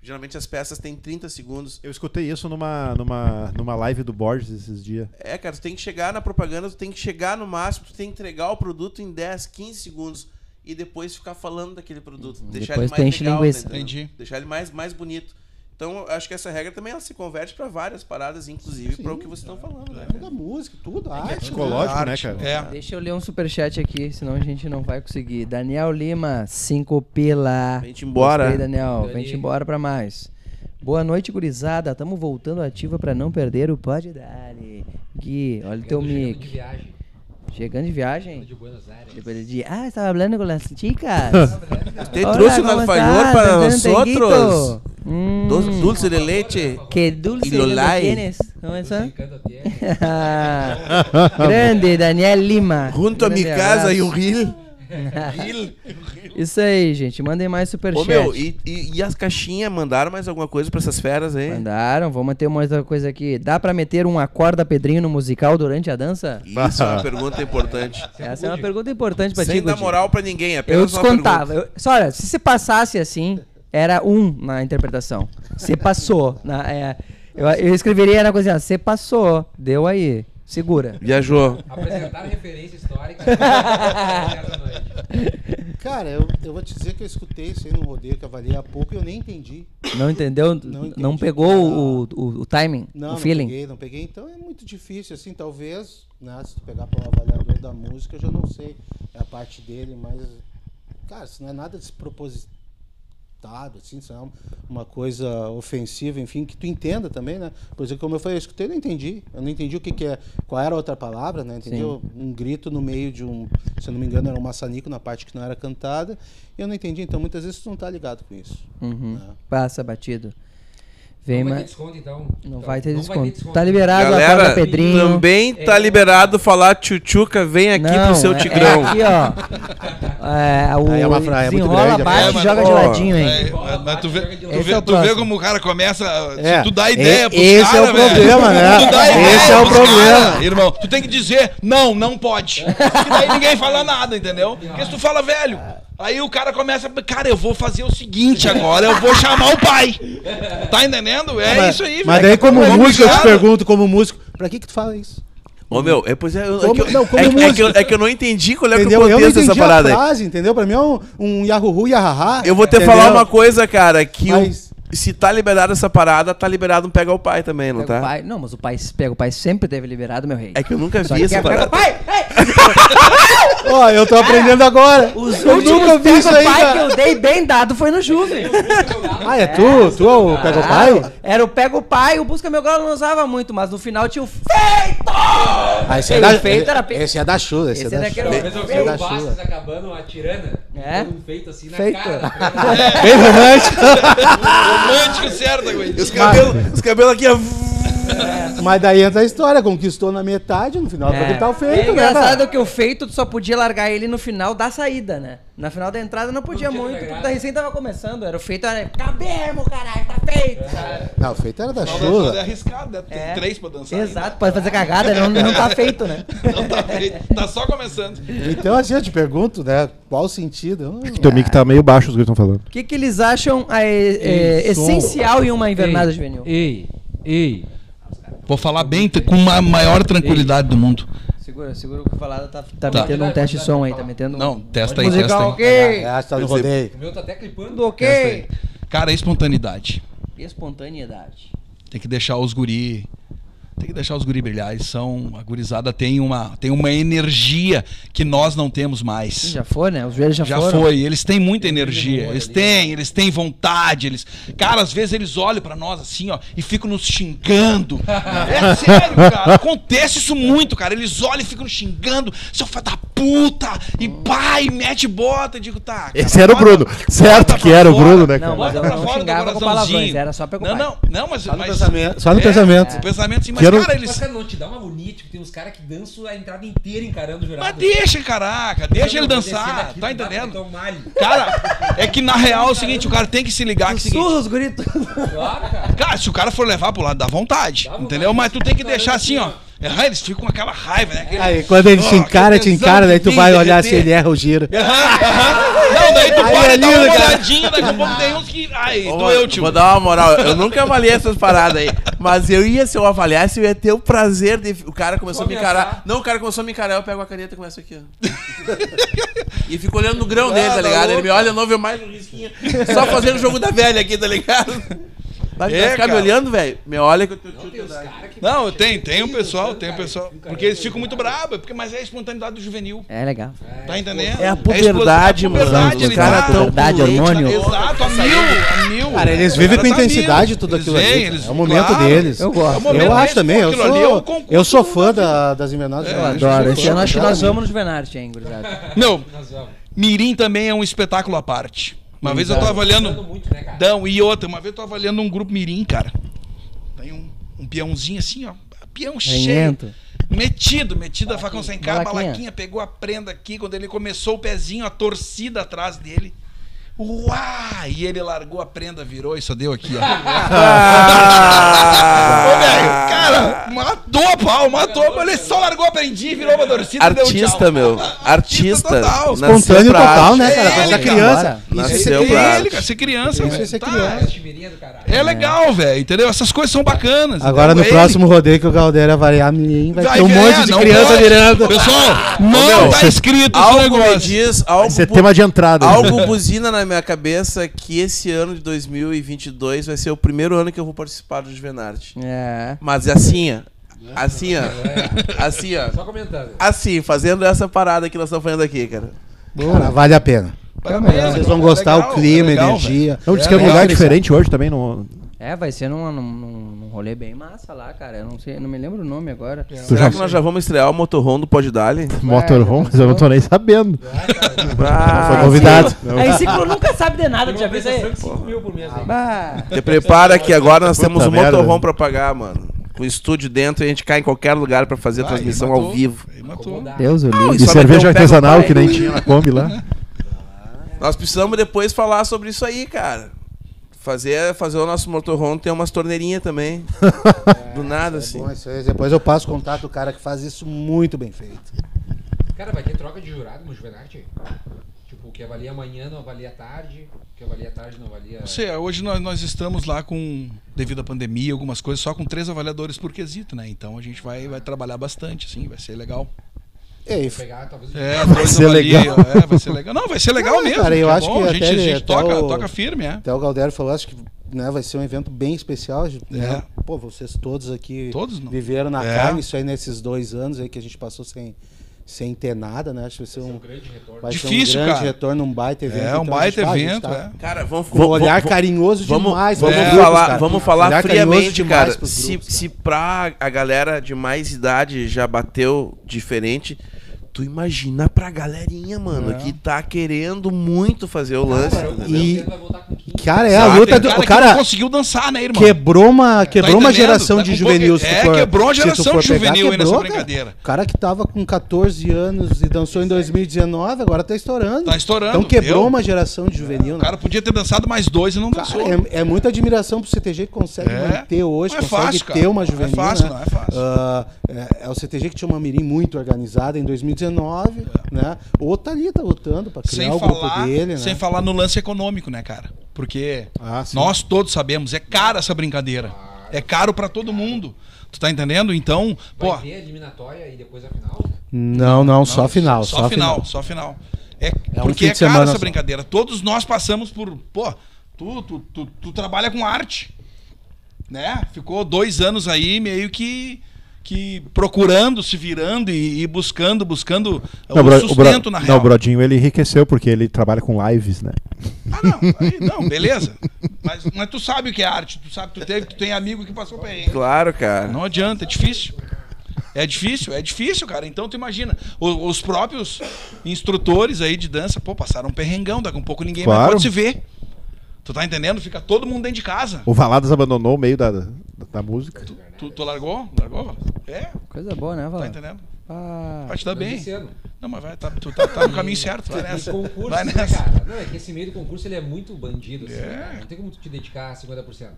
Geralmente as peças têm 30 segundos. Eu escutei isso numa, numa, numa live do Borges esses dias. É, cara, tu tem que chegar na propaganda, tu tem que chegar no máximo, tu tem que entregar o produto em 10, 15 segundos e depois ficar falando daquele produto. Deixar Depois ele mais legal, linguiça. entendendo? Entendi. Deixar ele mais, mais bonito. Então, eu acho que essa regra também ela se converte pra várias paradas, inclusive para o que vocês estão falando, né? Tudo a música, tudo, a arte. É psicológico, né, cara? É. Deixa eu ler um superchat aqui, senão a gente não vai conseguir. Daniel Lima, 5 pila. Vem-te embora. Gostei, Daniel. Dani. Vem-te embora pra mais. Boa noite, gurizada. Tamo voltando ativa pra não perder o Pode Dali. Gui, olha o teu de mic. viagem. Chegando de viagem? De Buenos Aires. Depois ele diz, ah, estava falando com as chicas. Te Hola, trouxe um ¿cómo alfajor para ¿Tienes un tanguito? Mm, Dos dulce de leche. Que dulce lo Lolai. tienes. ¿Cómo es eso? Grande, Daniel Lima. Junto a Grande minha casa e um abraço. rio. Isso aí, gente. Mandem mais Ô superchat. meu, e, e, e as caixinhas mandaram mais alguma coisa pra essas feras aí? Mandaram, vamos ter uma outra coisa aqui. Dá pra meter um acorda Pedrinho no musical durante a dança? Isso é uma pergunta importante. Essa é uma pergunta importante pra ti, Sem dar moral pra ninguém, Eu apenas uma descontava. Eu, só olha, se você passasse assim, era um na interpretação. Você passou. Na, é, eu, eu escreveria na coisa assim, você passou, deu aí, segura. Viajou. Apresentar referência histórica. Cara, eu, eu vou te dizer que eu escutei isso aí no rodeio que eu avaliei há pouco e eu nem entendi. Não entendeu? Não Não, pegou o, o, o timing, Não, o não feeling? peguei, não peguei. Então é muito difícil, assim, talvez, né? Se tu pegar para um avaliador da música, eu já não sei. É a parte dele, mas. Cara, isso não é nada despropositado, assim, isso não é uma coisa ofensiva, enfim, que tu entenda também, né? Por exemplo, como eu falei, eu escutei e não entendi. Eu não entendi o que, que é. Qual era a outra palavra, né? Entendi Sim. um grito no meio de um. Se eu não me engano, era um maçanico na parte que não era cantada. E eu não entendi. Então muitas vezes tu não tá ligado com isso. Uhum. né? Passa batido. Vem, não vai ter mas. desconto, então. Não Então, vai ter não desconto. Tá liberado a Galera, Cláudia Pedrinho. também tá liberado falar tchutchuca, vem aqui Não, pro seu é- Tigrão. É aqui, ó. É, o Aí é uma é muito grande, bate é, e mas- joga ó, de ladinho, hein? É, mas- mas tu vê, tu Esse vê, é tu vê como o cara começa. É. Se tu dá ideia E- pros esse cara, é o problema, velho, né? Tu dá Esse ideia é o problema. cara, irmão, tu tem que dizer, não, não pode. E daí ninguém fala nada, entendeu? Porque se tu fala, velho, aí o cara começa, cara, eu vou fazer o seguinte agora, eu vou chamar o pai. Tá entendendo? É mas, isso aí, Mas daí, como Vamos músico, eu te pergunto, como músico, pra que que tu fala isso? Ô meu, é, pois é, eu- é Como- que eu- não, como é que- é que eu- é que eu não entendi qual é, que é Entendeu? o Eu não contexto dessa entendi a parada aí. frase, entendeu? Pra mim é um, um yahuhu, yahaha. Eu vou te entendeu? falar uma coisa, cara, que o- Mas- se tá liberado essa parada, tá liberado um pega o pai também, não Pega o tá? pai. Não, mas o pai pega o pai sempre teve liberado, meu rei. É que eu nunca Só vi essa quer- pega o parada. pai! Ei! Ó, eu tô aprendendo agora. Os eu nunca vi isso o aí, pai que eu dei bem dado foi no Juve. Ah, é tu? Tu é o Pega o Pai? Era o pega o pai, o busca meu galo não usava muito, mas no final tinha o feito! Ah, esse é da, o feito era pe- esse é da Chula, esse, Esse é da o- eu Esse vi é o da Bastos Chula. acabando uma tirana. É? todo mundo feito assim na Feito. cara. Bem romântico. Romântico, certo? Os cabelos os cabelos aqui, ó. Mas daí entra a história, conquistou na metade, no final vai gritar o É feito, né? engraçado cara? que o feito tu só podia largar ele no final da saída, né? Na final da entrada não podia Não tinha muito, porque da recém tava começando. Era o feito, era cabemos, caralho, tá feito. sabe? Não, o feito era da É Chula. arriscado, né? Tem É. três pra dançar. Exato, pode fazer cagada, não, não tá feito, né? ainda. Não tá feito. Tá só começando. Então, assim, eu te pergunto, né? Qual o sentido? Eu- Teu mic tá meio baixo, os que estão falando. O que, que eles acham é, é, Ei, som. essencial em uma invernada Ei, juvenil? Ei, ei. Vou falar bem, com a maior tranquilidade do mundo. Segura, segura o que falado tá, tá, Tá. metendo um teste de som aí, tá metendo um. Não, testa aí, Musical, testa aí. ok. É, tá no rodeio. O meu tá até clipando. Ok. Cara, espontaneidade. Espontaneidade. Tem que deixar os guri. Tem que deixar os guri brilhar. Eles são. A gurizada tem uma, tem uma energia que nós não temos mais. Já foi, né? Os joelhos já, Já foram. foi, eles têm muita energia, eles têm, eles têm vontade, eles. Cara, às vezes eles olham pra nós assim, ó, e ficam nos xingando. É sério, cara. Acontece isso muito, cara. Eles olham e ficam nos xingando, seu filho da puta, e pai, mete bota. Eu digo, tá. cara, Esse era o Bruno. Certo que pra era o. Bruno, né, Não, cara? mas eu pra não xingava com palavrões, era só o Não, não, não, mas. Só no mas- pensamento. Só no É, pensamento. O pensamento sim, mas, Cara, eles. Mas, cara, não te dá uma agonia, tipo, tem uns caras que dançam a entrada inteira encarando o jurado. Mas deixa, caraca, deixa ele dançar, daqui, tá dá entendendo? Cara, é que na real é o seguinte, o cara tem que se ligar que é seguinte. Sussurros, gritos. Claro, cara. Cara, se o cara for levar pro lado, dá vontade, vontade. entendeu? Mas tu tem que deixar assim, ó. É, eles ficam com aquela raiva, né? Aquele- Aí, quando ele te Ó, encara, te encara, daí tu vai olhar se derreter. ele erra o giro. Aham, aham. Não, daí tu Aí para é e dá uma olhadinha, daqui a pouco tem uns que. Ai, Ô, doeu, tio. Vou dar uma moral. Eu nunca avaliei essas paradas aí. Mas eu ia, se eu avaliasse, eu ia ter o prazer de. O cara começou a me Começar. encarar. Não, o cara começou a me encarar, eu pego a caneta e começo aqui, ó. e fico olhando no grão dele, tá ligado? Ele me olha, não vê mais um risquinho. Só fazendo o jogo da velha aqui, tá ligado? Vai É, ficar me olhando, velho? Me olha que eu tô. Não, tem, tem o pessoal, tem o pessoal. Porque eles ficam muito bravos, porque, mas é a espontaneidade do juvenil. É legal. Tá entendendo? É a explo- puberdade, é a puberdade, mano. Os caras tá- tão Puberdade, hormônio. Exato, a mil, a mil. Cara, eles vivem com tá intensidade mil. tudo Eles aquilo ali. eles- É o momento claro. deles. Eu gosto. É Eu acho deles, também, eu é sou, fã da, das Invernadas. Eu adoro. Esse ano acho que nós vamos no Juvenarte, hein, gurizada. Não. Mirim também é um espetáculo à parte. Uma vez eu tava muito, né, cara? Não, e outra, uma vez eu tava olhando um grupo Mirim, cara. Tem um, um peãozinho assim, ó. Peão cheio. Metido, metido a facão sem Balaquinha. balaquinha, pegou a prenda aqui. Quando ele começou o pezinho, a torcida atrás dele. Uá! E ele largou a prenda, virou e só deu aqui, ó. Ah! Ô, velho, cara, matou a pau, matou a pau. Ele só largou a prendinha, virou uma torcida e deu Artista, meu. Artista. total. Nasceu Espontâneo pra total, arte. né, cara? É Coisa ele, criança. cara. Nasceu É pra ele, arte. cara, ser criança, Criança velho. é ser Tá, criança. É legal, velho, entendeu? Essas coisas são bacanas. Agora no entendeu? próximo rodeio que o Galdério variar ninguém vai, Vai ter um monte de não criança pode. virando. Pessoal, não meu, tá escrito esse Algo me negócio. diz, algo, ser bu- tema de entrada. algo buzina na minha cabeça que esse ano de 2022 vai ser o primeiro ano que eu vou participar do Juvenarte. É. Mas é assim, ó. Assim, ó. Assim, ó. Só comentando. Assim, fazendo essa parada que nós estamos fazendo aqui, cara. Cara, vale a pena. Parabéns, Vocês vão é gostar legal, o clima, é legal, energia. Não, diz É que é um legal, lugar diferente hoje também. No... É, vai ser num, num, num- rolê bem massa lá, cara. Eu não sei, não me lembro o nome agora. Será já- que nós já vamos estrear o motorhome do Pod Dali? Motorhome, mas eu não tô nem sabendo. Ah, Foi convidado. Aí Ciclo nunca sabe de nada, já isso aí? 5 mil por mês aí. Te prepara que agora nós Puta temos um motorhome pra pagar, mano. Com estúdio dentro e a gente cai em qualquer lugar pra fazer a Vai, transmissão matou, ao vivo. aí matou. Deus o Não, livre. e cerveja artesanal que nem tinha na Kombi lá. Nós precisamos depois falar sobre isso aí, cara. Fazer, fazer o nosso motorhome ter umas torneirinhas também. Do nada, assim. Bom, isso aí, depois eu passo o contato do cara que faz isso muito bem feito. Cara, vai ter troca de jurado no Juvenarte? Tipo, o que avalia amanhã não avalia tarde, o que avalia tarde não avalia... Não sei, hoje nós, nós estamos lá com, devido à pandemia, algumas coisas, só com três avaliadores por quesito, né? Então a gente vai, vai trabalhar bastante, assim, vai ser legal. Vou pegar, talvez... É, dois ser legal. É, vai ser legal. Não, vai ser legal Não, mesmo. cara, eu é acho bom, que a gente, até- a gente até toca, o- toca firme, é. até o Galdério falou, acho que né, vai ser um evento bem especial. né? É. Pô, vocês todos aqui Todos não. viveram na É. carne isso aí nesses dois anos aí que a gente passou sem, sem ter nada, né? Acho que vai ser é um, um grande retorno. vai ser Difícil, um grande cara. retorno, um baita evento. É, um Então, baita gente, pá, a gente evento, tá é. Cara, vamos Com olhar vamos- carinhoso Vamos, demais. vamos grupos, falar, cara. vamos falar friamente, cara. pros Se, grupos, se pra a galera de mais idade já bateu diferente, tu imagina pra galerinha, mano, É. que tá querendo muito fazer o lance. Cara, E- Pedro vai voltar com 15. Cara, é a luta do. cara O cara conseguiu dançar, né, irmão? quebrou uma, quebrou uma entendendo? geração Tá de juvenil. é, for- quebrou uma tu geração de pegar, juvenil aí nessa quebrou, brincadeira. Cara. O cara que tava com 14 anos e dançou em 2019, agora tá estourando. Tá estourando, Então quebrou viu? uma geração de juvenil, O né? cara podia ter dançado mais dois e não Cara, dançou. é, é muita admiração pro CTG que consegue É. manter hoje, Não é consegue fácil, cara. ter uma Não é juvenil. fácil, né? não é fácil. É, é o CTG que tinha uma mirim muito organizada em 2019, né? O outro tá ali, tá lutando pra criar É. Sem o falar, grupo dele, né? sem falar no lance econômico, né, cara? Porque Ah, nós todos sabemos, é cara essa brincadeira. É caro pra todo mundo. Tu tá entendendo? Então, Vai pô, ter a eliminatória e depois a final? Não, não, só Não, final, Só, só, final, final. só final. É, É um porque é cara essa só. brincadeira. Todos nós passamos por. Pô, tu, tu, tu, tu trabalha com arte. Né? Ficou dois anos aí meio que. Que procurando, se virando e, e buscando, buscando Não, o bro- o bro- sustento na não, real. o Brodinho ele enriqueceu porque ele trabalha com lives, né? Ah, não, aí, não, beleza. Mas, mas tu sabe o que é arte, tu sabe, tu teve, tu tem amigo que passou ele. Claro, cara. Não adianta, é difícil. É difícil, é difícil, cara. Então tu imagina, o- os, próprios instrutores aí de dança, pô, passaram um perrengão, daqui a um pouco ninguém mais Claro. pode se ver. Tu tá entendendo? Fica todo mundo dentro de casa. O Valadas abandonou o meio da, da, da música. Tu, tu largou? Largou? É, Coisa boa, né, tá Vala? entendendo? Ah, Vai te dar bem. Não, mas vai, tá, tu tá, tá no caminho certo, vai E nessa. concurso, Vai né, nessa. cara? Não, é que esse meio do concurso ele é muito bandido, assim, É. Não tem como tu te dedicar a 50%.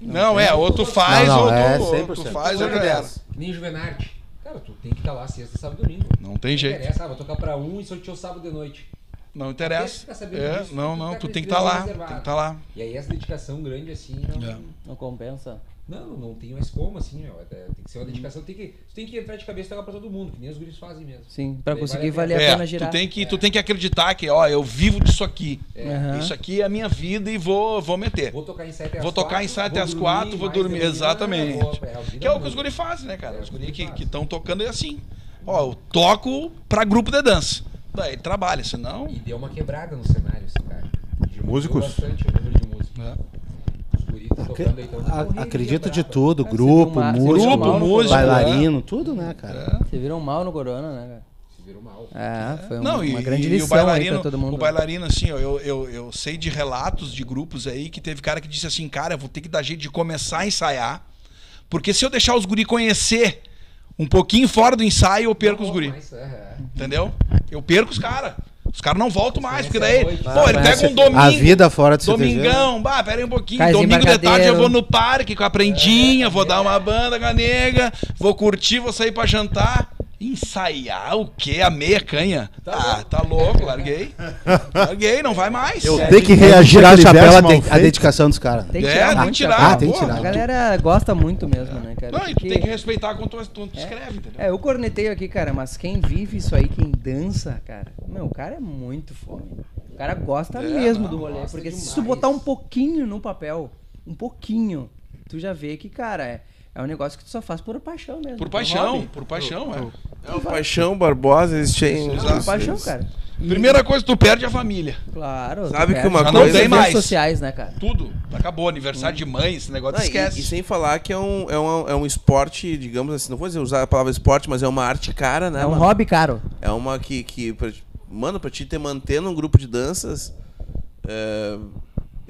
Não, é, ou tu faz, Não, não, ou, é tu, ou tu 100%. faz, ou já era. Que nem Juvenarte. Cara, tu tem que estar lá sexta, sábado e domingo. Não tem jeito. interessa, ah, vou tocar pra um e sorteou sábado de noite. Não interessa. sabendo É, disso, não, tu não, tu com tem que estar lá. reservado. Tem que estar lá. E aí essa dedicação grande assim, não, É. não compensa. Não, não tem mais como, assim, meu. É, Tem que ser uma dedicação, tem que, tu tem que entrar de cabeça e pra todo mundo, que nem os guris fazem mesmo. Sim, pra Daí conseguir vale a valer a É, pena girar. tu tem, que, tu tem que acreditar que, ó, eu vivo disso aqui. Aham. Isso aqui é a minha vida e vou, vou meter. Vou tocar em sete às Vou tocar quatro, em sete vou às dormir quatro, vou de dormir. Exatamente. é, Que é o que os guri fazem, né, cara? É, Os os guri guri que estão tocando é assim. Ó, eu toco pra grupo de dança. Daí trabalha, senão. E deu uma quebrada no cenário, esse cara. Diminuiu Músicos? bastante o número de músicos. né? Os tocando aí, A- acredito de tudo, É, grupo, uma- músico, no músico, bailarino, tudo, né, cara? Você viram mal no Corona, né, cara? Se virou mal. É, foi um- Não, e, uma grande e lição o bailarino, aí pra todo mundo. o bailarino, assim, ó, eu, eu, eu sei de relatos de grupos aí que teve cara que disse assim, cara, eu vou ter que dar jeito de começar a ensaiar, porque se eu deixar os guri conhecer um pouquinho fora do ensaio, eu perco os Não, guri. mas, é, é. Entendeu? Eu perco os caras. Os caras não voltam mais, porque daí, pô, ele Conhece pega um domingo. A vida fora de. Domingão, bah, pera aí um pouquinho. Caizinho Domingo de tarde eu vou no parque com a prendinha, vou dar uma banda com a nega, vou curtir, vou sair pra jantar. Ensaiar o quê? A meia canha? ah, tá louco, larguei. Larguei, não vai mais. Eu É, tenho que Tem que reagir àquele chapéu feito. dedicação dos caras. Tem que É, tirar tem muito que tirar, chapéu. Ah, tem que tirar. A galera gosta muito mesmo, né, cara? Não, e tu tem que respeitar quando tu, tu, tu escreve, entendeu? É, eu corneteio aqui, cara, mas quem vive isso aí, quem dança, cara, meu, o cara é muito fome. O cara gosta É, mesmo não, do rolê. Porque se demais. tu botar um pouquinho no papel, um pouquinho, tu já vê que, cara, é, é um negócio que tu só faz por paixão mesmo. Por paixão, hobby. por paixão, é. É o Paixão Barbosa, eles têm. Por paixão, cara. E- Primeira coisa, tu perde a família. Claro. Sabe que uma Já coisa- tem tem mais. redes sociais, né, cara? Tudo. Acabou. Aniversário de mãe, esse negócio Não, e- esquece. E, sem falar que é um, é, um, é um esporte, digamos assim, não vou dizer usar a palavra esporte, mas é uma arte cara, né? É um mano? hobby caro. É uma que, que pra- mano, pra te ter manter num grupo de danças, é,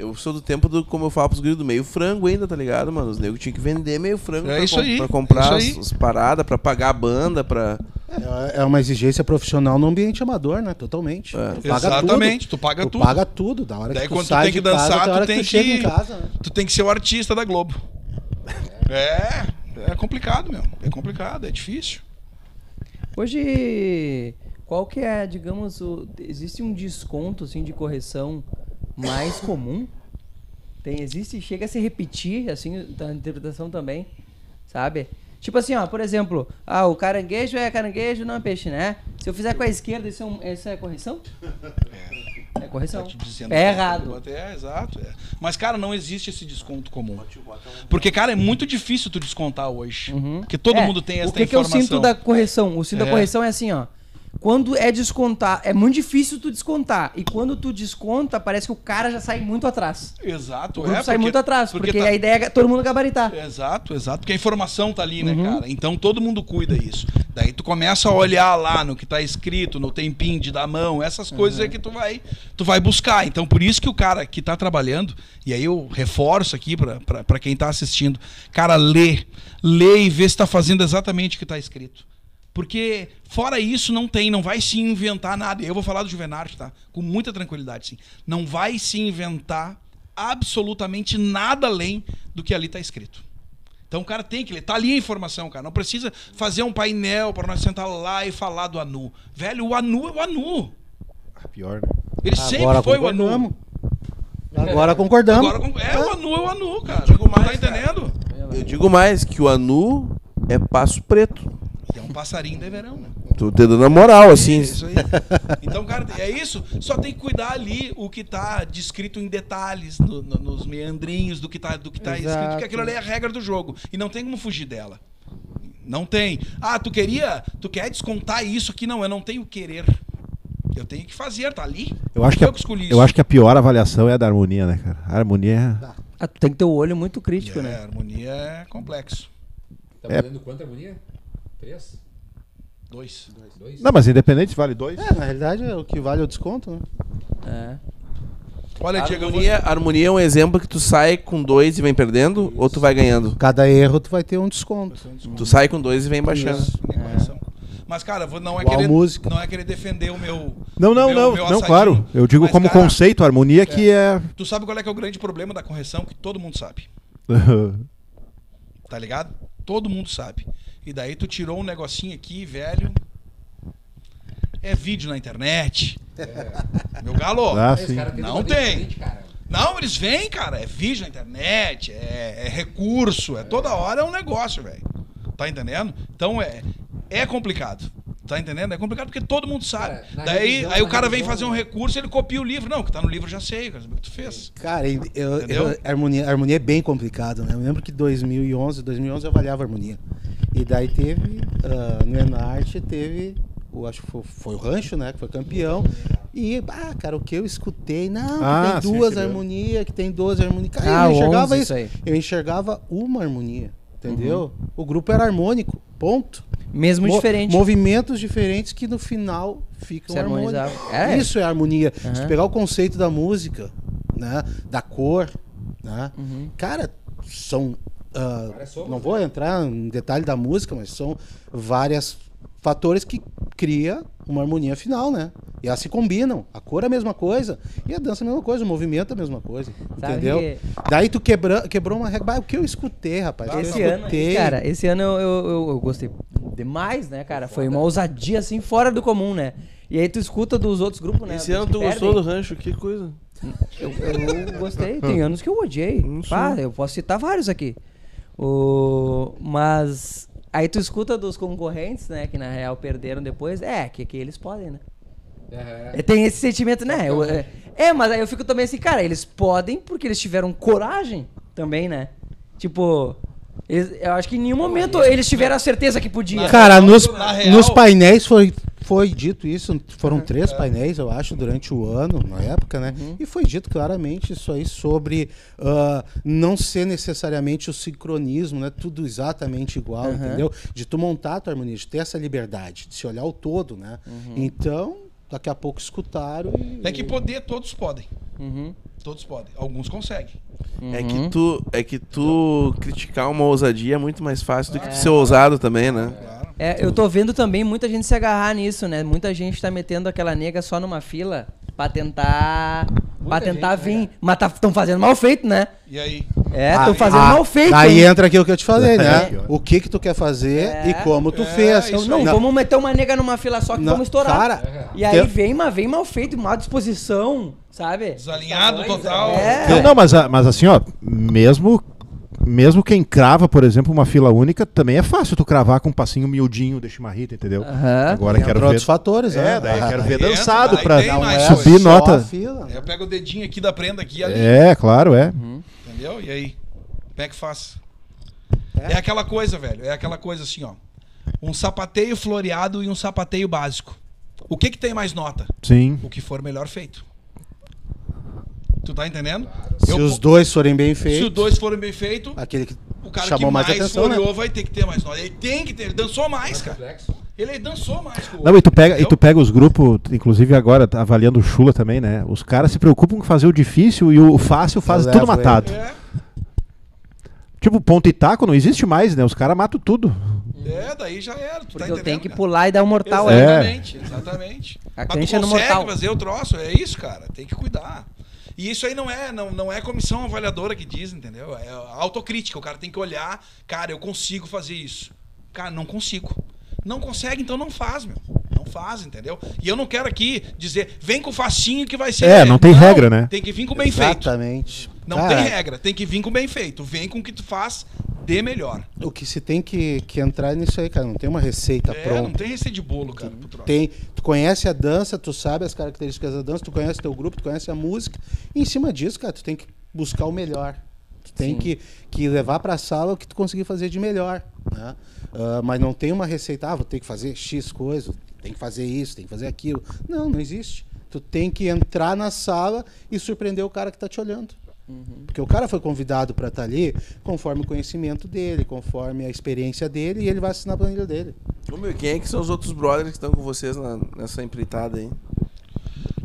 eu sou do tempo do, como eu falo pros gringos, do meio frango ainda, tá ligado, mano? Os negros tinham que vender meio frango É pra, isso com- aí, pra comprar é as, isso aí. as paradas, pra pagar a banda, pra... É é uma exigência profissional no ambiente amador, né? Totalmente. É. Tu paga Exatamente, tudo. tu paga tu tudo. paga tudo. Da hora Daí que tu quando tu sai tem que de casa, dançar, da hora tu tem tu chega que- em casa, né? Tu tem que ser o artista da Globo. É, é complicado, meu. É complicado, é difícil. Hoje, qual que é, digamos, o, existe um desconto assim de correção mais comum? Tem, existe, chega a se repetir assim da interpretação também, sabe? Tipo assim, ó, por exemplo, ah, o caranguejo é caranguejo, não é peixe, né? Se eu fizer com a esquerda, isso é, um, isso é correção? É correção. Tá É errado. É, exato. é. Mas, cara, não existe esse desconto comum. Porque, cara, é muito difícil tu descontar hoje. Uhum. Porque todo É, mundo tem essa O que, que eu informação. sinto da correção? O sinto da É. correção é assim, ó. Quando é descontar, é muito difícil tu descontar. E quando tu desconta, parece que o cara já sai muito atrás. Exato, O grupo é. sai porque- muito atrás, porque, tá- a ideia é todo mundo gabaritar. Exato, exato. Porque a informação tá ali, né, Uhum. cara? Então todo mundo cuida isso. Daí tu começa a olhar lá no que tá escrito, no tempinho de da mão, essas coisas Uhum. é que tu vai, tu vai buscar. Então por isso que o cara que tá trabalhando, e aí eu reforço aqui pra quem tá assistindo, cara, lê. Lê e vê se tá fazendo exatamente o que tá escrito. Porque fora isso não tem, não vai se inventar nada. Eu vou falar do Juvenarte, tá? Com muita tranquilidade, sim. Não vai se inventar absolutamente nada além do que ali tá escrito. Então o cara tem que ler. Tá ali a informação, cara. Não precisa fazer um painel para nós sentar lá e falar do Anu. Velho, o Anu é o Anu. Ah, Pior, né? Ele sempre foi o Anu. Agora concordamos. Agora, é, o Anu é o Anu, cara. Digo Tu tá mais, cara. entendendo? Eu digo mais, que o Anu é passo preto. É um passarinho de verão, né? Tô te dando a moral, assim. É isso aí. Então, cara, é isso. Só tem que cuidar ali o que tá descrito em detalhes, no- no- nos meandrinhos do que tá, do que tá escrito, porque aquilo ali é a regra do jogo. E não tem como fugir dela. Não tem. Ah, tu queria. Tu quer descontar isso aqui? Não, eu não tenho querer. Eu tenho que fazer, tá ali. Eu acho, que eu a, que escolhi eu acho que a pior avaliação é a da harmonia, né, cara? A harmonia é. Ah, tu tem que ter o olho muito crítico, É, né? a harmonia é complexo. Tá É. valendo quanto a harmonia? Três? Dois. Dois? Não, mas independente, vale dois. É, na realidade, é o que vale é o desconto, né? É. Olha, A Diego, vou... harmonia, a harmonia é um exemplo que tu sai com dois e vem perdendo, ou tu vai ganhando. Cada erro tu vai ter um desconto. Tu sai com dois e vem baixando. Isso. Correção. Mas, cara, não é, Igual querer, música. não é querer defender o meu. Não, não, meu- não, meu não, claro. Eu digo Mas, como cara, conceito, a harmonia que é. Tu sabe qual é, que é o grande problema da correção? Que todo mundo sabe. Tá ligado? Todo mundo sabe. E daí tu tirou um negocinho aqui, velho. É vídeo na internet. Meu galo. ah, Não tem. Não, eles vêm, cara. É vídeo na internet, é, é recurso, é toda hora é um negócio, velho. Tá entendendo? Então é, é complicado. Tá entendendo? É complicado porque todo mundo sabe. Cara, Daí revisão- aí o cara vem fazer um recurso ele copia o livro. Não, o que tá no livro eu já sei, cara, o que tu fez. Cara, eu, eu- harmonia, a harmonia é bem complicado, né? Eu lembro que 2011, 2011 eu avaliava a harmonia. E daí teve, ah, no Enarte, teve, o, acho que foi, foi o Rancho, né? Que foi campeão. E, ah, cara, o que eu escutei, não, que Ah, tem duas harmonias, que tem 12 harmonias. Cara, Ah, eu enxergava 11 isso. aí. Eu enxergava uma harmonia, entendeu? O grupo era harmônico, ponto. Mesmo Mo- diferente. Movimentos diferentes que no final ficam Se harmônicos. É. Isso é harmonia. Se Aham. tu pegar o conceito da música, né? Da cor, né? Uhum. Cara, são. Somas, não né? vou entrar em detalhe da música, mas são vários fatores que cria uma harmonia final, né? E elas se combinam. A cor é a mesma coisa. E a dança é a mesma coisa, o movimento é a mesma coisa. Sabe entendeu? que- Daí tu quebra, quebrou uma regra. O que eu escutei, rapaz? Ah, eu Esse ano, escutei. cara, esse ano eu, eu, eu- eu gostei demais, né, cara? Foi uma ousadia, assim, fora do comum, né? E aí tu escuta dos outros grupos, né? Esse ano tu gostou do perdem. rancho, que coisa. Eu, eu gostei, tem anos que eu odiei. Pá, eu posso citar vários aqui. O... Mas aí tu escuta dos concorrentes, né, que na real perderam depois. É, que, que eles podem, né? É, Tem esse sentimento, né? Eu- é, é, mas aí eu fico também assim, cara, eles podem porque eles tiveram coragem também, né? Tipo, eles- eu acho que em nenhum momento eles tiveram a certeza que podia. Cara, nos, real- nos painéis foi, foi dito isso. Foram três painéis, eu acho, durante o ano, na época, né? E foi dito claramente isso aí sobre ah, não ser necessariamente o sincronismo, né? Tudo exatamente igual, Aham. entendeu? De tu montar a tua harmonia, de ter essa liberdade, de se olhar o todo, né? Então, daqui a pouco escutaram e. Tem que poder, todos podem. Uhum. Todos podem. Alguns conseguem. É Uhum. que tu, é que tu criticar uma ousadia é muito mais fácil do que tu ser ousado também, né? Claro. É, eu tô vendo também muita gente se agarrar nisso, né? Muita gente tá metendo aquela nega só numa fila pra tentar. pra tentar gente, né, vir. Mas estão fazendo mal feito, né? E aí? É, estão fazendo Ah, mal feito. Aí hein? entra aquilo que eu te falei, né? É. O que que tu quer fazer É. e como tu É, fez. Então, não, Na- vamos meter uma nega numa fila só que na- vamos estourar. Cara, e aí eu- vem, mas vem mal feito, má disposição, sabe? Desalinhado total. É. Não, não, mas, mas assim, ó, mesmo, mesmo quem crava, por exemplo, uma fila única, também é fácil tu cravar com um passinho miudinho de chimarrita, entendeu? Agora Entra quero ver. outros fatores, É, né? daí Ah, quero ver Entra, dançado tem mais é coisa. subir nota. né? Eu pego o dedinho aqui da prenda aqui e ali. É, claro, é. Entendeu? E aí? Como é que faz? É. aquela coisa, velho. É aquela coisa assim, ó. Um sapateio floreado e um sapateio básico. O que que tem mais nota? Sim. O que for melhor feito. Tu tá entendendo? Se Eu- os dois forem bem se feitos, os dois forem bem feitos, aquele que o cara chamou que mais, mais, atenção, né? vai ter que ter mais nota. Ele tem que ter. Ele dançou mais, cara. Ele dançou mais. o Não, e tu pega, e tu pega os grupos, inclusive agora, tá avaliando o Chula também, né? Os caras se preocupam com fazer o difícil e o fácil faz tudo matado. É, Tipo, ponto e taco não existe mais, né? Os caras matam tudo. é, daí já era. Tu Porque tá eu tenho que cara? pular e dar um mortal aí. É. Exatamente, exatamente. A Mas cancha é tu no consegue mortal. fazer o troço, é isso, cara. Tem que cuidar. E isso aí não é, não, não é comissão avaliadora que diz, entendeu? É autocrítica. O cara tem que olhar, cara, eu consigo fazer isso. Cara, não consigo. Não consegue, então não faz, meu. Não faz, entendeu? E eu não quero aqui dizer, vem com facinho que vai ser. É, não tem regra, né? Tem que vir com bem feito. Exatamente. Não Cara, tem regra, tem que vir com bem feito. Vem com o que tu faz de melhor. O que se tem que, que entrar nisso aí, cara, não tem uma receita É, pronta. não tem receita de bolo, cara, pro troço. Tem, tu conhece a dança, tu sabe as características da dança, tu conhece teu grupo, tu conhece a música. E em cima disso, cara, tu tem que buscar o melhor. Tu tem que, que levar pra sala o que tu conseguir fazer de melhor. Né? Ah, mas não tem uma receita, ah, vou ter que fazer X coisa, tem que fazer isso, tem que fazer aquilo. Não, não existe. Tu tem que entrar na sala e surpreender o cara que tá te olhando. Porque o cara foi convidado para estar ali conforme o conhecimento dele, conforme a experiência dele, e ele vai assinar a planilha dele. Ô, meu, quem é que são os outros brothers que estão com vocês na- nessa empreitada aí?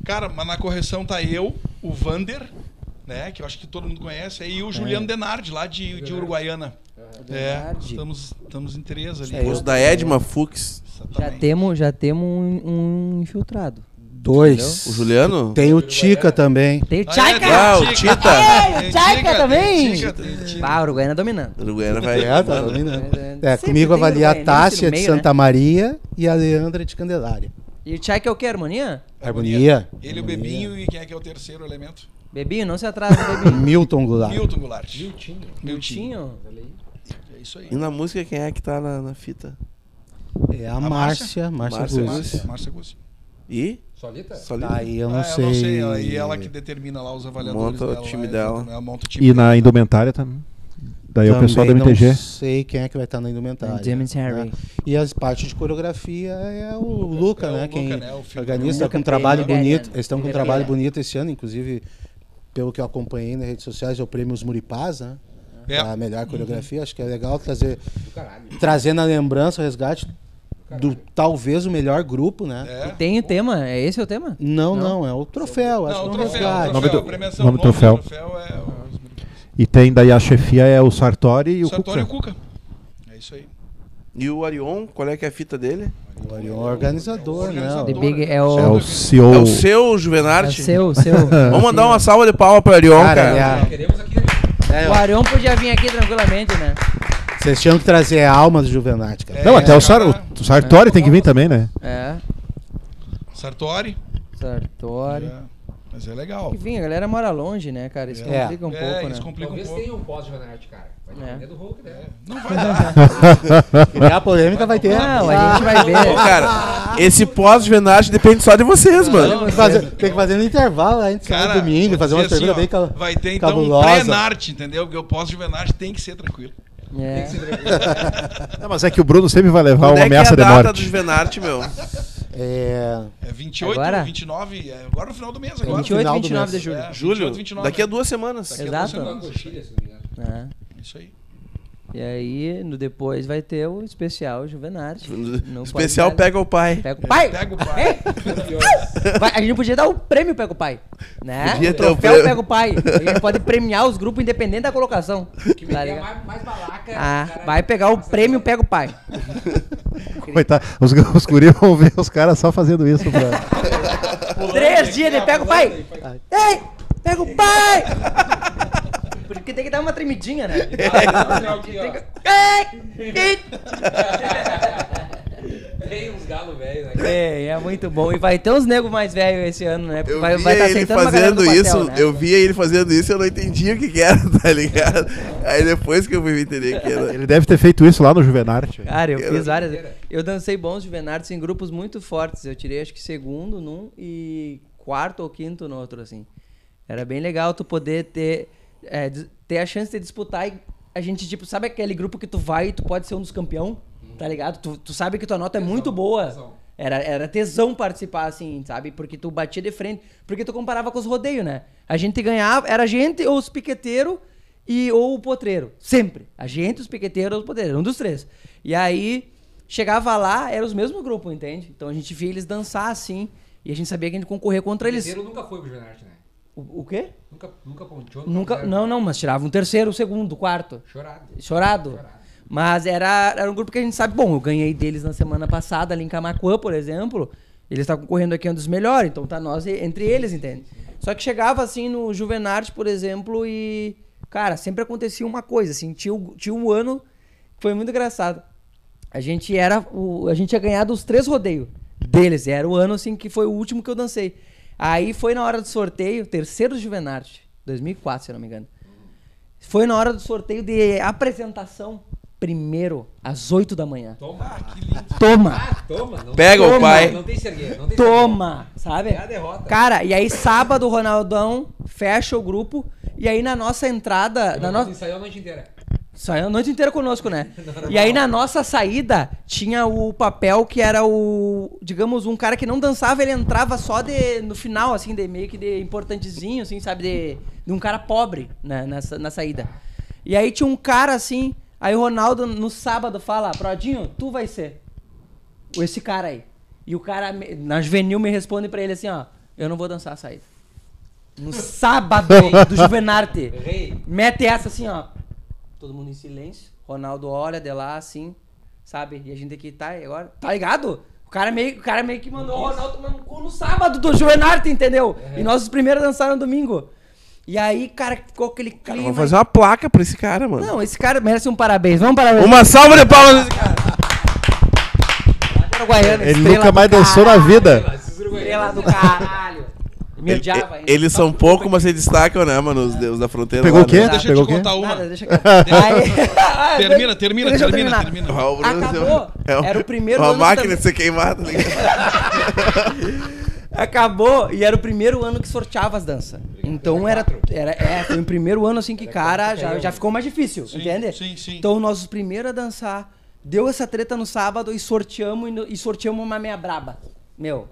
Cara, mas na correção tá eu, o Vander, né? Que eu acho que todo mundo conhece, e o Juliano Denardi, lá de, de Uruguaiana. É, Denardi. estamos, estamos em três ali. É, Os da Edma Fux. Já temos, já temos um, um infiltrado. Dois. O Juliano? Tem o Tica também. Tem o Ah, é, Tchaika! Ah, o Tita. Tem o Tchaika Tica, também! Ah, Uruguaiana dominando. O Uruguaiana vai. É, tá dominando. É, Sempre comigo tem avalia a Tássia de Santa né? Maria e a Leandra de Candelária. E o Tchaika é o que, harmonia? Harmonia. Ele, o. Bebinho e quem é que é o terceiro elemento? Bebinho, não se atrasa, Bebinho. Milton Goulart. Milton Goulart. Miltinho. Miltinho. Miltinho? É isso aí. E na música, quem é que tá na, na fita? É a A Márcia, Márcia? Márcia Márcia. E? Solita? Solita? Aí eu não Ah, sei. Eu não sei. ela- E ela que determina lá os avaliadores Monta o time lá, dela. Ela monta o time E na dela. indumentária também. Daí é o pessoal da Também MTG. Não sei quem é que vai estar na indumentária. Né? E as partes de coreografia é o Luca, É o né? Luca, quem né? O organiza Luca com um trabalho bonito. Eles estão com um trabalho bonito esse ano, inclusive, pelo que eu acompanhei nas redes sociais, é o prêmio Os Muripás, né? É. A melhor coreografia. Acho que é legal trazer, Do caralho. trazer na lembrança o resgate do talvez o melhor grupo, né? É. Tem o tema? É esse o tema? Não, não, é o troféu. Acho Não, o que é um troféu, o. Nome troféu, do- premiação, nome o do troféu. troféu é o E tem daí a chefia é o Sartori e o Sartori e o Cuca. Cuca. É isso aí. E o Arion, qual é que é a fita dele? O Orion é o organizador, né? É É o. o CEO. É o seu, É o Juvenarte? seu, seu. Vamos mandar uma salva de palma pro Arion, Cara, cara. é- Queremos aqui. É, O Arion podia vir aqui tranquilamente, né? Vocês tinham que trazer a alma do Juvenate, cara. Não, até o, É, Sar, cara. o Sartori tem que vir também, né? É. Sartori. Sartori. É, mas é legal. Enfim, a galera mora longe, né, cara? Isso É. complica um é, pouco, isso né? complica um Talvez pouco. tenha um pós Juvenarte, cara. Vai É. depender do Hulk, né? Não vai dar. Criar polêmica vai ter. Não, a gente vai ver. Cara, esse pós-Juvenarte depende só de vocês, mano. Tem que fazer, tem que fazer no intervalo, a gente sai Cara, domingo, vou fazer uma dizer pergunta assim, bem cal- Vai ter então um cabulosa. pré-narte, entendeu? Porque o pós-juvenarte tem que ser tranquilo. É. Não, mas é que o Bruno sempre vai levar Quando uma é é a ameaça de data do morte. Juvenarte, meu? É, É 28, Agora? 29, é agora no final do mês. Agora. 28 e final do 29 de mês. julho. É, Julho? 28, 29, Daqui a duas semanas. Daqui a Exato. duas Uma semanas. É. Isso aí. E aí, no depois vai ter o especial Juvenarte. No Especial Pode Dar- Pega o Pai. Pega o pai! Pega o pai. Vai, a gente podia dar o prêmio Pega o Pai. Né? Podia o ter o troféu prêmio. Pega o Pai. A gente pode premiar os grupos independente da colocação. Que Tá ligado? mais, mais balaca. Ah, cara, vai pegar o prêmio Pega o Pai. Coitado, os, os guri vão ver os caras só fazendo isso. Pra... Três dias de Pega o Pai. Ei, Pega o Pai! Porque tem que dar uma tremidinha, né? Tem uns galos velhos, né? É, é muito bom. E vai ter uns negros mais velhos esse ano, né? Eu vai via vai tá ele fazendo pastel, isso, né? eu via ele fazendo isso e eu não entendia o que, que era, tá ligado? Aí depois que eu fui entender que era. Ele deve ter feito isso lá no Juvenarte. Cara, eu Eu- fiz várias. Eu dancei bons juvenartes em grupos muito fortes. Eu tirei acho que segundo num e quarto ou quinto no outro, assim. Era bem legal tu poder ter, é, ter a chance de disputar e a gente, tipo, sabe aquele grupo que tu vai e tu pode ser um dos campeão? Tá ligado? Tu, tu sabe que tua nota é muito boa. tesão. Era, era tesão participar, assim, sabe? Porque tu batia de frente. Porque tu comparava com os rodeios, né? A gente ganhava, era a gente ou os piqueteiros e ou o potreiro. Sempre. A gente, os piqueteiros ou os potreiros. Um dos três. E aí, chegava lá, era os mesmos grupos, entende? Então a gente via eles dançar assim. E a gente sabia que a gente concorrer contra O eles. terceiro nunca foi pro Juvenarte, né? O, o quê? Nunca, nunca ponteou. Nunca. fizeram. Não, não, mas tirava um terceiro, segundo, quarto. Chorado. Chorado. Chorado. Mas era, era um grupo que a gente sabe. Bom, eu ganhei deles na semana passada ali em Camacuã, por exemplo. Eles estavam concorrendo aqui um dos melhores, então tá nós entre eles, entende? Só que chegava assim no Juvenarte, por exemplo, e. Cara, sempre acontecia uma coisa, assim, tinha, tinha um ano que foi muito engraçado. A gente era. O, a gente tinha ganhado os três rodeios deles. Era o ano assim que foi o último que eu dancei. Aí foi na hora do sorteio, terceiro Juvenarte, 2004, se eu não me engano. Foi na hora do sorteio de apresentação, primeiro, às 8 da manhã. Toma. Que lindo. Toma! Ah, toma. Não Pega Toma. o pai. Não tem sergueiro. Não tem Toma! Sabe? É a derrota. Cara, e aí sábado o Ronaldão fecha o grupo. E aí na nossa entrada. Na Nós nossa ensaiou a noite inteira. Saiu a noite inteira conosco, né? E aí na nossa saída tinha o papel que era o, digamos, um cara que não dançava, ele entrava só de no final assim, de meio que de importantezinho, assim, sabe, de, de um cara pobre, né, nessa na saída. E aí tinha um cara assim, aí o Ronaldo no sábado fala: "Prodinho, tu vai ser esse cara aí". E o cara na juvenil me responde pra ele assim, ó: "Eu não vou dançar a saída". No sábado do Juvenarte. Mete essa assim, ó. Todo mundo em silêncio. Ronaldo olha de lá assim, sabe? E a gente aqui tá e agora. Tá ligado? O cara meio, o cara meio que mandou o Ronaldo tomar no cu no sábado do Juvenarte, entendeu? E nós os primeiros dançaram no domingo. E aí, cara, ficou aquele clima. Vamos fazer uma placa pra esse cara, mano. Não, esse cara merece um parabéns. Vamos parabéns. Uma salva de palmas nesse cara. Guaiana, Ele nunca mais dançou na vida. Estrela do caralho. Me Ele- odiava, hein? Eles são pouco, mas se destacam, né, mano? Os deus da fronteira. Pegou lá, o quê? né? Deixa eu Pegou te o quê? contar uma. Nada, deixa quieto. Aí- Termina, termina, Deixa eu termina, terminar. termina. Ó, o Bruno Acabou. é um- Era o primeiro Uma ano máquina de ser queimada. né? Acabou e era o primeiro ano que sorteava as danças. Então era, era é, foi o primeiro ano assim que, cara, já, já ficou mais difícil, Sim, entende? sim, sim. Então nós os primeiros a dançar, deu essa treta no sábado e sorteamos e, no- e sorteamos uma meia braba. Meu,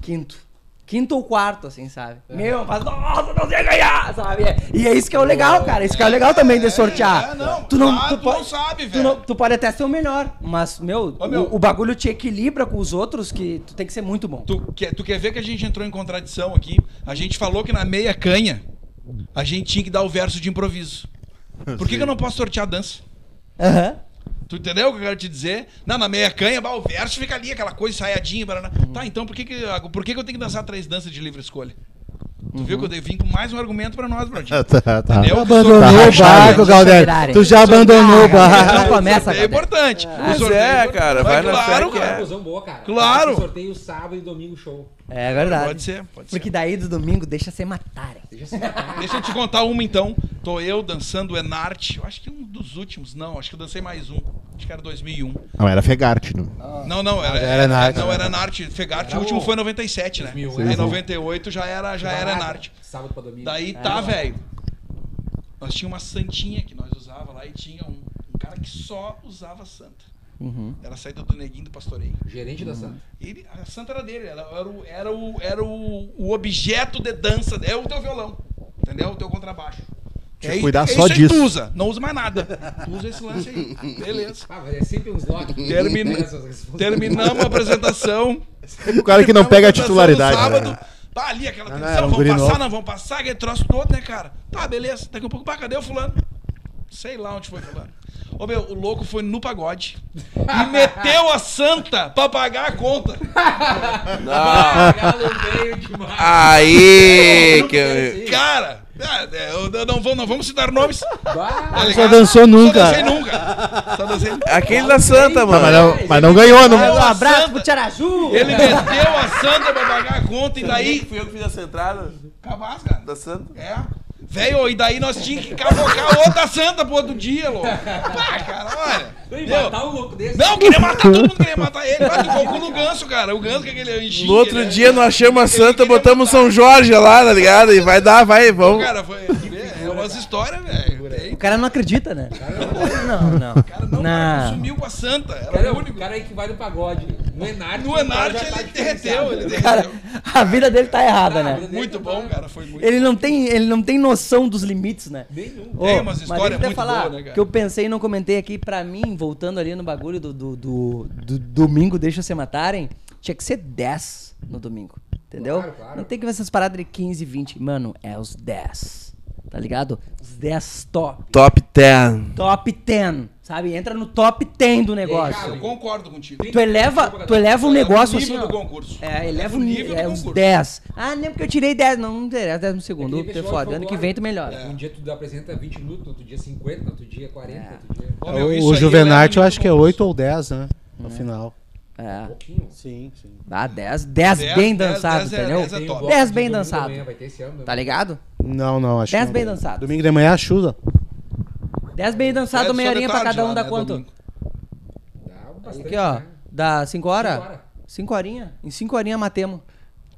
quinto. Quinto ou quarto, assim, sabe? Meu, mas nossa, não sei ganhar, sabe? E é isso que é o legal, cara. Isso que é o legal também de sortear. é, não, tu não, claro, tu tu não pode, sabe, tu, velho. não- tu pode até ser o melhor, mas, meu, Ô, meu. O, o bagulho te equilibra com os outros que tu tem que ser muito bom. Tu quer, tu quer ver que a gente entrou em contradição aqui? A gente falou que na meia canha a gente tinha que dar o verso de improviso. Por que, que eu não posso sortear a dança? Aham. Tu entendeu o que eu quero te dizer? Não, na meia canha, bah, o verso fica ali, aquela coisa ensaiadinha. Barana. Tá, então por que, que, por que, que eu tenho que dançar três danças de livre escolha? Tu viu que eu vim com mais um argumento pra nós, Brodinho. tá, tá. Entendeu? Tu abandonou Tá o barco, Galdério. Tu já abandonou o barco. Não começa, O é cara. importante. O Mas sorteio é, cara, vai Mas na claro, cara. é. Conclusão boa, cara. Claro. Sorteio sábado e domingo show. É verdade. Pode ser, pode ser. Porque daí do domingo deixa ser matarem. Deixa? Deixa eu te contar uma então. Tô eu dançando Enarte. Eu acho que um dos últimos. Não, acho que eu dancei mais um. Acho que era 2001. Não, era Fegarte. Não. Não, não, era, era Enarte. Não, era Enarte. Fegarte, Era o último o- foi em 97, né? 2001, Em é. 98 já era, já era Enarte. Sábado pra domingo. Daí tá, velho. Nós tínhamos uma santinha que nós usava lá e tinha um, um cara que só usava santa. Uhum. Era a saída do neguinho do pastoreio. Gerente da Santa. Ele, a santa era dele, era, era, o, era, o, era o, o objeto de dança, é o teu violão, entendeu? O teu contrabaixo. Tinha É que cuidar é só isso aí disso. Tu usa, não usa mais nada. Tu usa esse lance aí. Beleza. Ah, mas é sempre uns lock. Responsabilidades. Terminamos a apresentação. O cara que não pega a titularidade. no Sábado, né? tá ali aquela Não, não, tensão, um vamos guri passar, novo. não vamos passar, aquele troço todo, né, cara? Tá, beleza. Daqui a pouco, pá, cadê o fulano? Sei lá onde foi fulano. Ô meu, o louco foi no pagode e meteu a santa pra pagar a conta. Demais. Aí que eu... Cara, é, eu- eu não, vou, não vamos citar nomes. Tá Só dançou nunca. Só dancei nunca. Só dancei Aquele da Santa, mano. mas, não, mas não ganhou, não. Um abraço santa- pro Tiaraju. Ele meteu a santa pra pagar a conta e daí. Fui eu que fiz essa entrada Capaz, cara. da Santa. É. Velho, e daí nós tínhamos que cavocar outra santa pro outro dia, louco. Pá, cara, olha. Meu, matar um louco desse. Não, queria matar todo mundo, queria matar ele. Mas tocou o cu no ganso, cara. O ganso que é aquele anjinho. No outro ele é- dia nós achamos a Santa, botamos matar. São Jorge lá, tá ligado? E vai dar, vai, vamos. Cara, foi. É umas histórias, velho. O cara não acredita, né? Não, não. Cara, não, cara, sumiu com a santa. Era Cara, o o único. cara aí que vai no pagode. No Enarte. No o cara Enarte tá ele derreteu, ele derreteu. A vida dele tá errada, né? Muito bom, cara. Foi muito Ele não tem, ele não tem noção dos limites, né? Nenhum. Ô, Tem umas mas histórias muito falar, boas, né, cara? Que eu pensei e não comentei aqui, pra mim, voltando ali no bagulho do, do, do- do domingo, deixa se matarem, tinha que ser 10 no domingo. Entendeu? Claro, claro. Não tem que ver essas paradas de 15, 20. Mano, é os 10. Tá ligado? Os 10 top. Top 10. Top 10. Sabe? Entra no top 10 do Eu negócio. concordo contigo. Tu eleva, tu eleva um negócio o assim. nível do concurso. É, eleva o nível é os concurso. 10. Ah, nem porque eu tirei 10. Não, não interessa, 10 no É segundo. É foda. Ano que folclore. vem tu melhora. Um dia tu apresenta 20 minutos, no outro dia 50, no outro dia 40, no outro dia. Ô, meu, isso O Juvenarte eu eleva acho que é nível do 8 ou 10, né? No final. É. pouquinho. Sim, sim. Ah, 10, 10 Dez, bem dez, dançado, dez é- entendeu? dez é top. bloco 10 de bem domingo dançado. vai ter esse ano, né? Tá ligado? Não, não, acho Dez que. não bem tem. dançado. Domingo de manhã é a chuva. 10 bem dançado, É meia horinha pra cada um lá, dá né, quanto? Dá bastante, Aqui, ó. né? Dá 5 horas? Cinco horas. 5 horinhas. Em 5 horinhas matemos.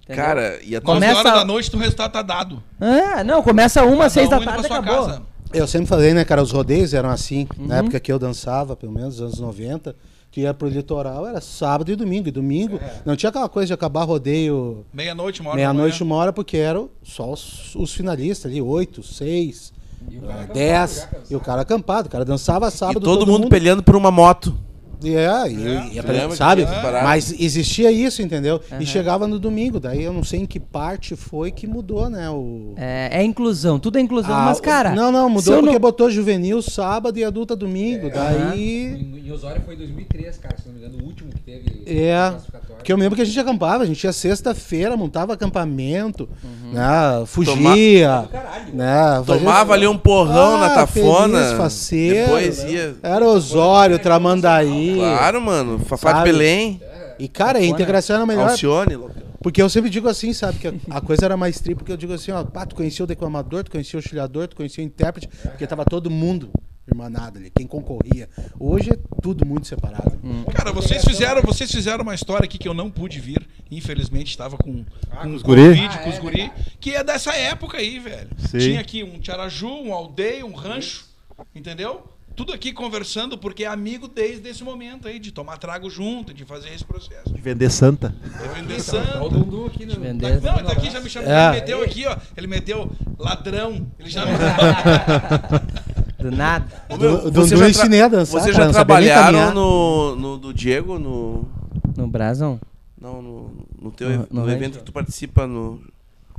Entendeu? Cara, e a Nove Começa- horas da noite, o resultado tá dado. É, não, começa uma, Cada 6 um da tarde acabou. casa. Eu sempre falei, né, cara? Os rodeios eram assim. Uhum. Na época que eu dançava, pelo menos nos anos 90, que ia pro litoral, era sábado e domingo. E domingo não tinha aquela coisa de acabar rodeio Meia-noite, uma hora meia-noite, uma hora, porque eram só os, os finalistas ali, oito, seis, E acampado dez. E o cara acampado, o cara dançava E sábado. todo, mundo, peleando por uma moto. E é, e, É, e- lembra que sabe? parada? Mas existia isso, entendeu? Aham. E chegava no domingo, daí eu não sei em que parte foi que mudou, né? O... É, é inclusão, tudo é inclusão. Ah, mas, cara. Não, não, mudou porque não- botou juvenil sábado e adulta domingo. daí. Em, em Osório foi 2003, cara, se não me engano, o último que teve É. classificatório. Porque eu me lembro que a gente acampava, a gente ia sexta-feira, montava acampamento, Uhum. né? Fugia. Né, fazia- Tomava ali um porrão Ah, na tafona. feliz, faceiro. depois ia. Era Osório, Tramandaí. Claro, mano. Fafá de? Belém. E, cara, a integração era melhor. Alcione. Porque eu sempre digo assim, sabe? Que a- coisa era mais tri, porque eu digo assim, ó, pá, tu conhecia o declamador, tu conhecia o chilhador, tu conhecia o intérprete, porque tava todo mundo irmanado ali, quem concorria. Hoje é tudo muito separado. Cara, vocês fizeram, vocês fizeram uma história aqui que eu não pude vir. Infelizmente, estava com, com os guri? Covid, com os guri, que é dessa época aí, velho. Sim. Tinha aqui um Tiaraju, um aldeia, um rancho, entendeu? Tudo aqui conversando, porque é amigo desde esse momento aí, de tomar trago junto, de fazer esse processo. De vender santa. De vender Tá o. Dundum aqui, né? Vender- Não, ele tá aqui, já me chamou. É. Ele meteu aqui, ó. Ele meteu ladrão. Ele já me. Do nada. Meu, Do- você já eu ensinei a dançar, Vocês já não trabalharam no, no do Diego, no. No Brasão? Não, no, no teu No- no, no evento que tu participa no.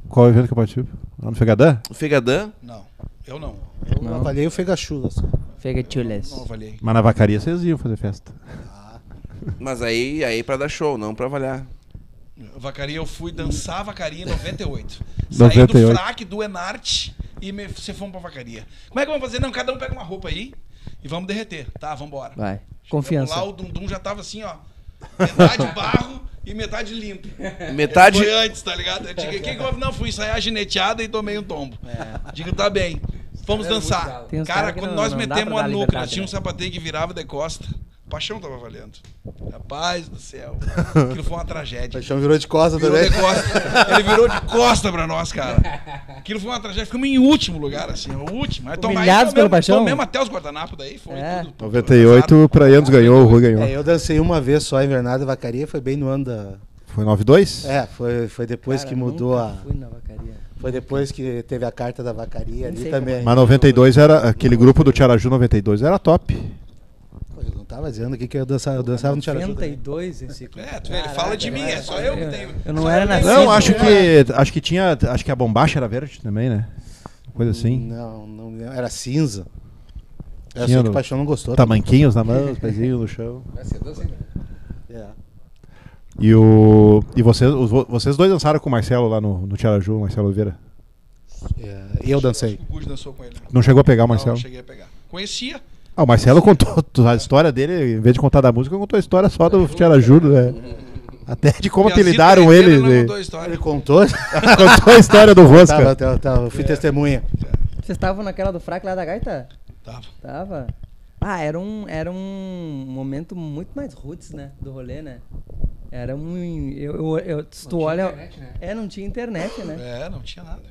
Qual evento que eu participo? Lá no Fegadã? no Fegadã? Não, eu não. Eu avaliei o Não avaliei. Mas na vacaria vocês iam fazer festa. Mas aí, aí pra dar show, não pra avaliar. Vacaria, eu fui dançar vacaria em 98. Saí 98. do fraque, do Enart e me, você fomos pra vacaria. Como é que vamos fazer? Não, cada um pega uma roupa aí e vamos derreter. Tá, vambora. Vai. Chegamos Confiança. Lá o Dundum já tava assim, ó. Metade barro e metade limpo. Metade. Foi antes, tá ligado? Eu digo, "Que que houve?" Não, fui ensaiar gineteada e tomei um tombo. Digo, tá bem. Vamos dançar. Cara, cara quando não- nós não metemos a nuca, tínhamos um né? sapateio que virava de costa. Paixão tava valendo. Rapaz do céu. Aquilo foi uma O tragédia. Paixão virou de costas Virou também. de costa. Ele virou de costa pra nós, cara. Aquilo foi uma tragédia. Ficamos em último lugar, assim, o último. Aí tomamos- Humilhados pelo Paixão? Tomamos até os guardanapos daí, foi É. tudo. 98, o Praianos ganhou, o Rui ganhou. É, eu dancei uma vez só em Vernada Vacaria, foi bem no ano da. Foi 92? É, foi, foi depois Cara, que mudou a. Fui na vacaria. Foi depois que teve a carta da vacaria ali também. Mas 92 era. Aquele grupo do Tiaraju 92 era top. Pô, Eu não tava dizendo aqui que eu dançava, eu dançava no Tiaraju. também. 92 esse É, tu ele fala de mim, é só eu que tenho. Eu não era nascido. Não, acho que. Acho que tinha. Acho que a bombacha era verde também, né? Coisa assim. Não, não lembro. Era cinza. Tinha sei que o Paixão não gostou. Tamanquinhos na mão, os pezinhos no chão. Vai ser dança ainda. É. E o. E vocês, os- vocês dois dançaram com o Marcelo lá no, no Tiaraju, Marcelo Oliveira. É, eu dancei. O Gujo dançou com ele. Não chegou a pegar o Marcelo? não cheguei a pegar. Conhecia. Ah, o Marcelo contou a história dele, em vez de contar da música, contou a história só do Tiaraju, né? Até de como apelidaram ele. não né? contou a história. Ele contou? Contou a história do tava, Rosca. tava, tava, eu fui testemunha. Vocês estavam naquela do fraco lá da gaita? Tava. Tava. Ah, era um, era um momento muito mais roots, né? Do rolê, né? Era um. Eu, eu, eu- se tu tinha olha. internet, né? É, não tinha internet, né? É, não tinha nada.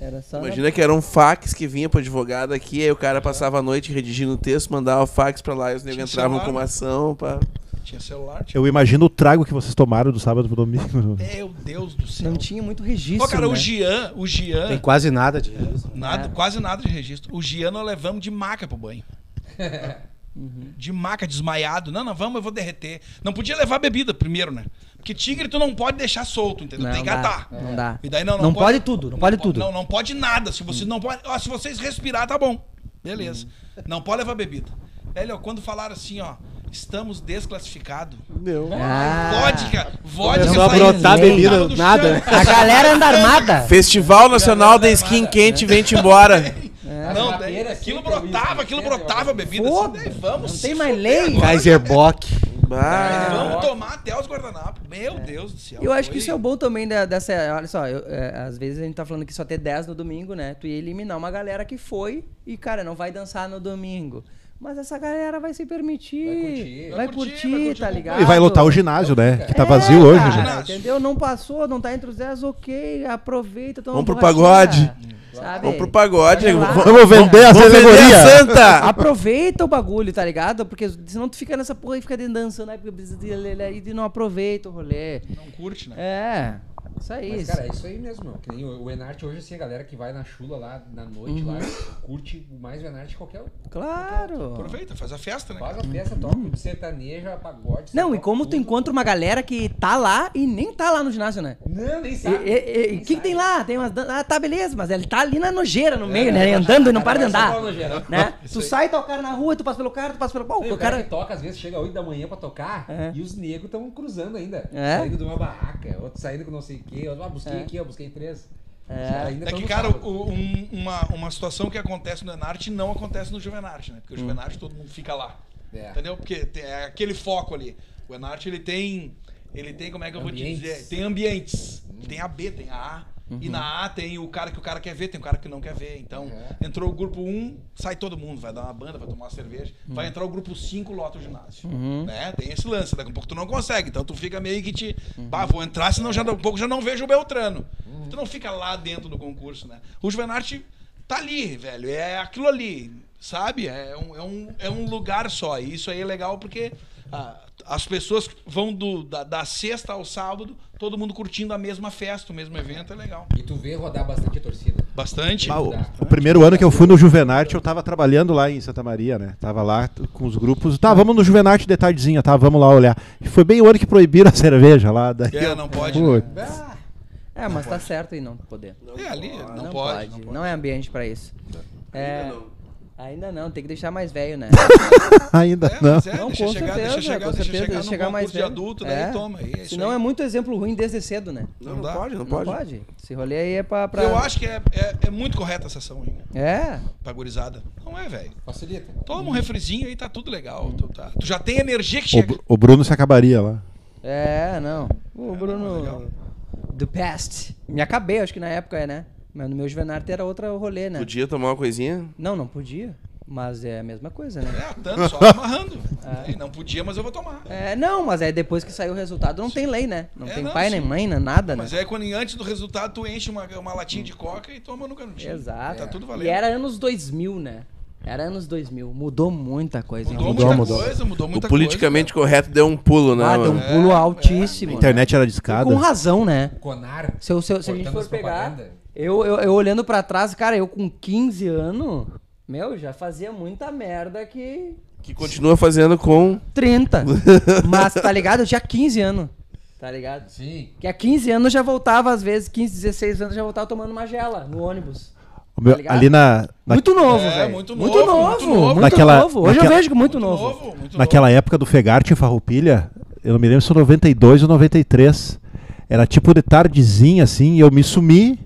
Era só. na- Imagina que era um fax que vinha pro advogado aqui, aí o cara passava a noite redigindo o texto, mandava o fax pra lá e os negros entravam celular, com uma né? ação pra... Tinha celular. Tinha... Eu imagino o trago que vocês tomaram do sábado pro domingo. Meu Deus do céu. Não tinha muito registro. Ó, cara, o né? Gian, o Gian. Tem quase nada de registro. Nada, É. quase nada de registro. O Gian nós levamos de maca pro banho. Uhum. De maca, desmaiado. Não, não, vamos, eu vou derreter. Não podia levar bebida primeiro, né? Porque tigre tu não pode deixar solto, entendeu? Não Tem que dá, atar. Não dá. E daí não, Não pode tudo, não pode po- tudo. Não, não pode nada. Se vocês não pode, ó, se vocês respirar, tá bom. Beleza. Uhum. Não pode levar bebida. Velho, quando falaram assim, ó, estamos desclassificados. Ah. Vodka, vodka. Começou a saiu- brotar bebida, nada, chão. A galera anda armada. Festival Nacional da Skin Quente, vem-te embora. Não, As daí, aquilo é brotava, uísque, aquilo brotava é bebida. Foda. Assim, daí vamos Não tem mais lei. Kaiser Bock. Vamos tomar até os guardanapos. Meu Deus do céu. Eu acho que isso é o bom também da- dessa. Olha só, eu, é, às vezes a gente tá falando que só ter 10 no domingo, né? Tu ia eliminar uma galera que foi e, cara, não vai dançar no domingo. Mas essa galera vai se permitir. Vai curtir. Vai Vai curtir, curtir, vai curtir tá ligado? E vai lotar o ginásio, né? Que tá É, vazio hoje. cara, gente. ginásio. Entendeu? Não passou, não tá entre os 10, ok. Aproveita, toma Vamos pro pagode. Sabe? Vamos pro pagode. Vamos vender a alegorias. Santa! Aproveita o bagulho, tá ligado? Porque senão tu fica nessa porra e fica dançando aí, porque precisa de- e não aproveita o rolê. Não curte, né? É, isso aí. Mas, cara, é isso aí mesmo, meu. Que nem o, o Enart hoje, assim, a galera que vai na chula lá na noite, lá, curte mais o Enart que qualquer um. Claro. Aproveita, faz a festa, né? Faz a festa, toca sertaneja, pagode. Não, e como toca tu tudo. encontra uma galera que tá lá e nem tá lá no ginásio, né? Não, nem E sabe. o que, que tem lá? Tem umas. Ah, tá, beleza, mas ele tá ali na nojeira no meio, né? Andando e não para de andar. nojeira. Né? Tu sai, tá o cara na rua, tu passa pelo cara, tu passa pelo. Pô, E o cara cara. que toca, às vezes, chega 8 da manhã pra tocar É. e os negros estão cruzando ainda. É? Saindo de uma barraca, outro saindo com não sei quê. outro, Ah, busquei É. aqui, ó, busquei três. É. É que, cara, o- um- uma, uma situação que acontece no Enarte não acontece no Juvenarte, né? Porque o Juvenarte todo mundo fica lá. É. Entendeu? Porque é aquele foco ali. O Enarte ele tem. Ele tem, como é que eu vou te Ambientes. dizer? Tem ambientes. Tem a B, tem a A. E na A tem o cara que o cara quer ver, tem o cara que não quer ver. Então, Uhum. entrou o grupo 1, sai todo mundo, vai dar uma banda, vai tomar uma cerveja. Vai entrar o grupo 5, lota o ginásio. Né? Tem esse lance, daqui a pouco tu não consegue. Então tu fica meio que te. Bah, vou entrar, senão já daqui a pouco já não vejo o Beltrano. Tu não fica lá dentro do concurso, né? O Juvenarte tá ali, velho. É aquilo ali, sabe? É um, é um, é um lugar só. E isso aí é legal porque ah, as pessoas vão do, da, da sexta ao sábado, todo mundo curtindo a mesma festa, o mesmo evento, é legal. E tu vê rodar bastante a torcida. Bastante. Ah, o, o primeiro ano que eu fui no Juvenarte, eu tava trabalhando lá em Santa Maria, né? Tava lá com os grupos. Tá, vamos no Juvenarte de tardezinha, tá? Vamos lá olhar. E foi bem o ano que proibiram a cerveja lá. Daí É, não pode. Né? É, mas tá certo aí não poder. É ali, não, Não, pode. pode. Não Não, pode. é ambiente pra isso. É, Ainda não. Não, tem que deixar mais velho, né? Ainda É, não. é, Não, deixa com chegar, certeza, deixa chegar, deixa certeza, chegar deixa chegar mais concurso de velho. adulto, É. daí toma. É Senão aí. é muito exemplo ruim desde cedo, né? Não, Não não dá. pode, não Não pode. pode. Esse rolê aí é pra. pra- Eu acho que é, é, é muito correta essa ação aí, É. pra gurizada. Não é, velho. Facilita. Toma um refrizinho aí, tá tudo legal. Tu, tá- tu já tem energia que O, chega. Bru- o Bruno se acabaria lá. É, não. O legal. Bruno. The past. Me acabei, acho que na época é, né? Mas no meu Juvenarte era outro rolê, né? Podia tomar uma coisinha? Não, não podia. Mas é a mesma coisa, né? É, tanto, só amarrando. É, não podia, mas eu vou tomar. É, não, mas aí depois que saiu o resultado não tem lei, né? Não É, tem não, pai sim. nem mãe, nem nada, né? Mas é quando antes do resultado tu enche uma, uma latinha de coca e toma no canudinho. Exato. Tá tudo valendo. E era anos 2000, né? Era anos 2000. Mudou muita coisa. Mudou? Mudou, muita mudou. coisa, mudou muita o politicamente correto deu um pulo, né, Ah, deu um pulo É, altíssimo. A internet era né? discada. Com razão, né? Conar. Se, eu- se se a gente for pegar, propaganda. Eu, eu, eu olhando pra trás, cara, eu com 15 anos, meu, já fazia muita merda que Que continua fazendo com. 30. Mas, tá ligado? Eu tinha 15 anos. Tá ligado? Sim. Que há 15 anos eu já voltava, às vezes, 15, 16 anos, eu já voltava tomando uma gela no ônibus. Meu- Tá ali na, na- Muito novo, É, velho. muito Muito novo, novo, muito muito novo. Naquela- novo. Hoje naquela- eu vejo que muito Muito novo. novo, muito naquela época do Fegarte em Farroupilha, eu não me lembro se foi 92 ou 93. Era tipo de tardezinha, assim, e eu me sumi.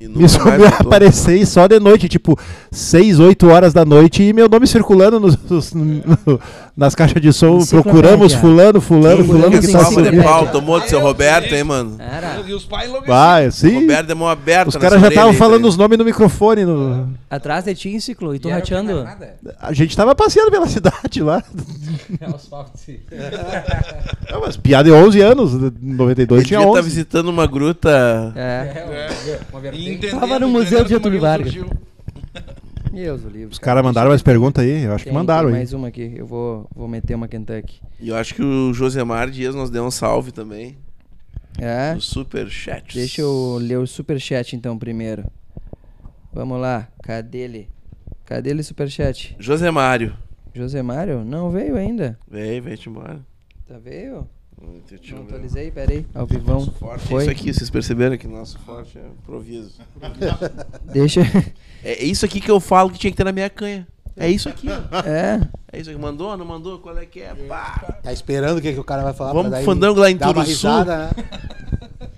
E Me a voltou. aparecer só de noite, tipo 6, 8 horas da noite, e meu nome circulando nos- nos- no- nas caixas de som. Procuramos fulano, fulano, Sim, fulano que sim, tá de pau, tomou do seu Roberto, hein, mano? Era. E os pais. Vai, sim. Roberto deu mão aberta Os caras já estavam falando tá os nomes no microfone. no- Atrás de ti, ciclo, e tu rateando. o que? A gente tava passeando pela cidade lá. É o asfalto, sim. Não, mas piada de 11 anos, em 92 Ele tinha devia estar 11. visitando uma gruta. É. É, uma vertente. entendendo- Tava no Museu de Getúlio Vargas. Deus, o livro. Os caras mandaram mais perguntas aí, eu acho que mandaram tem aí. mais uma aqui. Eu vou, vou meter uma Kentucky. E eu acho que o Josemar Dias nos deu um salve também. É. No super chat. Deixa eu ler o superchat então primeiro. Vamos lá. Cadê ele? Cadê ele superchat? Josemário. José Mário? Não veio ainda. Vem, vem-te embora. Tá veio? Não atualizei, peraí. Ao vivão. Forte é Foi. isso aqui, vocês perceberam que nosso forte é improviso. Deixa. É isso aqui que eu falo que tinha que ter na minha canha. É isso aqui, ó. É. É isso aqui. Mandou, não mandou? Qual é que é? Pá. Tá esperando o que, que o cara vai falar Vamos pra daí pro fandango lá em dar uma Turuçu. risada, né?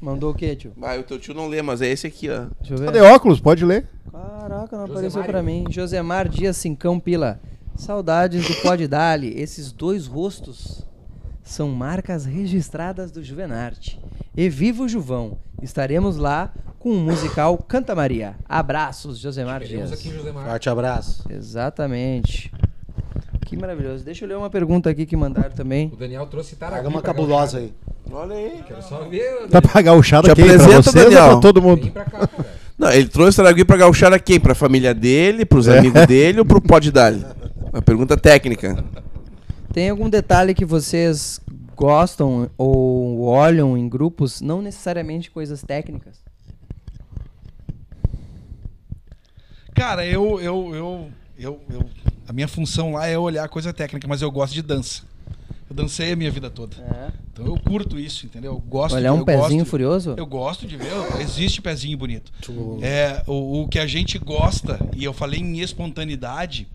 Mandou o quê, tio? Ah, o teu tio não lê, mas é esse aqui, ó. Deixa eu ver. de óculos, pode ler. Caraca, não Josemário. apareceu pra mim. Josemar Dias Cincão Pila. Saudades do Pod Dali. Esses dois rostos são marcas registradas do Juvenarte. E viva o Juvão. Estaremos lá com o musical Canta Maria. Abraços, Josemar Dias. aqui o Josemar. Forte abraço. Exatamente. Que maravilhoso. Deixa eu ler uma pergunta aqui que mandaram também. O Daniel trouxe. Paga uma cabulosa aí. Olha aí. Quero só ver. Pra pagar o chá Te? Pra apresenta, vocês ou Daniel. pra todo Vem mundo? pra cá, cara. Não, ele trouxe Taragui pra gauchar a quem? Pra família dele, pros É. amigos dele ou pro pod dali? Uma pergunta técnica. Tem algum detalhe que vocês gostam ou olham em grupos, não necessariamente coisas técnicas? Cara, eu, eu, eu, eu, eu- A minha função lá é olhar coisa técnica, mas eu gosto de dança. Eu dancei a minha vida toda. Então eu curto isso, entendeu? Eu gosto Olhar de, um eu pezinho gosto- furioso? Eu gosto de ver, existe pezinho bonito. É, o, o que a gente gosta, e eu falei em espontaneidade,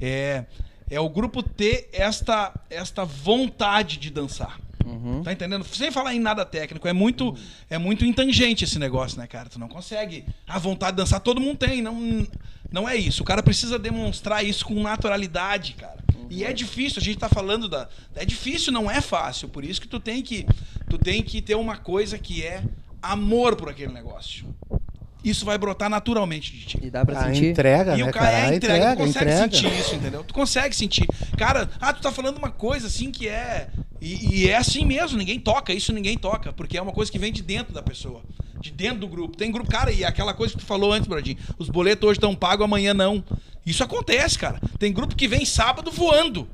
é, é o grupo ter esta, esta vontade de dançar. Uhum. Tá entendendo? Sem falar em nada técnico, é muito, é muito intangente esse negócio, né, cara? Tu não consegue. A vontade de dançar todo mundo tem, não, não é isso. O cara precisa demonstrar isso com naturalidade, cara. E é difícil, a gente tá falando da. É difícil, não é fácil. Por isso que tu tem que, tu tem que ter uma coisa que é amor por aquele negócio. Isso vai brotar naturalmente de ti. E dá pra A sentir? entrega, E né, o cara cara? é A entrega, entrega, tu consegue entrega. sentir isso, entendeu? Tu consegue sentir. Cara, ah, tu tá falando uma coisa assim que é. E, e é assim mesmo, ninguém toca, isso ninguém toca, porque é uma coisa que vem de dentro da pessoa, de dentro do grupo. Tem grupo, cara, e aquela coisa que tu falou antes, Bradinho, os boletos hoje estão pagos, amanhã não. Isso acontece, cara. Tem grupo que vem sábado voando,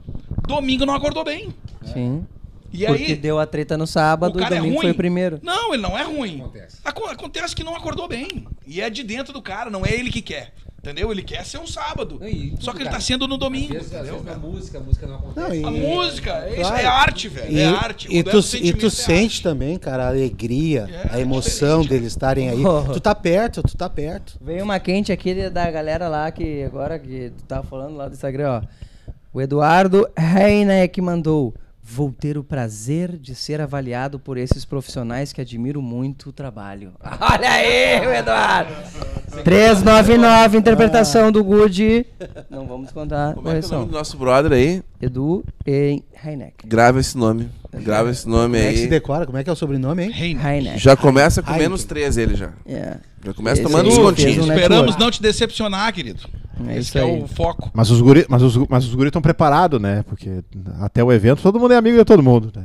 domingo não acordou bem. Sim. E Porque aí. deu a treta no sábado O e é domingo ruim? foi o primeiro. Não, ele não é ruim. Acontece. Aco- Acontece que não acordou bem. E é de dentro do cara, não é ele que quer. Entendeu? Ele quer ser um sábado. E Só que ele cara. tá sendo no Às domingo. vezes, às vezes na cara? música, a música não acontece. Não, e- A música, é, isso, Claro. é arte, velho. E, é arte. e tu, e sentimento tu é sente arte. também, cara, a alegria, É, a emoção deles estarem aí. Oh. Tu tá perto, tu tá perto. Veio uma quente aqui da galera lá que agora que tu tava falando lá do Instagram, ó. O Eduardo Reineck mandou. Vou ter o prazer de ser avaliado por esses profissionais que admiro muito o trabalho. Olha aí, Eduardo! 399, interpretação do Good. Não vamos contar Como é é o nome do nosso brother aí? Edu e Reineck. Grava esse nome. Grava esse nome Como é que se aí. decora? Como é que é o sobrenome, hein? Reina. Já começa com menos três ele já. É. Já começa Esse tomando aí descontinho. fez um Esperamos network. não te decepcionar, querido. É Esse isso é aí. o foco. Mas os guri, mas os, mas os guri estão preparados, né? Porque até o evento todo mundo é amigo de todo mundo, né?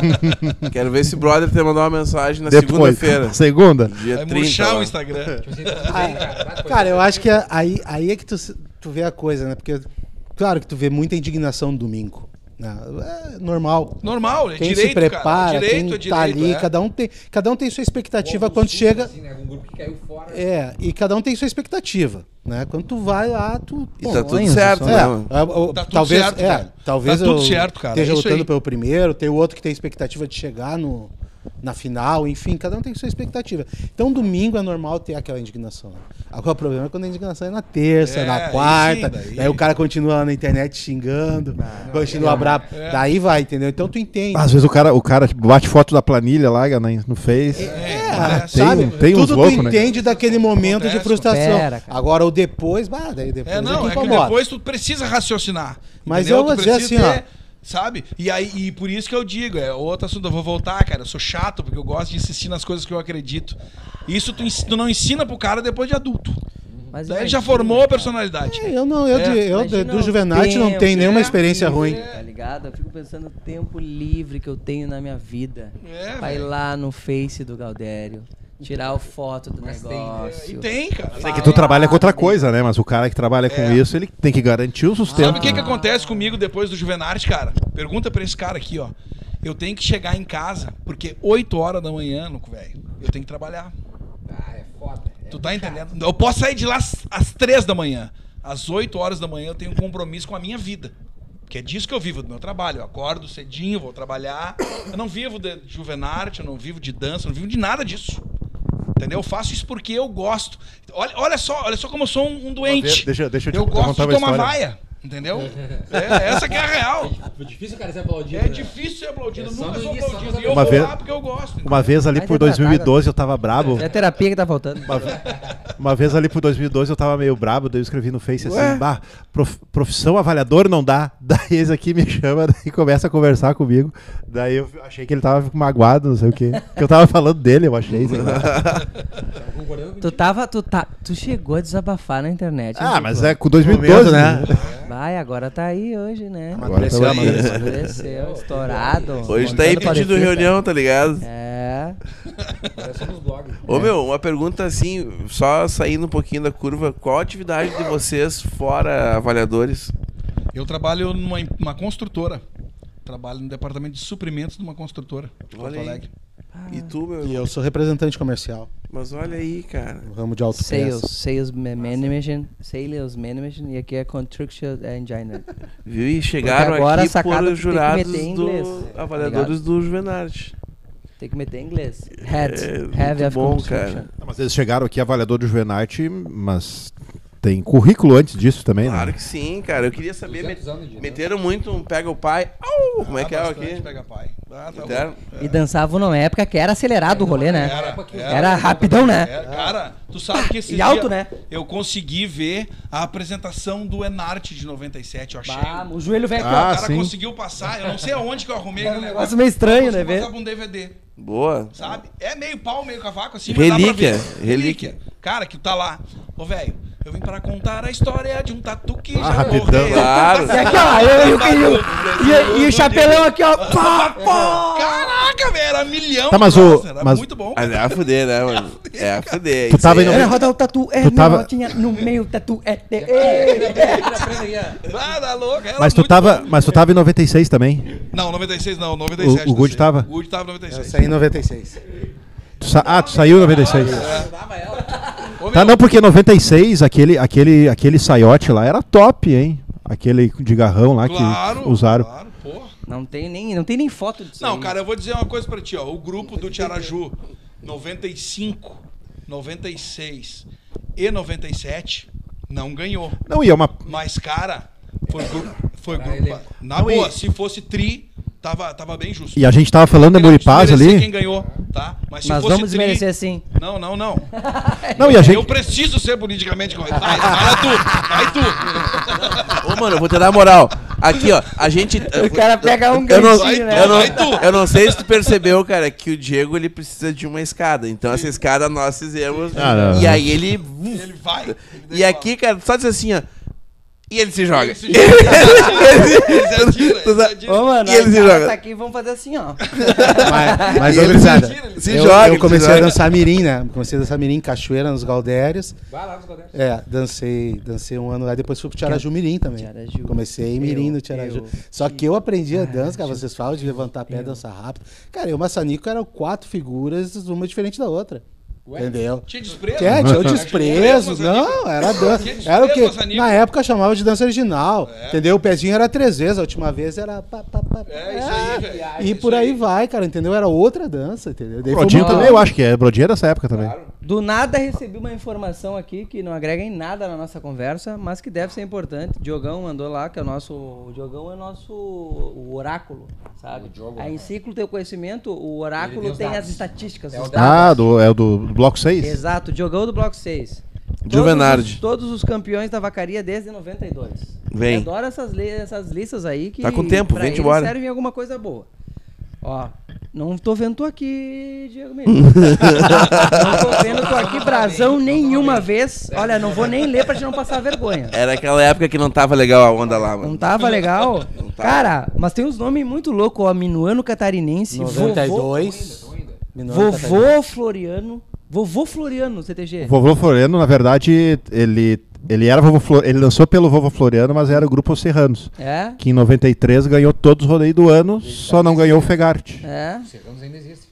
Quero ver esse brother te mandar uma mensagem na Depois, segunda-feira. Segunda. Dia Vai 30. murchar lá. o Instagram. Tipo assim, cara. Eu acho que é- aí, aí é que tu, se- tu vê a coisa, né? Porque, claro que tu vê muita indignação no domingo. Né? É normal. Normal, é Quem direito, se prepara, cara. É direito, quem é direito, tá ali, é. cada um tem, cada um tem sua expectativa quando chega. Assim, né? Algum grupo que caiu fora. É, e cada um tem sua expectativa, né? Quando tu vai lá, tu E tá tudo certo, né? Tá tudo talvez, certo, é, talvez Tá tudo eu certo, cara, esteja é lutando pelo primeiro, tem o outro que tem expectativa de chegar no, na final, enfim, cada um tem sua expectativa. Então, domingo é normal ter aquela indignação. né? Agora, o problema é quando a indignação é na terça, É, na quarta, sim, daí- daí... o cara continua na internet xingando, continua bravo, é. daí vai, entendeu? Então, tu entende. Às vezes o cara, o cara bate foto da planilha lá na- no Face. É, acontece. tem- sabe? tem uns Tudo tu loucos, né? entende daquele momento de Acontece, frustração. Pera. Agora, o depois, bah, daí depois É, não, que é que incomoda. depois tu precisa raciocinar. Mas entendeu? eu Tu vou dizer assim, Sabe? E aí, e por isso que eu digo, é outro assunto, eu vou voltar, cara. Eu sou chato, porque eu gosto de insistir nas coisas que eu acredito. Isso tu, tu não ensina pro cara depois de adulto. Mas Daí ele já formou a personalidade. É, eu não, eu, É, de- eu do Juvenate não tenho nenhuma é, experiência ruim. Tá ligado? Eu fico pensando no tempo livre que eu tenho na minha vida. É, Vai velho. lá no Face do Galdério, tirar a foto do Mas tem, negócio. E tem, cara. É que tu trabalha com outra coisa, né? Mas o cara que trabalha com É. isso, ele tem que garantir o sustento. Sabe o que, que né? acontece comigo depois do Juvenarte, cara? Pergunta pra esse cara aqui, ó. Eu tenho que chegar em casa, porque 8 horas da manhã, louco, velho, eu tenho que trabalhar. Ah, é foda. É Tu tá entendendo? Eu posso sair de lá às- às 3 da manhã. Às 8 horas da manhã eu tenho um compromisso com a minha vida. Que é disso que eu vivo, do meu trabalho. Eu acordo cedinho, vou trabalhar. Eu não vivo de juvenarte, eu não vivo de dança, eu não vivo de nada disso. Entendeu? Eu faço isso porque eu gosto. Olha, olha só, olha só como eu sou um, um doente. Deixa- deixa eu te eu gosto de uma tomar vaia. Entendeu? É, essa que é a real. Foi difícil o cara ser aplaudido. É né? difícil ser aplaudido. É nunca sou aplaudido. nos E eu Uma vou vez- lá porque eu gosto. Uma vez ali Vai por ter tratado. 2012 eu tava brabo. É a terapia que tá faltando. Uma, uma vez ali por 2012 eu tava meio brabo, daí eu escrevi no Face Ué? assim, bah, prof- profissão avaliador não dá. Daí esse aqui me chama e começa a conversar comigo. Daí eu achei que ele tava magoado, não sei o quê. Que eu tava falando dele, eu achei. Tu tava, tu tá, tu chegou a desabafar na internet. Ah, hein, mas é com 2012, né? Vai, agora tá aí hoje, né? Agora tá Amadureceu, amadureceu. Amadureceu, estourado. Hoje tá aí pedindo reunião, tá ligado? É. Ô meu, uma pergunta assim, só saindo um pouquinho da curva, qual a atividade de vocês fora avaliadores? Eu trabalho numa numa construtora. Trabalho no departamento de suprimentos de uma construtora. de Porto. Alegre. E tu, meu? E eu sou representante comercial, Mas olha aí, cara. no ramo de Sales, autopeça. sales ma- management, sales management e aqui é construction engineer. Viu? E chegaram aqui por tem que jurados do inglês, tá avaliadores do Juvenarte. Tem que meter em inglês. Head, É, heavy bom, construction. cara. Mas eles chegaram aqui avaliador do Juvenarte, mas tem currículo antes disso também, Claro né? que sim, cara. Eu queria saber, 200 met- anos de meteram muito um pega o pai. Au! Como é Ah, que é aqui? Pega pai. Ah, tá Meteram? louco. E dançavam numa época que era acelerado o rolê, né? Era, Era rapidão, né? É, cara, tu sabe que esse E alto, dia né? eu consegui ver a apresentação do Enarte de 97, eu achei. Bah, o joelho velho Ah, o cara sim. conseguiu passar, eu não sei aonde que eu arrumei aquele negócio meio estranho, né, ver? um DVD, Boa. sabe? É meio pau, meio cavaco, assim, mas dá pra Relíquia, ver. relíquia. Cara, que tá lá. Ô, velho, eu vim para contar a história de um tatu que Ah, já rapidão. morreu. Claro. E aqui, ó, eu, eu, eu, e, e o chapelão aqui, ó. Pá, pá. Caraca, velho, era milhão. Tá, de mas o- nossa, Era mas- muito bom. Mas é a fuder, né, mano? É a fuder. Tu tava em é- Era roda o tatu, é Tu tava- notinha no meio, tatu é. Ah, tá louco. era Mas tu tava, bom. mas tu tava em 96 também. Não, 96 não, 97. O- o Good não sei. tava? O Good tava em Eu 96. saí em 96. Tu sa- ah, tu saiu em 96. Ô, Tá, não, porque 96, aquele, aquele, aquele saiote lá era top, hein? Aquele de garrão lá Claro, que usaram. claro, porra. Não tem nem, não tem nem foto disso. Não, aí. cara, eu vou dizer uma coisa pra ti, ó. O grupo do Tiaraju 95, 96 e 97 não ganhou. Não, e é uma. Mas, cara, foi grupo. Foi grupo na Não, boa, e- se fosse tri, tava, tava bem justo. E a gente tava falando da Muripaz ali. quem ganhou, tá? Mas se Mas fosse vamos tri... desmerecer assim. Não, não, não. Não, e a gente. Eu preciso ser politicamente correto. Vai, vai tu, vai tu. Ô, mano, eu vou te dar moral. Aqui, ó, a gente. O cara pega um Vai né? eu, não, eu não sei se tu percebeu, cara, que o Diego ele precisa de uma escada. Então essa escada nós fizemos. Ah, e aí ele. Ele vai. ele E aqui, cara, só diz assim, ó. E ele se joga. Ele se joga. Mano, E ele se joga. tá aqui e vamos fazer assim, ó. Mas, mas ô, gurizada, se- se eu, joga, eu comecei a dançar mirim, né? Comecei a dançar mirim em Cachoeira, nos Galdérios. Vai lá nos Godés. É, dancei, dancei um ano lá, depois fui pro Tiaraju Mirim também. Tiaraju. Comecei em Mirim no Tiaraju. eu- Só que eu aprendi a dança, cara, vocês falam de levantar pé, dançar rápido. Cara, eu e o Maçanico eram quatro figuras, uma diferente da outra. Entendeu? Tinha desprezo. É, tinha o desprezo, não, era dança. Era o que na época chamava de dança original, entendeu? O pezinho era três vezes, a última vez era pá, pá, pá, É, isso aí, velho. E Isso por aí vai, cara, entendeu? Era outra dança, entendeu? Brodinho também, eu acho que é. Brodinho é dessa época também. Do nada recebi uma informação aqui que não agrega em nada na nossa conversa, mas que deve ser importante. Diogão mandou lá, que é o nosso. O Diogão é nosso o oráculo, sabe? O Diogo, Aí em ciclo teu conhecimento, o oráculo tem tem as estatísticas. É o. Ah, do, é o do, do bloco 6? Exato, Diogão do bloco 6. Juvenardi. Todos, os- todos os campeões da vacaria desde 92. Vem. Eu adoro essas, essas listas aí que. Tá com tempo, eles embora. servem alguma coisa boa. Ó, não tô vendo tu aqui, Diego Mendes. não tô vendo tu aqui brasão nenhuma vez. Olha, não vou nem ler pra gente não passar vergonha. Era aquela época que não tava legal a onda lá, Não mano. tava legal? tava. Cara, mas tem uns nomes muito loucos, ó. Minuano Catarinense, vovô, 92. Minuano Catarina. vovô Floriano. Vovô Floriano, CTG. O Vovô Floriano, na verdade, ele, ele era vovô Flor- ele lançou pelo Vovô Floriano, mas era o grupo Serranos. É? Que em 93 ganhou todos os rodeios do ano, só não ganhou o Fegarte. É. Serranos ainda existe.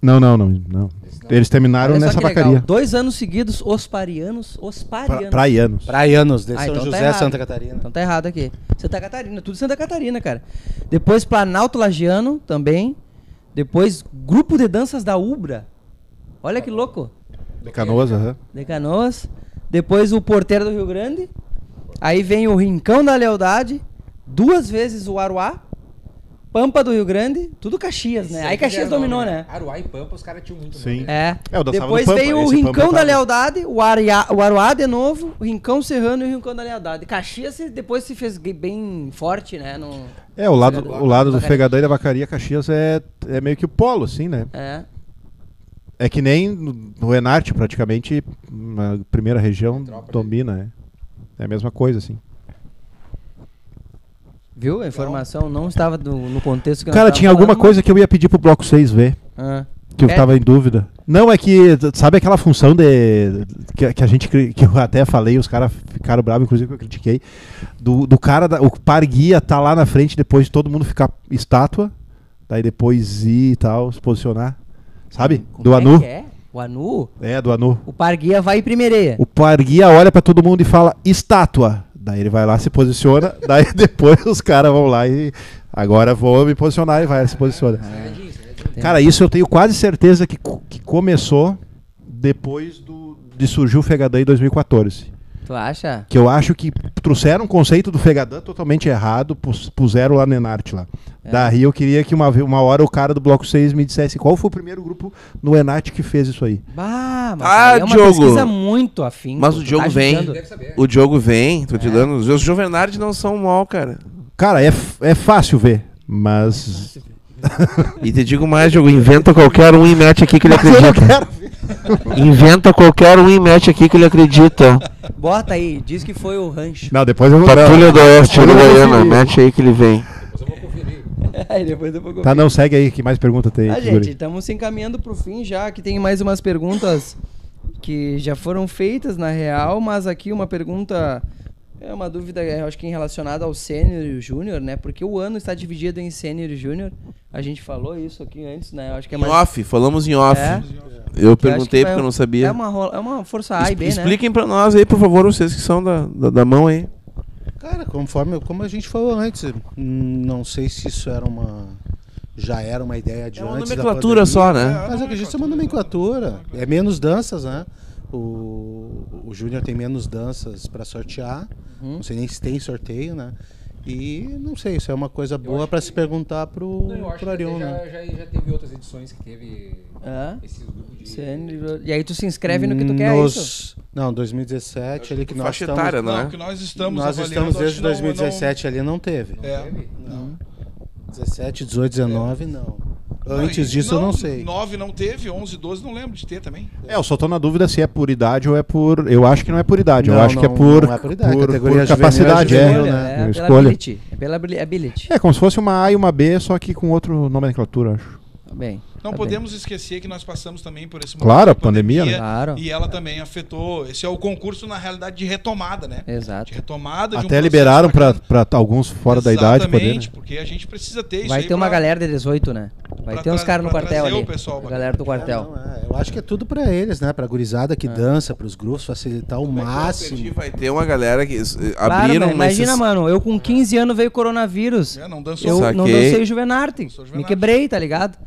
Não, não, não, não. Eles terminaram Olha só nessa que legal. vacaria. Dois anos seguidos, os parianos. Os Pra, parianos. praianos. Praianos, de Ah, São então tá José, errado. Santa Catarina. Então tá errado aqui. Santa Catarina, tudo Santa Catarina, cara. Depois Planalto Lagiano também. Depois Grupo de Danças da Ubra. Olha que louco. De Canoas, aham. De Canoas. Depois o Porteiro do Rio Grande. Aí vem o Rincão da Lealdade. Duas vezes o Aruá. Pampa do Rio Grande. Tudo Caxias, né? Aí Caxias dominou, né? Aruá e Pampa, os caras tinham muito Sim. nome. É. É, Depois Pampa, veio o esse Pampa Rincão eu da. Lealdade, o, Aria, o Aruá de novo, o Rincão Serrano e o Rincão da Lealdade. Caxias se- depois se fez bem forte, né? No, É, o lado, o lado do. Fegadão e da Vacaria Caxias é, é meio que o polo, assim, né? é. É que nem no, Enarte, praticamente, na primeira região Metrópole. domina, né? É a mesma coisa, assim. Viu? A informação não estava do- no contexto que Cara, tinha alguma falando, coisa que eu ia pedir pro Bloco 6 ver, Ah. que eu É? tava em dúvida. Não, é que, sabe aquela função de. que, que a gente. que eu até falei, os caras ficaram bravos, inclusive que eu critiquei. Do, do cara, da, o par guia tá lá na frente depois de todo mundo ficar estátua, daí depois ir e tal, se posicionar. Sabe? Como do é Anu. é? O Anu? É, do Anu. O Parguia vai em primeireia. O par guia olha pra todo mundo e fala estátua. Daí ele vai lá, se posiciona, daí depois os caras vão lá e agora vou me posicionar e vai se posiciona. Serradinho. Cara, isso eu tenho quase certeza que, que começou depois do, de surgir o Fegadã em 2014. Tu acha? Que eu acho que trouxeram um conceito do Fegadã totalmente errado, pus- puseram lá no Enarte lá. É. Daí eu queria que uma, uma hora o cara do Bloco 6 me dissesse qual foi o primeiro grupo no Enarte que fez isso aí. Bah, mas Ah, aí é uma Diogo. pesquisa muito afim. Mas o Diogo vem. Deve saber. O Diogo vem, tô te dando. Os Juvenardi não são mal, cara. Cara, é, f- é fácil ver, mas. E te digo mais, Diogo, inventa qualquer um e mete aqui que ele Mas eu não acredita. quero. Inventa qualquer um e mete aqui que ele acredita. Bota aí, diz que foi o rancho. Não, depois eu vou. Patrulha do Oeste, Uruguaiana, conferir. mete aí que ele vem. Depois eu vou conferir. Aí depois eu vou Tá, não, segue aí, que mais pergunta tem Ah, gente, estamos se encaminhando pro fim já, que tem mais umas perguntas que já foram feitas na real, mas aqui uma pergunta é uma dúvida, eu acho que em relacionada ao sênior e o júnior, né? Porque o ano está dividido em sênior e júnior. A gente falou isso aqui antes, né? Eu acho que é Em mais off, falamos em off. É. Eu que perguntei porque eu não sabia. É uma, é uma força A e B, né? Expliquem pra nós aí, por favor, vocês que são da, da, da mão aí. Cara, conforme como a gente falou antes, não sei se isso era uma já era uma ideia de É uma antes da nomenclatura só, né? Mas acredito que é uma nomenclatura. É menos danças, né? O, o Júnior tem menos danças para sortear. Uhum. Não sei nem se tem sorteio, né? E não sei, isso é uma coisa boa para se perguntar pro, Não, eu acho pro Arion, já, né? já, já teve outras edições que teve É. esses grupos de. CN, E aí tu se inscreve no que tu quer, é Nos- isso? Não, 2017 ali que nós Faixa estamos, etária, Não, né? que nós estamos nós estamos desde que não- 2017 ali não teve. não- é. Teve? Não. 17, 18, 19 não. Antes disso eu não sei. 9 não teve, 11, 12 não lembro de ter também. É, eu só tô na dúvida se é por idade ou é por. Eu acho que não é por idade. eu Não, acho que é não- por, não é por idade, por, categoria por é capacidade. É, juvenil, Escolha, né? é, pela Escolha. ability. É pela ability. É como se fosse uma A e uma B, só que com outro nomenclatura, acho. Tá bem. Não tá podemos esquecer que nós passamos também por esse Claro, de a pandemia, né? Claro. E ela também afetou. Esse é o concurso, na realidade, de retomada, né? bem. Exato. De retomada de um Até liberaram pra alguns fora da idade poder. Exatamente, né? porque a gente precisa ter isso Vai aí ter uma pra- galera de 18, né? Vai ter uns caras no quartel ali. o pessoal a galera do quartel. Não, é, eu acho que é tudo pra eles, né? Pra gurizada que dança, pros grupos, facilitar o máximo. Vai ter uma galera que eh, Claro, abriram? Imagina, nesses- mano, eu com 15 anos veio coronavírus. É, não dançou. Eu Saquei. não dancei o Juvenarte. Me quebrei, tá ligado?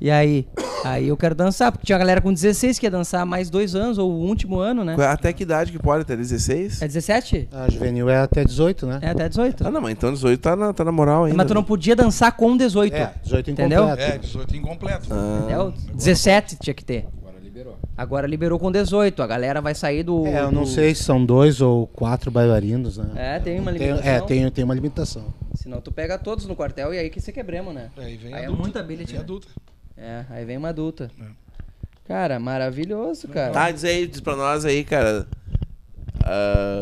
E aí? Aí eu quero dançar, porque tinha galera com 16 que ia dançar mais dois anos, ou o último ano, né? Até que idade que pode? Até 16? É 17? A juvenil é até 18, né? É até 18. Ah, não, mas então 18 tá na, tá na moral ainda. Mas tu não podia dançar com 18. É, 18 Entendeu? incompleto. É, 18 incompleto. Ah. Entendeu? 17 tinha que ter. Agora liberou. Agora liberou com 18. A galera vai sair do. É, eu não do- sei se são dois ou quatro bailarinos, né? É, tem uma Tem- limitação. é, tem, tem uma limitação. Senão tu pega todos no quartel e aí que você quebremos, né? Aí vem Aí é adulta. muita ability, Vem né? adulta. É, aí vem uma adulta. Cara, maravilhoso, cara. Tá, diz aí, diz pra nós aí, cara. Ah,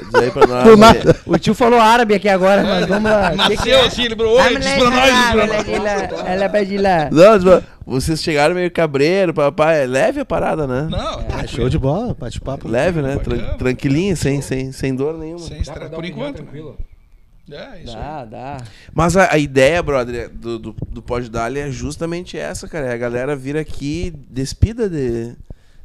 diz aí pra nós. Aí. O tio falou árabe aqui agora, mas vamos lá. Nasceu é? assim, ele falou, oi, diz pra nós, diz pra nós. Ela é pra de lá. Não, diz pra- vocês chegaram meio cabreiro, papai. É leve a parada, né? Não, É, show de bola, bate-papo. Leve, né? Tran- tranquilinho, sem, sem, sem dor nenhuma. Sem estresse, por enquanto. tranquilo. É, isso aí. Dá, dá. Mas a, a ideia, brother, do, do, do Pod Dali é justamente essa, cara. É a galera vir aqui despida de,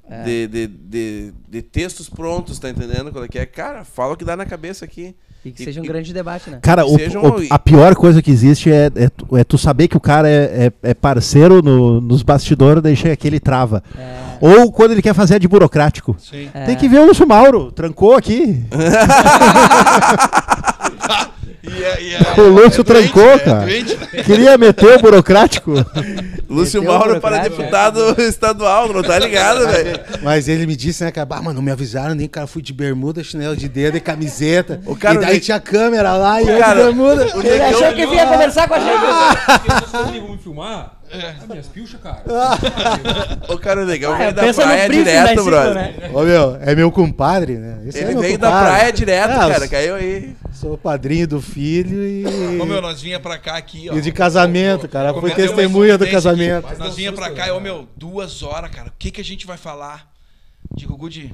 É. de, de, de, de textos prontos, tá entendendo? Qual é que é? Cara, fala o que dá na cabeça aqui. E que E- seja um e- grande debate, né? Cara, o- o- a pior coisa que existe é, é, tu, é tu saber que o cara é, é- é parceiro no- nos bastidores, daí chega aqui ele trava. É. Ou quando ele quer fazer de burocrático. Sim. É. Tem que ver o Lúcio Mauro, trancou aqui. E é- e é- O Lúcio é trancou, né? cara. É doente, né? Queria meter o burocrático. Lúcio Meteu o Mauro para deputado estadual, não tá ligado, velho? Mas ele me disse, né, cara, ah, mas não me avisaram, nem cara, fui de bermuda, chinelo de dedo e camiseta. O cara- e daí tinha câmera lá e eu cara- de bermuda. o Ele achou que vinha conversar com a gente. Vocês vão me filmar? Ah, minhas pilchas, cara. O cara legal Ah, veio da pensa no praia da direto, brother. né? Ô meu, é meu compadre, né? Esse é Ele meu veio da compadre. praia direto, Ah, cara. Caiu aí. Sou padrinho do filho e. Ô, meu, nós vinha pra cá aqui, ó. E de casamento, cara. Foi testemunha do casamento. aqui. Nós vinha pra cá e, ô, meu, duas horas, cara. O que que a gente vai falar? Digo, Gudi,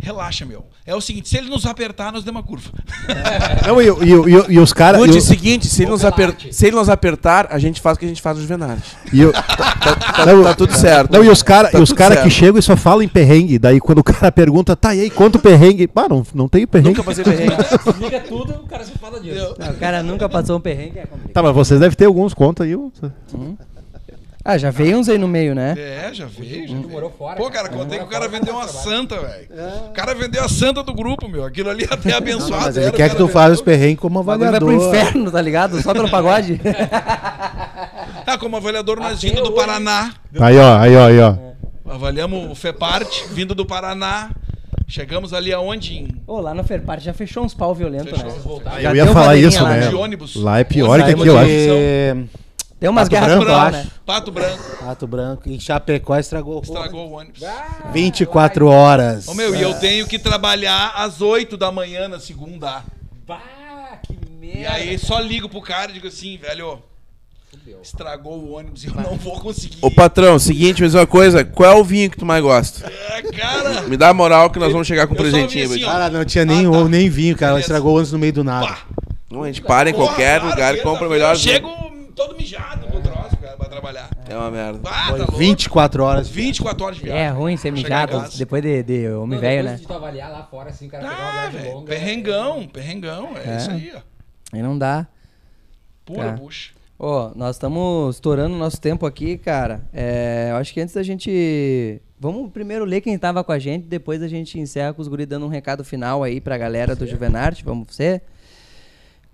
relaxa, meu. É o seguinte, se ele nos apertar, nós demos uma curva. Não, e, e- e- e os caras. O- seguinte, se ele, nos aper... se ele nos apertar, a gente faz o que a gente faz no Juvenal. e o- Tá, Não, tá tudo certo. Não, e os caras Tá os cara certo. que chegam e só falam em perrengue. Daí quando o cara pergunta, tá, e aí, quanto perrengue? Pá, não, não tem perrengue. Nunca passei perrengue. Liga tudo, o cara só fala disso. Não, o cara nunca passou um perrengue, é complicado. Tá, mas vocês devem ter alguns, conta aí. um. Ah, já veio uns aí no meio, né? É, já veio, já veio. morou fora. Pô, cara, contei que o cara vendeu uma santa, velho. O cara vendeu a santa do grupo, meu. Aquilo ali até abençoado. Mas ele era, quer que tu fale os perrengues como O bagulho vai avaliador. pro inferno, tá ligado? Só pelo pagode. Ah, como avaliador, nós vindo do. Paraná. Aí, ó, aí, ó, aí, ó. Avaliamos o FEPART, vindo do Paraná. Chegamos ali aonde? Em Ô, lá no Ferpart já fechou uns pau violentos, Fechou. né? Já Eu ia falar isso, lá, né? de ônibus. Lá é pior que aqui, eu acho. Tem umas Pato guerras Branco, eu lá, acho. né? Pato Branco. Pato Branco. Em Chapecó estragou. Estragou o ônibus. 24 horas. Ô, meu, e eu tenho que trabalhar às 8 da manhã na segunda. Bah, que merda. E aí só ligo pro cara e digo assim, velho, estragou o ônibus e eu não vou conseguir. Ô patrão, seguinte, mesma coisa. Qual é o vinho que tu mais gosta? É, cara. Me dá a moral que nós vamos chegar com um presentinho. assim. Cara, não tinha nem Ah, tá. ovo, nem vinho, cara. Estragou antes no meio do nada. Pá. Não, a gente para em Porra, qualquer lugar e compra o melhor Eu vinho. chego todo mijado pro troço, cara, pra trabalhar. É uma merda. Ah, tá louco. 24 horas. 24 horas de viagem. É ruim ser mijado depois de, de homem Não, velho, depois né? de tu avaliar lá fora, assim, o cara pegar uma Ah, viagem velho. longa. Perrengão, perrengão. É, É. isso aí, ó. Aí não dá. Pura Tá. bucha. Ó, nós estamos estourando o nosso tempo aqui, cara. É, eu acho que antes da gente. Vamos primeiro ler quem tava com a gente, depois a gente encerra com os guris dando um recado final aí pra galera do Juvenarte. Vamos ser?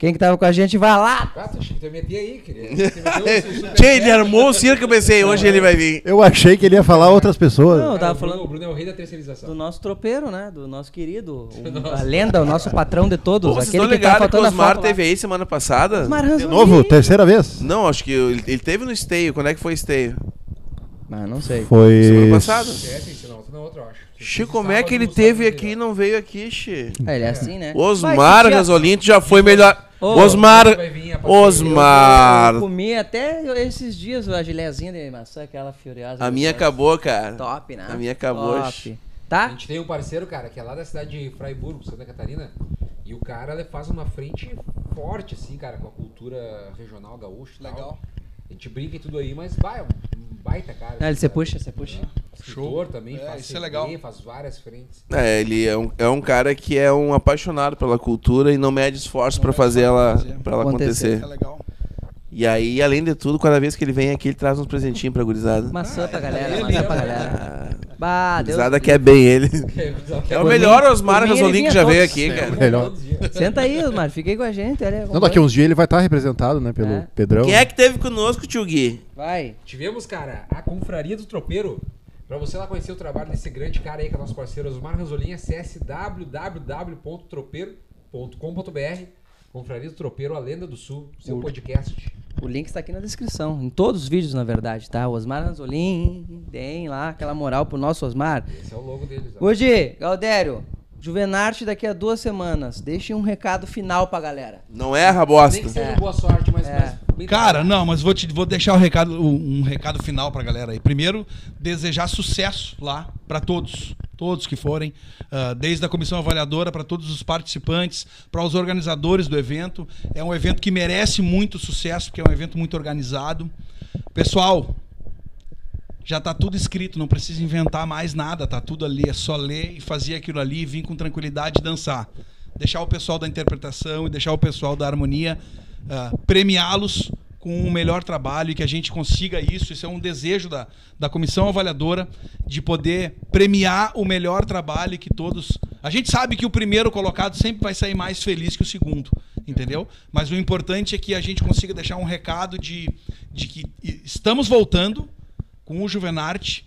Quem que tava com a gente, vai lá! Ah, tu achei que tu ia meter aí, queria. tu meteu o super- Tchê, ele armou o circo, eu pensei, hoje ele vai vir. Eu achei que ele ia falar outras pessoas. Não, eu tava Bruno- falando O Bruno é o rei da terceirização. do nosso tropeiro, né? Do nosso querido, o- a lenda, o nosso patrão de todos. Pô, vocês aquele estão que tá ligados que o faltando a Osmar foto lá. teve aí semana passada? Osmar De novo? Terceira vez? Não, acho que ele, ele teve no esteio. Quando é que foi esteio? Ah, não sei. Foi. Semana passada? É, tem, não, outro eu acho. Chico, como é que ele teve aqui e não veio aqui, Xi? É, ele é assim, né? Osmar Vai, que dia- Gasolin, tu já foi melhor. Ô, Osmar. a Osmar. Eu comi até esses dias a gilezinha de maçã, aquela furiosa. A minha acabou, cara. Top, né? A minha acabou. Top. A Tá? gente tem um parceiro, cara, que é lá da cidade de Freiburg, Santa Catarina. E o cara ele faz uma frente forte, assim, cara, com a cultura regional gaúcha e tal. Legal. A gente brinca e tudo aí, mas vai, é um baita cara. Ah, ele você puxa, você puxa. Escritor também, É, faz isso é CD, legal. faz várias frentes. É, ele é um, é um cara que é um apaixonado pela cultura e não mede esforço pra mede fazer ela, pra fazer. pra ela Acontecer. acontecer. É legal. E aí, além de tudo, cada vez que ele vem aqui, ele traz uns presentinhos pra gurizada. Maçã pra galera, ele maçã é, pra né? galera. A Bah, Deus. gurizada quer bem ele. É o Por melhor mim- Osmar Gasolin que já veio aqui, cara. Melhor. Senta aí, Osmar, fica aí com a gente. Olha, Não, daqui uns dias ele vai estar representado, né, pelo É. Pedrão. Quem é que teve conosco, tio Gui? Vai. Tivemos, cara, a Confraria do Tropeiro. Pra você lá conhecer o trabalho desse grande cara aí, que é nosso parceiro Osmar Ranzolin, acesse www.tropeiro.com.br Confraria do Tropeiro, a Lenda do Sul, seu podcast. O link está aqui na descrição. Em todos os vídeos, na verdade, tá? O Osmar Ranzolin, tem lá aquela moral pro nosso Osmar. Esse é o logo deles. Hoje, Galdério, Juvenarte daqui a duas semanas. Deixe um recado final pra galera. Não erra, Nem bosta. que seja É. boa sorte, mas, É. mas Cara, não, mas vou, te, vou deixar o recado, um recado final pra galera aí. Primeiro, desejar sucesso lá pra todos, todos que forem, ah, desde a comissão avaliadora para todos os participantes, para os organizadores do evento. É um evento que merece muito sucesso, porque é um evento muito organizado. Pessoal, já tá tudo escrito, não precisa inventar mais nada, tá tudo ali, é só ler e fazer aquilo ali e vir com tranquilidade e dançar. Deixar o pessoal da interpretação e deixar o pessoal da harmonia ah, premiá-los com o melhor trabalho e que a gente consiga isso. Isso é um desejo da, da comissão avaliadora de poder premiar o melhor trabalho que todos. A gente sabe que o primeiro colocado sempre vai sair mais feliz que o segundo, entendeu? Mas o importante é que a gente consiga deixar um recado de, de que estamos voltando com o Juvenarte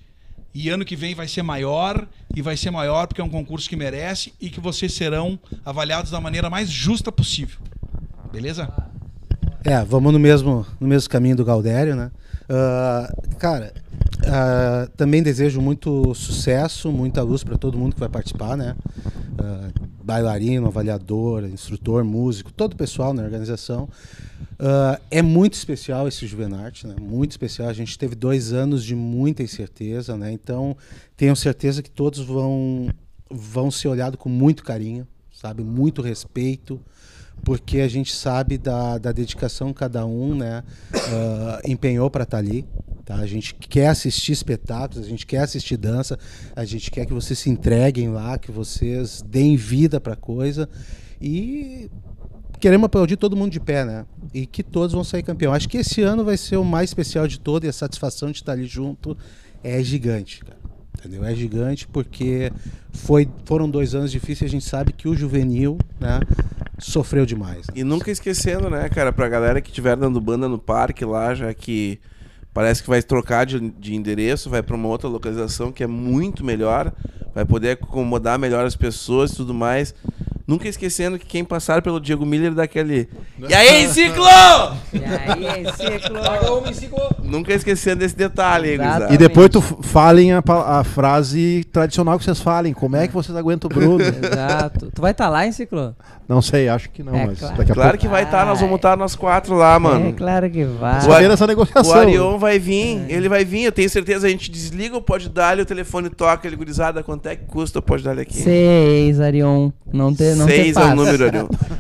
e ano que vem vai ser maior e vai ser maior porque é um concurso que merece e que vocês serão avaliados da maneira mais justa possível. Beleza? É, vamos no mesmo, no mesmo caminho do Galdério, né? Ah, cara, ah, também desejo muito sucesso, muita luz para todo mundo que vai participar, né? Ah, bailarino, avaliador, instrutor, músico, todo o pessoal na organização. É muito especial esse Juvenarte, né? Muito especial. A gente teve dois anos de muita incerteza, né? Então, tenho certeza que todos vão, vão ser olhados com muito carinho, sabe? Muito respeito porque a gente sabe da, da dedicação que cada um né, ah, empenhou para estar ali. Tá? A gente quer assistir espetáculos, a gente quer assistir dança, a gente quer que vocês se entreguem lá, que vocês deem vida para a coisa e queremos aplaudir todo mundo de pé, né? E que todos vão sair campeão. Acho que esse ano vai ser o mais especial de todo e a satisfação de estar ali junto é gigante, cara. Entendeu? É gigante porque foi, foram dois anos difíceis a gente sabe que o juvenil né, sofreu demais. né? E nunca esquecendo, né, cara, pra galera que estiver dando banda no parque lá, já que parece que vai trocar de, de endereço, vai pra uma outra localização que é muito melhor, vai poder acomodar melhor as pessoas e tudo mais. Nunca esquecendo que quem passar pelo Diego Miller dá aquele. E aí, ciclo! E aí, ciclo. Nunca esquecendo desse detalhe, aí, Exato. gurizada. E depois tu falem a, a frase tradicional que vocês falem. Como é que vocês aguentam o Bruno? Exato. Tu vai estar lá, hein, Ciclo? não sei, acho que não, É, mas claro. daqui a Claro pouco. que vai estar, nós vamos estar nós quatro lá, mano. É, claro que vai. O Ar- essa O negociação. Arion vai vir, ele vai vir, eu tenho certeza. A gente desliga o pode dar o telefone toca, ele gurizada, quanto é que custa o pode dar aqui? Seis, Arion. Não, te, não Seis é o número ali.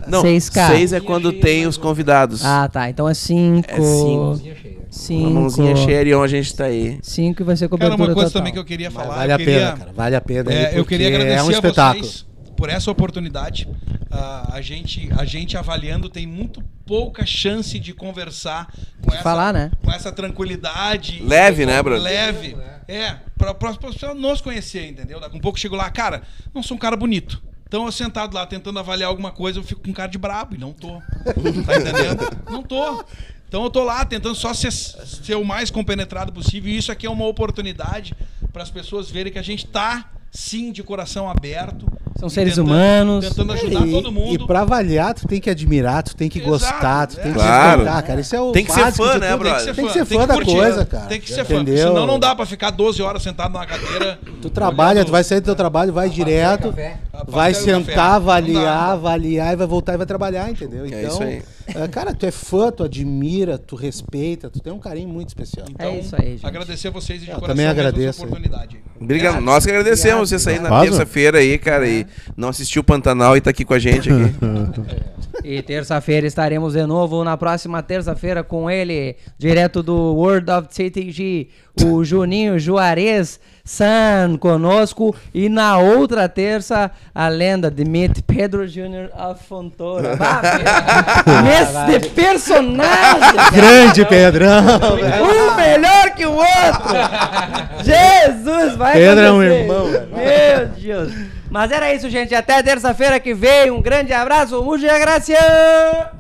Não, 6K. seis é quando tem os convidados. Ah, tá. Então é 5. É cinco. Mãozinha cheia. 5. Uma mãozinha cheia e onde a gente tá aí. 5 vai ser Cara, cobertura uma coisa total. também que eu queria falar. vale eu a queria, pena, cara. Vale a pena. É, aí, eu queria agradecer é um a espetáculo. vocês por essa oportunidade. Ah, a, gente, a gente avaliando tem muito pouca chance de conversar com essa, falar, né? com essa tranquilidade. Leve, né, brother? Leve. É, pra, pra, pra pessoa nos conhecer, entendeu? Daqui a um pouco eu chego lá, cara, não sou um cara bonito. Então eu sentado lá tentando avaliar alguma coisa, eu fico com cara de brabo e não tô. Tá entendendo? Não tô. Então eu tô lá tentando só ser, ser o mais compenetrado possível. E isso aqui é uma oportunidade para as pessoas verem que a gente tá sim de coração aberto. São seres tentando- humanos. Tentando ajudar e, todo mundo. E pra avaliar, tu tem que admirar, tu tem que Exato, gostar, tu é. tem que Claro. respeitar, cara. Isso é o Tem que ser básico fã, né, brother? Tem que ser fã da curtir. coisa, cara. Tem que ser fã. Entendeu? Senão não dá pra ficar 12 horas sentado numa cadeira. Tu trabalha, tu vai sair do teu trabalho, vai direto, vai sentar, avaliar, avaliar e vai voltar e vai trabalhar, entendeu? É Então, isso aí. É, cara, tu é fã, tu admira, tu respeita, tu tem um carinho muito especial. Então, É isso aí, gente. agradecer vocês e de Eu coração também agradeço. oportunidade. Obrigado. Nós que agradecemos você sair na Faz, terça-feira aí, cara, e não assistiu o Pantanal e tá aqui com a gente aqui. E terça-feira estaremos de novo na próxima terça-feira com ele, direto do World of TTG, o Juninho Juarez San conosco. E na outra terça, a lenda de Mit Pedro Júnior Mês de personagem! Grande Pedrão! Um melhor que o outro! Jesus, vai Pedro é um acontecer. irmão, velho. Meu Deus. Mas era isso, gente. Até terça-feira que vem. Um grande abraço. Muita graça!